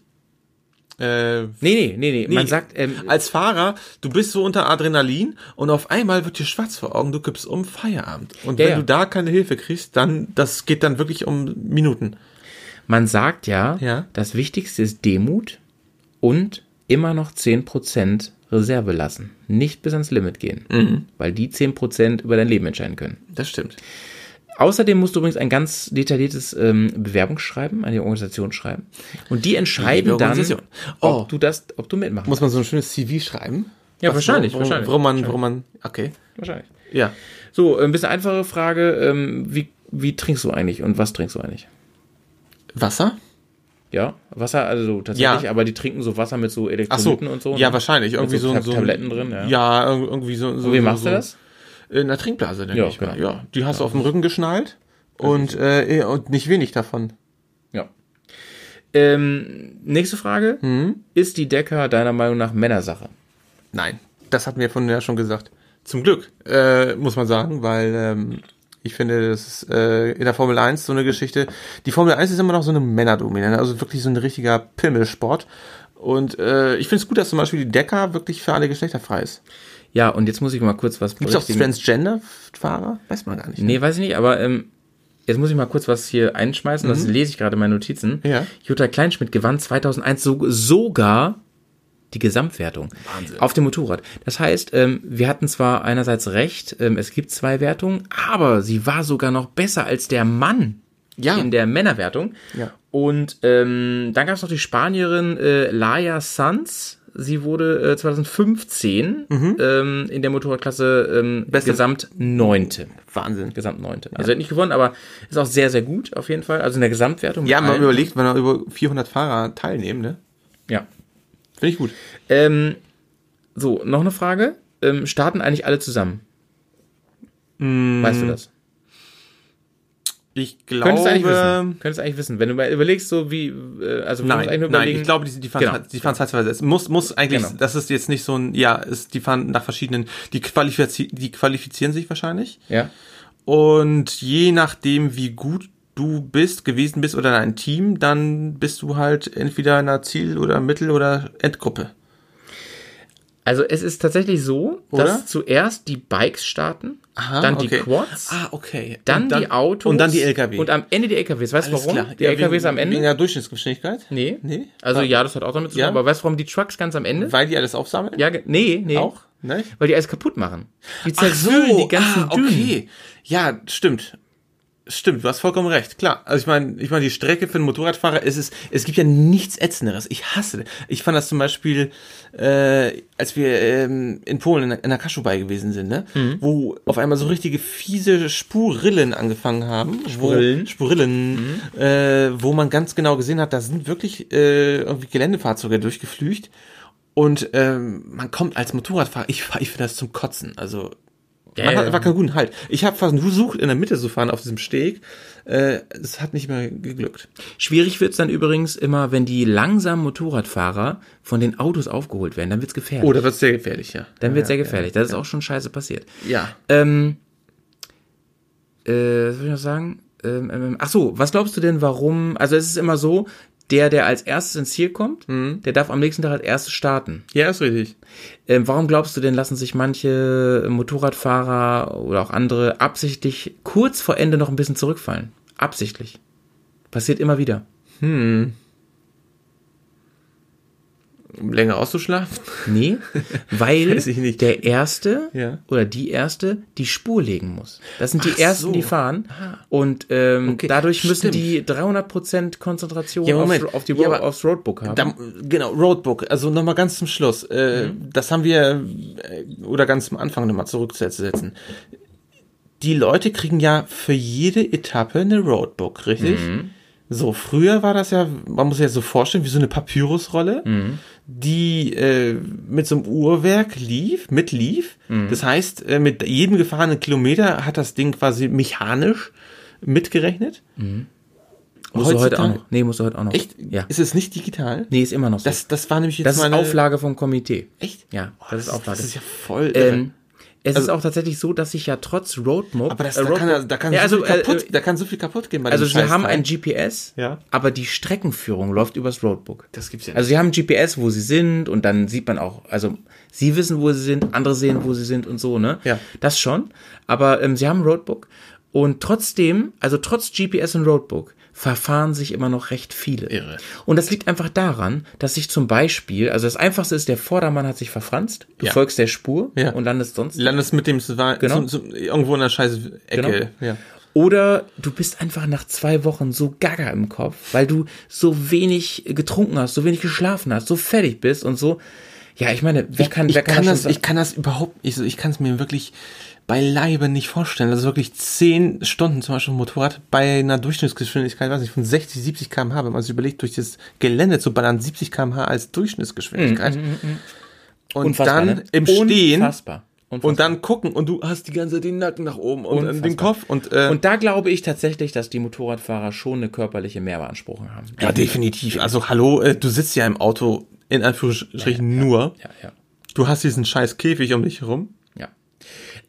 Äh, Nee, nee, nee, nee. Man sagt, ähm, als Fahrer, du bist so unter Adrenalin und auf einmal wird dir schwarz vor Augen, du kippst um Feierabend. Und Ja, wenn ja. du da keine Hilfe kriegst, dann, das geht dann wirklich um Minuten. man sagt ja, Ja. das Wichtigste ist Demut und immer noch 10% Reserve lassen. Nicht bis ans Limit gehen. Mhm. Weil die 10% über dein Leben entscheiden können. Das stimmt. Außerdem musst du übrigens ein ganz detailliertes ähm, Bewerbungsschreiben an die Organisation schreiben. Und die entscheiden Liebe dann, Organisation. ob Oh. du das, ob du mitmachst. Muss man so ein schönes CV schreiben? Ja, wahrscheinlich, worum, wahrscheinlich. Warum man, warum man, okay. Wahrscheinlich. Ja. So, ein bisschen einfache Frage. Ähm, wie, wie trinkst du eigentlich und was trinkst du eigentlich? Wasser? Ja, Wasser, also tatsächlich, Ja. aber die trinken so Wasser mit so Ach so. Elektrolyten und so. Ja, ne? wahrscheinlich. Irgendwie Mit so so, Tab- so Tabletten drin, ja. Ja, irg- irgendwie so. so wie machst so. du das? In der Trinkblase, denke Ja, ich mal. genau. Ja, die hast du auf dem Rücken geschnallt und, äh, und nicht wenig davon. Ja. Ähm, nächste Frage. Mhm. Ist die Decker deiner Meinung nach Männersache? Nein, das hatten wir von ja schon gesagt. Zum Glück, äh, muss man sagen, weil ähm, ich finde, das ist äh, in der Formel 1 so eine Geschichte. Die Formel 1 ist immer noch so eine Männerdominante, also wirklich so ein richtiger Pimmelsport. Und äh, ich finde es gut, dass zum Beispiel die Decker wirklich für alle Geschlechter frei ist. Ja, und jetzt muss ich mal kurz was Gibt es auch. Transgender-Fahrer? Weiß man gar nicht. ne? Nee, weiß ich nicht, aber ähm, jetzt muss ich mal kurz was hier einschmeißen. Das lese ich gerade in meinen Notizen. Mhm. Ja. Jutta Kleinschmidt gewann 2001 so, sogar die Gesamtwertung Wahnsinn. auf dem Motorrad. Das heißt, ähm, wir hatten zwar einerseits recht, ähm, es gibt zwei Wertungen, aber sie war sogar noch besser als der Mann Ja. in der Männerwertung. Ja. Und ähm, dann gab es noch die Spanierin äh, Laia Sanz. Sie wurde äh, 2015 ähm, in der Motorradklasse ähm, Mhm. Beste- Gesamt Neunte. Wahnsinn. Gesamt Neunte. Also er hat nicht gewonnen, aber ist auch sehr, sehr gut auf jeden Fall. Also in der Gesamtwertung. Ja, man allen. überlegt, wenn da über 400 Fahrer teilnehmen, ne? Ja. Finde ich gut. Ähm, so, noch eine Frage. Ähm, starten eigentlich alle zusammen? Mm. Weißt du das? Ich glaube. Könntest du eigentlich wissen. Könntest du eigentlich wissen. Wenn du mal überlegst, so wie, äh, also Nein, eigentlich nur nein, ich glaube, die, die fahren, Genau. die fahren zeitweise. Es muss, muss eigentlich, Genau. das ist jetzt nicht so ein, ja, ist, die fahren nach verschiedenen, die, qualifizi die qualifizieren sich wahrscheinlich. Ja. Und je nachdem, wie gut du bist, gewesen bist oder dein Team, dann bist du halt entweder in einer Ziel- oder Mittel- oder Endgruppe. Also es ist tatsächlich so, Oder? dass zuerst die Bikes starten, dann die okay. Quads, Ah, okay. dann, Und die Autos Und dann die LKW. und am Ende die LKWs. Weißt du warum? klar. Die Ja, LKWs wegen, am Ende? Wegen der Durchschnittsgeschwindigkeit? nee. Nee? Also Ah, ja, das hat auch damit zu tun, Ja? aber weißt du, warum die Trucks ganz am Ende? Weil die alles aufsammeln? ja, nee, nee. Auch? Ne? Weil die alles kaputt machen. Die Ach zerwühlen die ganzen ah, Dünen. okay. Ja, stimmt. Stimmt, du hast vollkommen recht, klar. Also ich meine, ich meine, die Strecke für einen Motorradfahrer, es ist, es gibt ja nichts Ätzenderes. Ich hasse das. Ich fand das zum Beispiel, äh, als wir ähm, in Polen in, der- in Kaschubei gewesen sind, ne? Mhm. wo auf einmal so richtige fiese Spurillen angefangen haben. Spurillen? Wo, Spurillen, äh, wo man ganz genau gesehen hat, da sind wirklich äh, irgendwie Geländefahrzeuge durchgeflücht. Und ähm, man kommt als Motorradfahrer, ich, ich finde das zum Kotzen. Also Ja, man ja. hat einfach keinen guten Halt. Ich habe versucht, in der Mitte zu fahren auf diesem Steg. Äh, es hat nicht mehr geglückt. Schwierig wird's dann übrigens immer, wenn die langsamen Motorradfahrer von den Autos aufgeholt werden. Dann wird's gefährlich. Oh, da wird's sehr gefährlich, ja. dann wird's sehr gefährlich. Das ist auch schon scheiße passiert. Ja. Ähm, äh, was soll ich noch sagen? Ähm, ähm, ach so, was glaubst du denn, warum? Also es ist immer so, der, der als erstes ins Ziel kommt, der darf am nächsten Tag als erstes starten. Ja, ist richtig. Ähm, warum glaubst du denn, lassen sich manche Motorradfahrer oder auch andere absichtlich kurz vor Ende noch ein bisschen zurückfallen? Absichtlich. Passiert immer wieder. Um länger auszuschlafen? Nee, weil der Erste Ja. oder die Erste die Spur legen muss. Das sind die Ach Ersten, so. Ah. die fahren. Und ähm, Okay, dadurch müssen stimmt. die 300% Konzentration Ja, auf, auf, die Ja, Ro aber aufs Roadbook haben. Da, genau, Roadbook. Also nochmal ganz zum Schluss. Äh, Das haben wir, äh, oder ganz am Anfang nochmal zurückzusetzen. Die Leute kriegen ja für jede Etappe eine Roadbook, richtig? So, früher war das ja, man muss sich das so vorstellen, wie so eine Papyrusrolle, die äh, mit so einem Uhrwerk lief, mitlief. Das heißt, äh, mit jedem gefahrenen Kilometer hat das Ding quasi mechanisch mitgerechnet. musst du heute auch noch. Nee, musst du heute auch noch. Echt? Ja. Ist es nicht digital? Nee, ist immer noch so. Das, das war nämlich jetzt das ist meine... Auflage vom Komitee. Echt? Ja, das ist Auflage. Das ist ja voll ähm, es Also- ist auch tatsächlich so, dass sich ja trotz Roadmap. aber das, äh, da, kann, da, kann ja, so also, viel kaputt, äh, da kann so viel kaputt gehen bei also sie haben ein GPS, Ja. aber die Streckenführung läuft übers Roadbook. Das gibt's ja Also sie haben ein GPS, wo sie sind und dann sieht man auch, also sie wissen, wo sie sind, andere sehen, wo sie sind und so, ne? Ja. Das schon. Aber ähm, sie haben ein Roadbook und trotzdem, also trotz GPS und Roadbook, verfahren sich immer noch recht viele. Irre. Und das liegt einfach daran, dass sich zum Beispiel, also das Einfachste ist, der Vordermann hat sich verfranst, du Ja. folgst der Spur Ja. und landest sonst. Landest mit dem Swa- Genau. zum, zum, irgendwo in der scheiß Ecke. Genau. Ja. Oder du bist einfach nach zwei Wochen so gaga im Kopf, weil du so wenig getrunken hast, so wenig geschlafen hast, so fertig bist und so. Ja, ich meine, wer kann, ich, wer kann, kann das das, ich kann das überhaupt, ich, ich kann es mir wirklich beileibe nicht vorstellen. Also wirklich zehn Stunden zum Beispiel Motorrad bei einer Durchschnittsgeschwindigkeit, weiß nicht, von 60, 70 km/h, wenn man sich überlegt, durch das Gelände zu ballern, 70 km/h als Durchschnittsgeschwindigkeit. Und Unfassbar, dann ne? im Stehen Unfassbar. Unfassbar. und dann gucken und du hast die ganze Zeit den Nacken nach oben und Unfassbar. den Kopf und, äh, Und da glaube ich tatsächlich, dass die Motorradfahrer schon eine körperliche Mehrbeanspruchung haben. ja, definitiv. Also hallo, äh, du sitzt ja im Auto in Anführungsstrichen nur. Ja, ja, Du hast diesen scheiß Käfig um dich herum.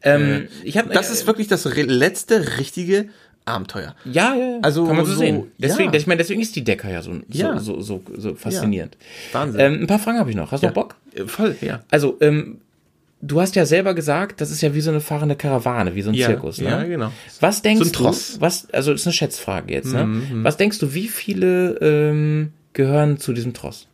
Ja. Ähm, ich habe Das ist wirklich das letzte richtige Abenteuer. ja, ja, ja. Also kann man so, so- sehen. Deswegen, ja. ich meine, deswegen ist die Decker ja so, Ja. so, so, so, so faszinierend. Wahnsinn. Ähm, ein paar Fragen habe ich noch. Hast du noch Bock? Äh, Voll, ja. Also, ähm, du hast ja selber gesagt, das ist ja wie so eine fahrende Karawane, wie so ein Ja, Zirkus. Ne? ja, genau. Was denkst So du, was, also das ist eine Schätzfrage jetzt, ne? Was denkst du, wie viele ähm, gehören zu diesem Tross?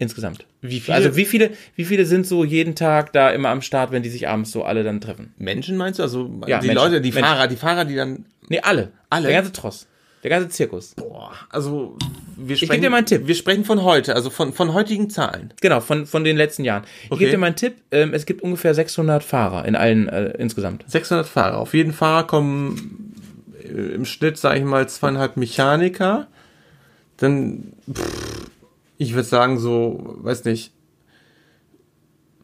Insgesamt. Wie viele? Also wie viele, wie viele sind so jeden Tag da immer am Start, wenn die sich abends so alle dann treffen? Menschen meinst du? Also Ja, die Menschen. Leute, die Menschen. Fahrer, die Fahrer, die dann. Nee, alle. Alle? Der ganze Tross. Der ganze Zirkus. Boah, also wir sprechen. dir mal einen Tipp. Wir sprechen von heute, also von, von heutigen Zahlen. Genau, von, von den letzten Jahren. Ich Okay. gebe dir mal einen Tipp. Ähm, es gibt ungefähr 600 Fahrer in allen äh, insgesamt. 600 Fahrer. Auf jeden Fahrer kommen äh, im Schnitt, sage ich mal, zweieinhalb Mechaniker. Dann, pff, ich würde sagen, so, weiß nicht,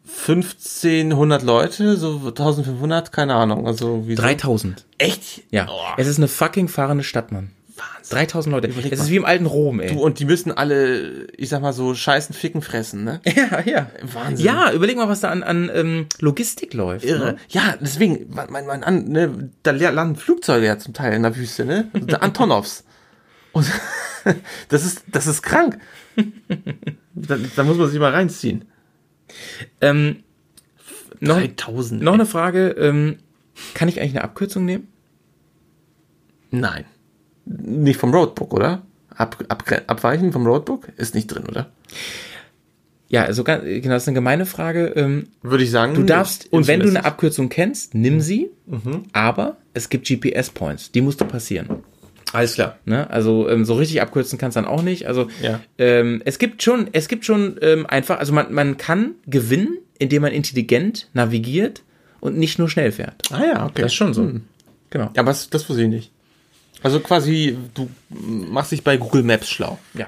1500 Leute, so 1500, keine Ahnung. Also wie 3000. Echt? Ja. Oh, Es ist eine fucking fahrende Stadt, Mann. Wahnsinn. 3000 Leute. Überleg es mal. ist wie im alten Rom, ey. Du, und die müssen alle, ich sag mal so, scheißen, ficken, fressen, ne? Ja, ja. Wahnsinn. Ja, überleg mal, was da an, an ähm, Logistik läuft. Irre. Ne? Ja, deswegen, mein, mein, an, ne, da landen Flugzeuge ja zum Teil in der Wüste, ne? Also der Antonovs. Und das ist, das ist krank. da, da muss man sich mal reinziehen. Ähm, noch, 3000. noch eine Frage. Ähm, kann ich eigentlich eine Abkürzung nehmen? Nein. Nicht vom Roadbook, oder? Ab, ab, abweichen vom Roadbook ist nicht drin, oder? Ja, also ganz, genau, das ist eine gemeine Frage. Ähm, Würde ich sagen. du darfst, wenn du eine. Abkürzung kennst, nimm sie, Mhm. aber es gibt GPS-Points, die musst du passieren. Alles klar. Ne? Also ähm, so richtig abkürzen kannst du dann auch nicht. Also Ja. ähm, es gibt schon, es gibt schon ähm, einfach, also man, man kann gewinnen, indem man intelligent navigiert und nicht nur schnell fährt. Ah ja, okay. Das ist schon so. Hm. Genau. Ja, aber das, das wusste ich nicht. Also quasi, du machst dich bei Google Maps schlau. Ja.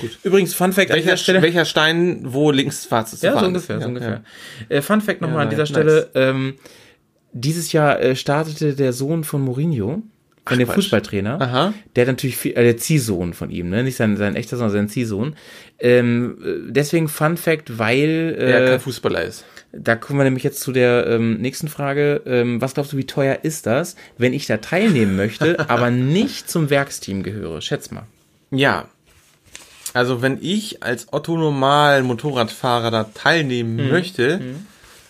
Gut. Übrigens, Fun Fact an Welcher, dieser Stelle. welcher Stein, wo links schwarz ist? ja, so ungefähr, so Ja, ungefähr. ja. Äh, Fun Fact nochmal Ja, an dieser nice. Stelle. Ähm, dieses Jahr äh, startete der Sohn von Mourinho, von dem Quatsch. Fußballtrainer, Aha. der hat natürlich viel, äh, der Ziehsohn von ihm, ne? nicht sein, sein echter, sondern sein Ziehsohn. Ähm, äh, deswegen Fun Fact, weil Der äh, kein Fußballer ist. Da kommen wir nämlich jetzt zu der ähm, nächsten Frage. Ähm, was glaubst du, wie teuer ist das, wenn ich da teilnehmen möchte, aber nicht zum Werksteam gehöre? Schätz mal. Ja. Also wenn ich als Otto Normal Motorradfahrer da teilnehmen Mhm. möchte,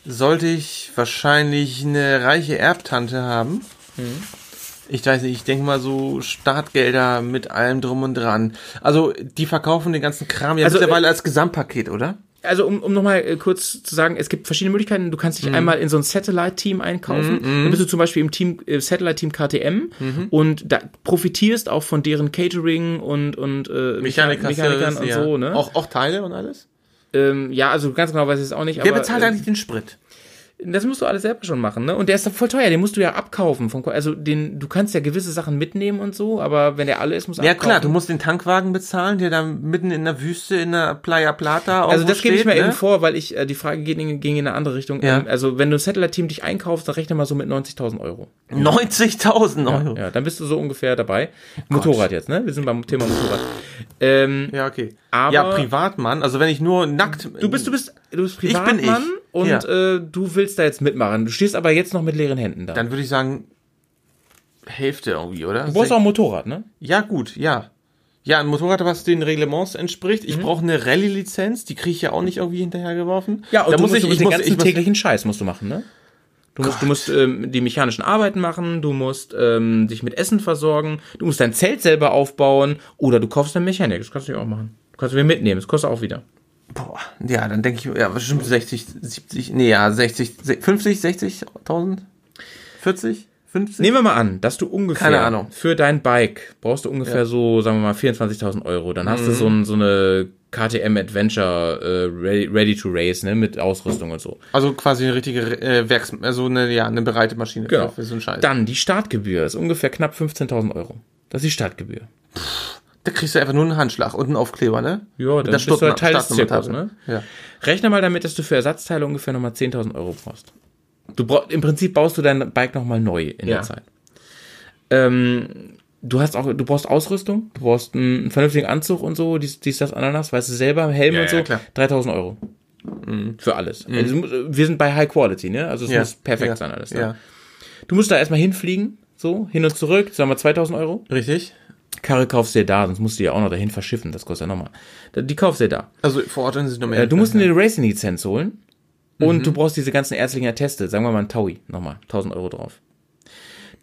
sollte ich wahrscheinlich eine reiche Erbtante haben. Mhm. Ich weiß nicht, ich denke mal so Startgelder mit allem drum und dran. Also die verkaufen den ganzen Kram ja Also, mittlerweile als Gesamtpaket, oder? Also um, um nochmal äh, kurz zu sagen, es gibt verschiedene Möglichkeiten. Du kannst dich einmal in so ein Satellite-Team einkaufen. Dann bist du zum Beispiel im Team äh, Satellite-Team KTM und da profitierst auch von deren Catering und und äh, Mechaniker, Mechanikern und ja. so. Ne? Auch, auch Teile und alles? Ähm, ja, also ganz genau weiß ich es auch nicht. Wer bezahlt äh, eigentlich den Sprit? Das musst du alles selber schon machen, ne? Und der ist doch voll teuer, den musst du ja abkaufen. Vom, Ko- also den, du kannst ja gewisse Sachen mitnehmen und so, aber wenn der alle ist, musst du Ja abkaufen. klar, du musst den Tankwagen bezahlen, der da mitten in der Wüste in der Playa Plata Also das gebe ich mir ne? eben vor, weil ich äh, die Frage ging, in- ging in eine andere Richtung. Ja. Ähm, also wenn du ein Satellite-Team dich einkaufst, dann rechne mal so mit 90.000 Euro. 90.000 Euro. Ja, dann bist du so ungefähr dabei. Motorrad jetzt, ne? Wir sind beim Thema Motorrad. Ähm, Ja, okay. Aber- ja, Privatmann, also wenn ich nur nackt. du bist, du bist, du bist bin ich. Privatmann und Ja. äh, du willst da jetzt mitmachen. Du stehst aber jetzt noch mit leeren Händen da. Dann würde ich sagen, Hälfte irgendwie, oder? du brauchst auch ein Motorrad, ne? Ja, gut, ja. Ja, ein Motorrad, was den Reglements entspricht. Mhm. Ich brauche eine Rallye-Lizenz, die kriege ich ja auch nicht irgendwie hinterhergeworfen. Ja, und da du muss musst, ich, du ich den muss, ganzen ich täglichen Scheiß musst du machen, ne? Du musst, du musst ähm, die mechanischen Arbeiten machen, du musst ähm, dich mit Essen versorgen, du musst dein Zelt selber aufbauen oder du kaufst einen Mechanik, das kannst du ja auch machen. Du kannst mir mitnehmen, das kostet auch wieder. Boah, ja, dann denke ich, ja, bestimmt 60, 70, nee, ja, 60, 50, 60.000? 40? 50? Nehmen wir mal an, dass du ungefähr Keine Ahnung. für dein Bike brauchst du ungefähr so, sagen wir mal, 24.000 Euro. Dann Mhm. hast du so, ein, so eine KTM Adventure äh, ready, ready to race, ne, mit Ausrüstung und so. Also quasi eine richtige äh, Werks, also eine, ja, eine bereite Maschine Genau. für, für so einen Scheiß. Dann die Startgebühr ist ungefähr knapp 15.000 Euro. Das ist die Startgebühr. Da kriegst du einfach nur einen Handschlag und einen Aufkleber, ne? Ja, dann bist du halt Teil des Zirkus, ne? Ja. Rechne mal damit, dass du für Ersatzteile ungefähr nochmal 10.000 Euro brauchst. Du brauchst, im Prinzip baust du dein Bike nochmal neu in Ja. der Zeit. Ähm, du hast auch, du brauchst Ausrüstung, du brauchst einen vernünftigen Anzug und so, dies, dies das, Ananas, weißt du selber, Helm Ja, und so, ja, klar. 3.000 Euro. Für alles. Also, es muss- wir sind bei High Quality, ne? Also es Ja. muss perfekt sein alles. Ne? Ja. Du musst da erstmal hinfliegen, so, hin und zurück, sagen wir 2.000 Euro. Richtig? Karre kaufst du dir da, sonst musst du die ja auch noch dahin verschiffen, das kostet ja nochmal. Die kaufst du dir da. Also vor Ort sind sie noch mehr. Äh, du musst eine Racing-Lizenz holen und du brauchst diese ganzen ärztlichen Atteste, sagen wir mal ein Taui, nochmal, 1000 Euro drauf.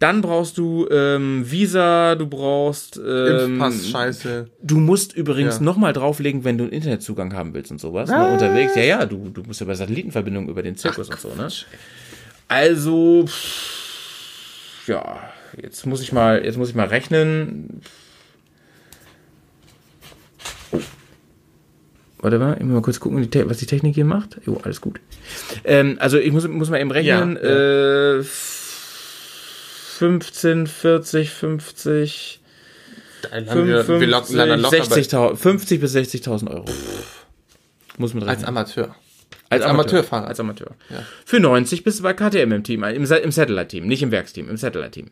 Dann brauchst du ähm, Visa, du brauchst ähm, Impfpass, Scheiße. Du musst übrigens Ja. nochmal drauflegen, wenn du einen Internetzugang haben willst und sowas. Ne, unterwegs. Ja, ja, du, du musst ja bei Satellitenverbindungen über den Zirkus und so, ne? Also, pff, ja, jetzt muss ich mal, jetzt muss ich mal rechnen. Warte mal, ich muss mal kurz gucken, was die Technik hier macht. Jo, alles gut. Ähm, also ich muss, muss mal eben rechnen. Ja, Äh, 15, 40, 50, Da landen wir, wir lock- 55, landen locker bei- 60.000, 50 bis 60.000 Euro. Muss mit Als rechnen. Amateur. Als Amateurfahrer. Als Amateur. Ja. Für 90 bist du bei KTM im Team, im, im Satellite-Team, nicht im Werksteam, im Satellite-Team.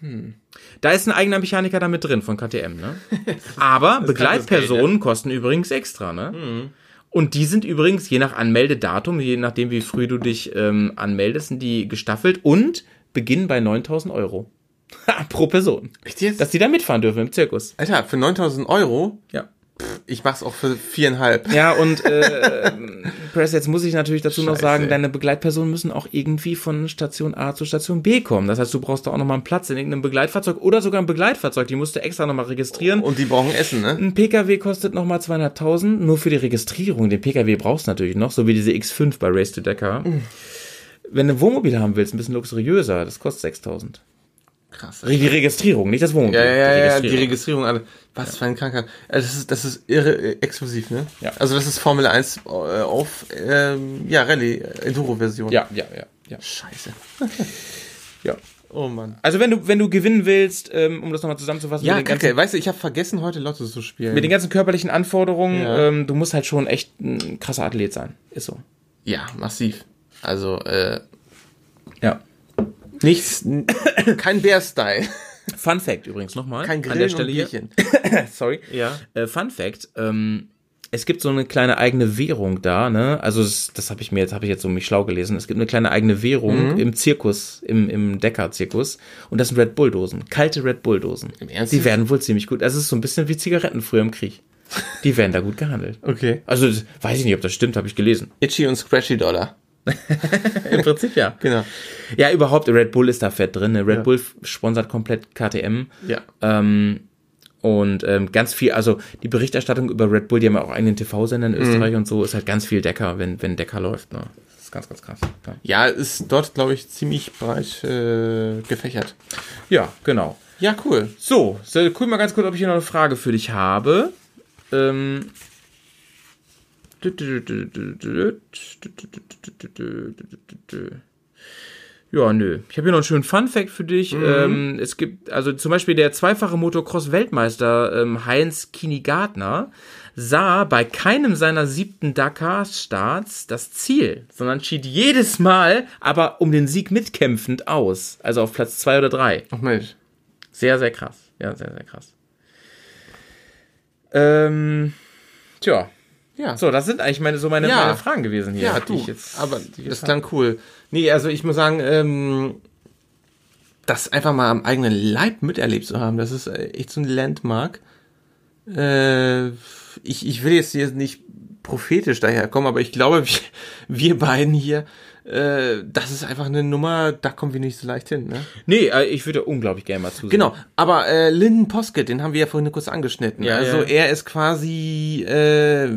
Hm. Da ist ein eigener Mechaniker da mit drin von KTM, ne? Aber Begleitpersonen kosten übrigens extra, ne? Hm. Und die sind übrigens, je nach Anmeldedatum, je nachdem, wie früh du dich ähm, anmeldest, sind die gestaffelt und beginnen bei 9000 Euro. Pro Person. Echt jetzt? Dass die da mitfahren dürfen im Zirkus. Alter, für 9000 Euro, Ja. Ich mach's auch für viereinhalb. Ja, und äh, Press, jetzt muss ich natürlich dazu noch Scheiße, sagen, ey. deine Begleitpersonen müssen auch irgendwie von Station A zu Station B kommen. Das heißt, du brauchst da auch nochmal einen Platz in irgendeinem Begleitfahrzeug oder sogar ein Begleitfahrzeug. Die musst du extra nochmal registrieren. Und die brauchen Essen, ne? Ein PKW kostet nochmal 200.000, nur für die Registrierung. Den PKW brauchst du natürlich noch, so wie diese X5 bei Race to Dakar. Wenn du ein Wohnmobil haben willst, ein bisschen luxuriöser, das kostet 6.000. Krass. Die Registrierung, nicht das Wohnmobil. Ja, ja, ja, ja, die die Registrierung. Registrierung, alle. Was für eine Krankheit. Also Das ist, das ist irre äh, exklusiv, ne? Ja. Also das ist Formel 1 äh, auf, ähm, ja, Rallye, Enduro-Version. Ja, ja, ja, ja. Scheiße. ja. Oh Mann. Also wenn du, wenn du gewinnen willst, ähm, um das nochmal zusammenzufassen, Ja, den ganzen kacke. Weißt du, ich habe vergessen, heute Lotto zu spielen. mit den ganzen körperlichen Anforderungen, Ja. ähm, du musst halt schon echt ein krasser Athlet sein. Ist so. ja, massiv. Also, äh, Ja. Nichts, kein Bär-Style. Fun Fact übrigens nochmal. Kein an der Grillen Stelle und hier. Sorry. Ja. Äh, Fun Fact, ähm, es gibt so eine kleine eigene Währung da, ne? Also das, das habe ich mir jetzt, habe ich jetzt so mich schlau gelesen. Es gibt eine kleine eigene Währung Mhm. im Zirkus, im, im Decker-Zirkus. Und das sind Red Bull-Dosen. Kalte Red Bull-Dosen. Im Ernst Die werden wohl ziemlich gut. Das ist so ein bisschen wie Zigaretten früher im Krieg. Die werden da gut gehandelt. Okay. Also weiß ich nicht, ob das stimmt, habe ich gelesen. Itchy und Scratchy Dollar. Im Prinzip ja. Genau. Ja, überhaupt, Red Bull ist da fett drin. ne? Red Ja. Bull sponsert komplett KTM. Ja. Ähm, und ähm, ganz viel, also die Berichterstattung über Red Bull, die haben ja auch eigenen TV-Sender in Österreich und so, ist halt ganz viel Decker, wenn, wenn Decker läuft. Ne? Das ist ganz, ganz krass. Ja, Ja, ist dort, glaube ich, ziemlich breit äh, gefächert. ja genau. Ja, cool. So, so, guck mal ganz kurz, ob ich hier noch eine Frage für dich habe. Ähm. Ja, nö. Ich habe hier noch einen schönen Fun-Fact für dich. Ähm, es gibt, also zum Beispiel der zweifache Motocross-Weltmeister ähm, Heinz Kini-Gardner sah bei keinem seiner siebten Dakar-Starts das Ziel, sondern schied jedes Mal aber um den Sieg mitkämpfend aus. Also auf Platz zwei oder drei. Ach Mensch. Sehr, sehr krass. Ja, sehr, sehr krass. Ähm, tja. Ja. So, das sind eigentlich meine, so meine, Ja. meine Fragen gewesen hier. Ja, du, jetzt, aber das klang cool. Nee, also ich muss sagen, ähm, das einfach mal am eigenen Leib miterlebt zu haben, das ist äh, echt so ein Landmark. Äh, ich, ich will jetzt hier nicht prophetisch daherkommen, aber ich glaube, wir, wir beiden hier, äh, das ist einfach eine Nummer, da kommen wir nicht so leicht hin. Ne? Nee, äh, ich würde unglaublich gerne mal zusehen. Genau, aber äh, Lyndon Poskett, den haben wir ja vorhin kurz angeschnitten. Ja, also ja. er ist quasi, äh,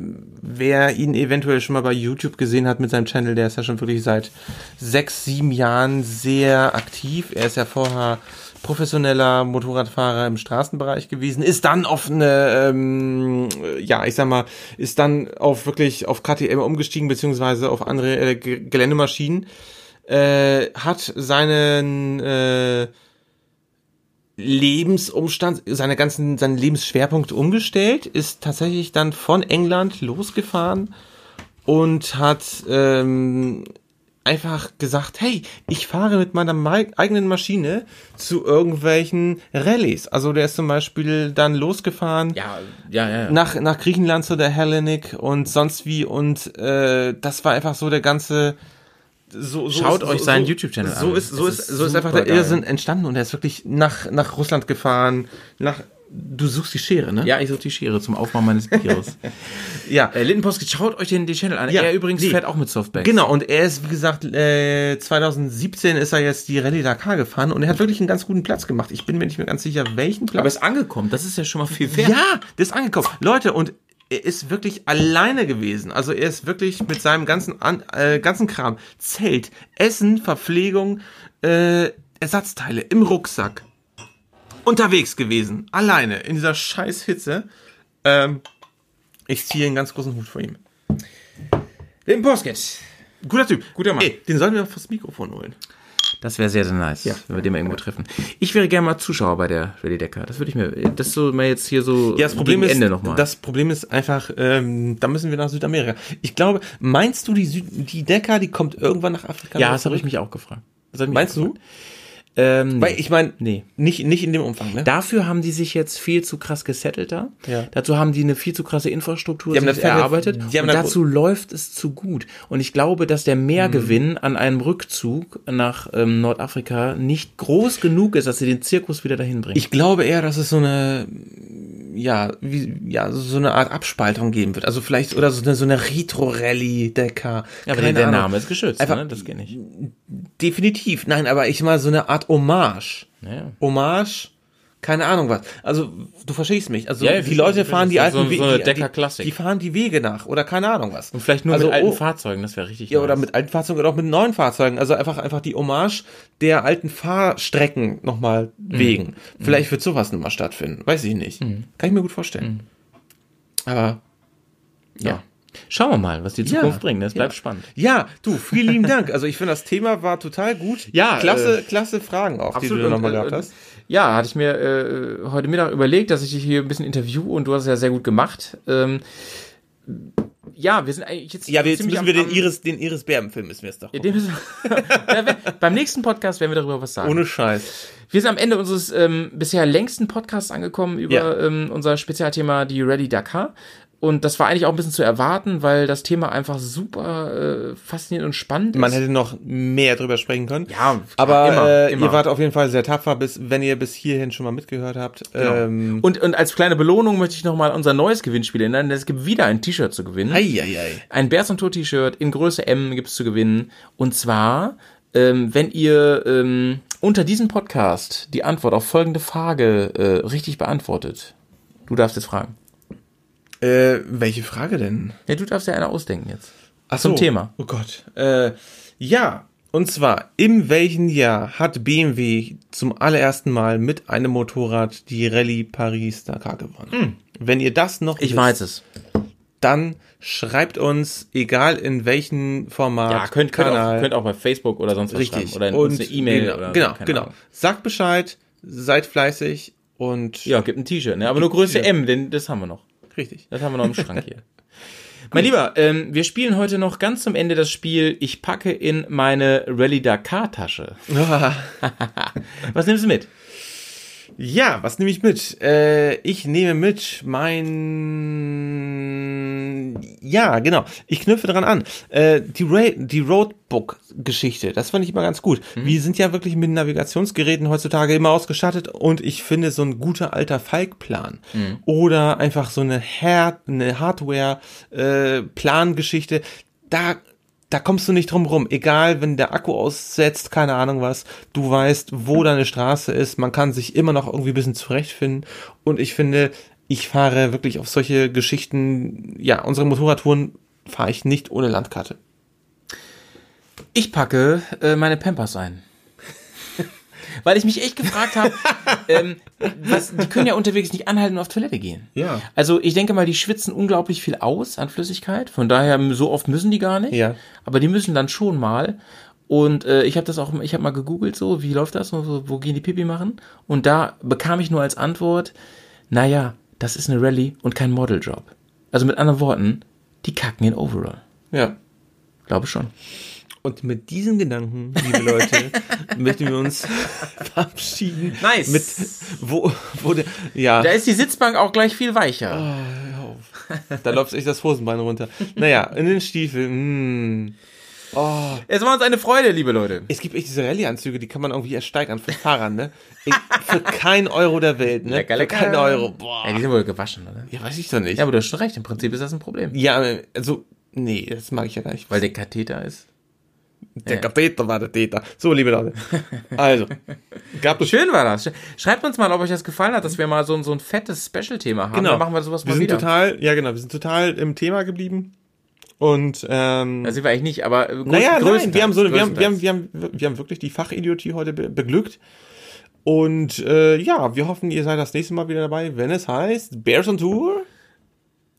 wer ihn eventuell schon mal bei YouTube gesehen hat mit seinem Channel, der ist ja schon wirklich seit sechs, sieben Jahren sehr aktiv. Er ist ja vorher professioneller Motorradfahrer im Straßenbereich gewesen, ist dann auf eine, ähm, ja, ich sag mal, ist dann auf wirklich auf KTM umgestiegen, beziehungsweise auf andere äh, Ge- Geländemaschinen, äh, hat seinen äh, Lebensumstand, seine ganzen, seinen Lebensschwerpunkt umgestellt, ist tatsächlich dann von England losgefahren und hat ähm, einfach gesagt, hey, ich fahre mit meiner mei- eigenen Maschine zu irgendwelchen Rallyes. Also der ist zum Beispiel dann losgefahren Ja, ja, ja. nach, nach Griechenland zu der Hellenic und sonst wie und äh, das war einfach so der ganze so, so Schaut ist, euch so, seinen so, YouTube-Channel so an. Ist, so ist, ist so ist einfach der. Irrsinn entstanden und er ist wirklich nach, nach Russland gefahren, nach du suchst die Schere, ne? Ja, ich suche die Schere zum Aufmachen meines Bios. Ja. äh, Lindenpost, schaut euch den, den Channel an. Ja, er übrigens nee. fährt auch mit Softback. Genau, und er ist, wie gesagt, äh, 2017 ist er jetzt die Rallye Dakar gefahren und er hat wirklich einen ganz guten Platz gemacht. Ich bin mir nicht mehr ganz sicher, welchen Platz. Aber ist angekommen. Das ist ja schon mal viel wert. Ja, der ist angekommen. Leute, und er ist wirklich alleine gewesen. Also er ist wirklich mit seinem ganzen, An äh, ganzen Kram, Zelt, Essen, Verpflegung, äh, Ersatzteile im Rucksack unterwegs gewesen. Alleine in dieser scheiß Hitze. Ähm, ich ziehe einen ganz großen Hut vor ihm. Lindenpost, Guter Typ. Guter Mann. Ey, den sollten wir fürs Mikrofon holen. Das wäre sehr, sehr nice, Ja. wenn wir den mal irgendwo treffen. Ich wäre gerne mal Zuschauer bei der Rallye Decker. Das würde ich mir, das so mal jetzt hier so Ja, das Problem gegen ist, Ende nochmal. das Problem ist einfach, ähm, da müssen wir nach Südamerika. Ich glaube, meinst du, die, Süd die Decker, die kommt irgendwann nach Afrika? ja, das habe ich mich auch gefragt. Meinst du? gefragt. Ähm, Weil ich meine, Nee. nicht, nicht in dem Umfang, ne? Dafür haben die sich jetzt viel zu krass gesettelt da. Ja. Dazu haben die eine viel zu krasse Infrastruktur Die haben das erarbeitet. die haben und da- dazu läuft es zu gut. Und ich glaube, dass der Mehrgewinn an einem Rückzug nach ähm, Nordafrika nicht groß genug ist, dass sie den Zirkus wieder dahin bringen. Ich glaube eher, dass es so eine, ja, wie, ja, so eine Art Abspaltung geben wird. Also vielleicht, oder so eine, so eine Retro-Rallye-Decker. ja, aber der, der Name ist geschützt, Einfach- ne? Das geht nicht. Definitiv. Nein, aber ich mal so eine Art Hommage. Ja. Hommage, keine Ahnung was. Also, du verstehst mich. Also, Ja, die Leute fahren die alten So- so Wege. die-. Die, fahren die Wege nach oder keine Ahnung was. Und vielleicht nur also, mit alten oh, Fahrzeugen, das wäre richtig Ja, oder nice. mit alten Fahrzeugen oder auch mit neuen Fahrzeugen. Also einfach, einfach die Hommage der alten Fahrstrecken nochmal Mhm. wegen. Vielleicht wird sowas nochmal stattfinden. Weiß ich nicht. Kann ich mir gut vorstellen. Aber, ja. Ja. Schauen wir mal, was die Zukunft Ja. bringt. Das Ja. bleibt spannend. Ja, du, vielen lieben Dank. Also ich finde, das Thema war total gut. Ja, Klasse, äh, klasse Fragen auch, die Absolut. du da nochmal gehabt äh, hast. Ja, hatte ich mir äh, heute Mittag überlegt, dass ich dich hier ein bisschen interview und du hast es ja sehr gut gemacht. Ähm, ja, wir sind eigentlich jetzt Ja, wir, jetzt müssen wir den Iris, den Iris Berben-Film müssen wir jetzt doch. Ja, den müssen ja, wir, beim nächsten Podcast werden wir darüber was sagen. Ohne Scheiß. Wir sind am Ende unseres ähm, bisher längsten Podcasts angekommen über Ja. ähm, unser Spezialthema die Rallye Dakar. Und das war eigentlich auch ein bisschen zu erwarten, weil das Thema einfach super äh, faszinierend und spannend ist. Man hätte noch mehr drüber sprechen können. Ja, aber immer, äh, immer. ihr wart auf jeden Fall sehr tapfer, bis, wenn ihr bis hierhin schon mal mitgehört habt. Genau. Ähm, und, und als kleine Belohnung möchte ich nochmal unser neues Gewinnspiel ändern. Es gibt wieder ein T-Shirt zu gewinnen. Eieiei. Ein Bärs und T-Shirt in Größe M gibt's zu gewinnen. Und zwar, ähm, wenn ihr ähm, unter diesem Podcast die Antwort auf folgende Frage äh, richtig beantwortet. Du darfst jetzt fragen. Äh, welche Frage denn? Ja, du darfst ja eine ausdenken jetzt. Ach Zum Thema. Oh Gott. Äh, ja, und zwar, in welchem Jahr hat BMW zum allerersten Mal mit einem Motorrad die Rallye Paris-Dakar gewonnen? Wenn ihr das noch Hm. Ich wisst, weiß es. dann schreibt uns, egal in welchem Format, Ja, könnt, könnt, auch, könnt auch bei Facebook oder sonst was richtig. schreiben. Oder und uns eine E-Mail. Genau, oder genau. keine genau. Ahnung. Sagt Bescheid, seid fleißig und Ja, gibt ein T-Shirt, ne? Aber nur Größe. M, denn das haben wir noch. Richtig. Das haben wir noch im Schrank hier. Mein Lieber, ähm, wir spielen heute noch ganz zum Ende das Spiel Ich packe in meine Rallye Dakar Tasche. Was nimmst du mit? Ja, was nehme ich mit? Äh, ich nehme mit mein, ja, genau. Ich knüpfe dran an. Äh, die, Ra die Roadbook-Geschichte, das fand ich immer ganz gut. Wir sind ja wirklich mit Navigationsgeräten heutzutage immer ausgestattet und ich finde so ein guter alter Falk-Plan oder einfach so eine, Her eine Hardware-Plan-Geschichte, da da kommst du nicht drum rum. Egal, wenn der Akku aussetzt, keine Ahnung was, du weißt, wo deine Straße ist. Man kann sich immer noch irgendwie ein bisschen zurechtfinden. Und ich finde, ich fahre wirklich auf solche Geschichten, ja, unsere Motorradtouren fahre ich nicht ohne Landkarte. Ich packe äh, meine Pampers ein. Weil ich mich echt gefragt habe, ähm, was, die können ja unterwegs nicht anhalten und auf Toilette gehen. Ja. Also ich denke mal, die schwitzen unglaublich viel aus an Flüssigkeit. Von daher, so oft müssen die gar nicht. Ja. Aber die müssen dann schon mal. Und äh, ich habe das auch, ich habe mal gegoogelt, so, wie läuft das, wo, wo gehen die Pipi machen? Und da bekam ich nur als Antwort, naja, das ist eine Rallye und kein Modeljob. Also mit anderen Worten, die kacken in Overall. Ja. Glaube schon. Und mit diesen Gedanken, liebe Leute, möchten wir uns verabschieden. Nice. Mit, wo, wo der, ja. Da ist die Sitzbank auch gleich viel weicher. Da läuft echt das Hosenbein runter. Naja, in den Stiefeln. Mh. Oh. Es war uns eine Freude, liebe Leute. Es gibt echt diese Rallye-Anzüge, die kann man irgendwie ersteigern für Fahrern, ne? Ich, für kein Euro der Welt, ne? Lecker, für lecker. kein Euro. Boah. Ja, die sind wohl gewaschen, oder? Ja, weiß ich doch nicht. Ja, aber du hast schon recht. Im Prinzip ist das ein Problem. Ja, also, nee, das mag ich ja gar nicht. Weil der Katheter ist. der Katheter war der Täter. So, liebe Leute. Also, gab es Schön war das. Schreibt uns mal, ob euch das gefallen hat, dass wir mal so, ein- so ein fettes Special-Thema haben. Genau. Dann machen wir sowas wir mal sind wieder. total, ja genau, wir sind total im Thema geblieben. Und ähm, sind wir eigentlich nicht, aber äh, größ- naja, nein, wir haben so, wir haben, wir haben, wir haben, wir haben wirklich die Fachidiotie heute be beglückt. Und äh, ja, wir hoffen, ihr seid das nächste Mal wieder dabei, wenn es heißt Bears on Tour.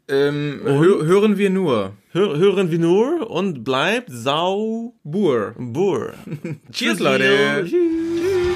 ähm, hö hören wir nur. Hör, hören wir nur und bleibt sau Bur. Bur. Cheers, Leute. Tschüss.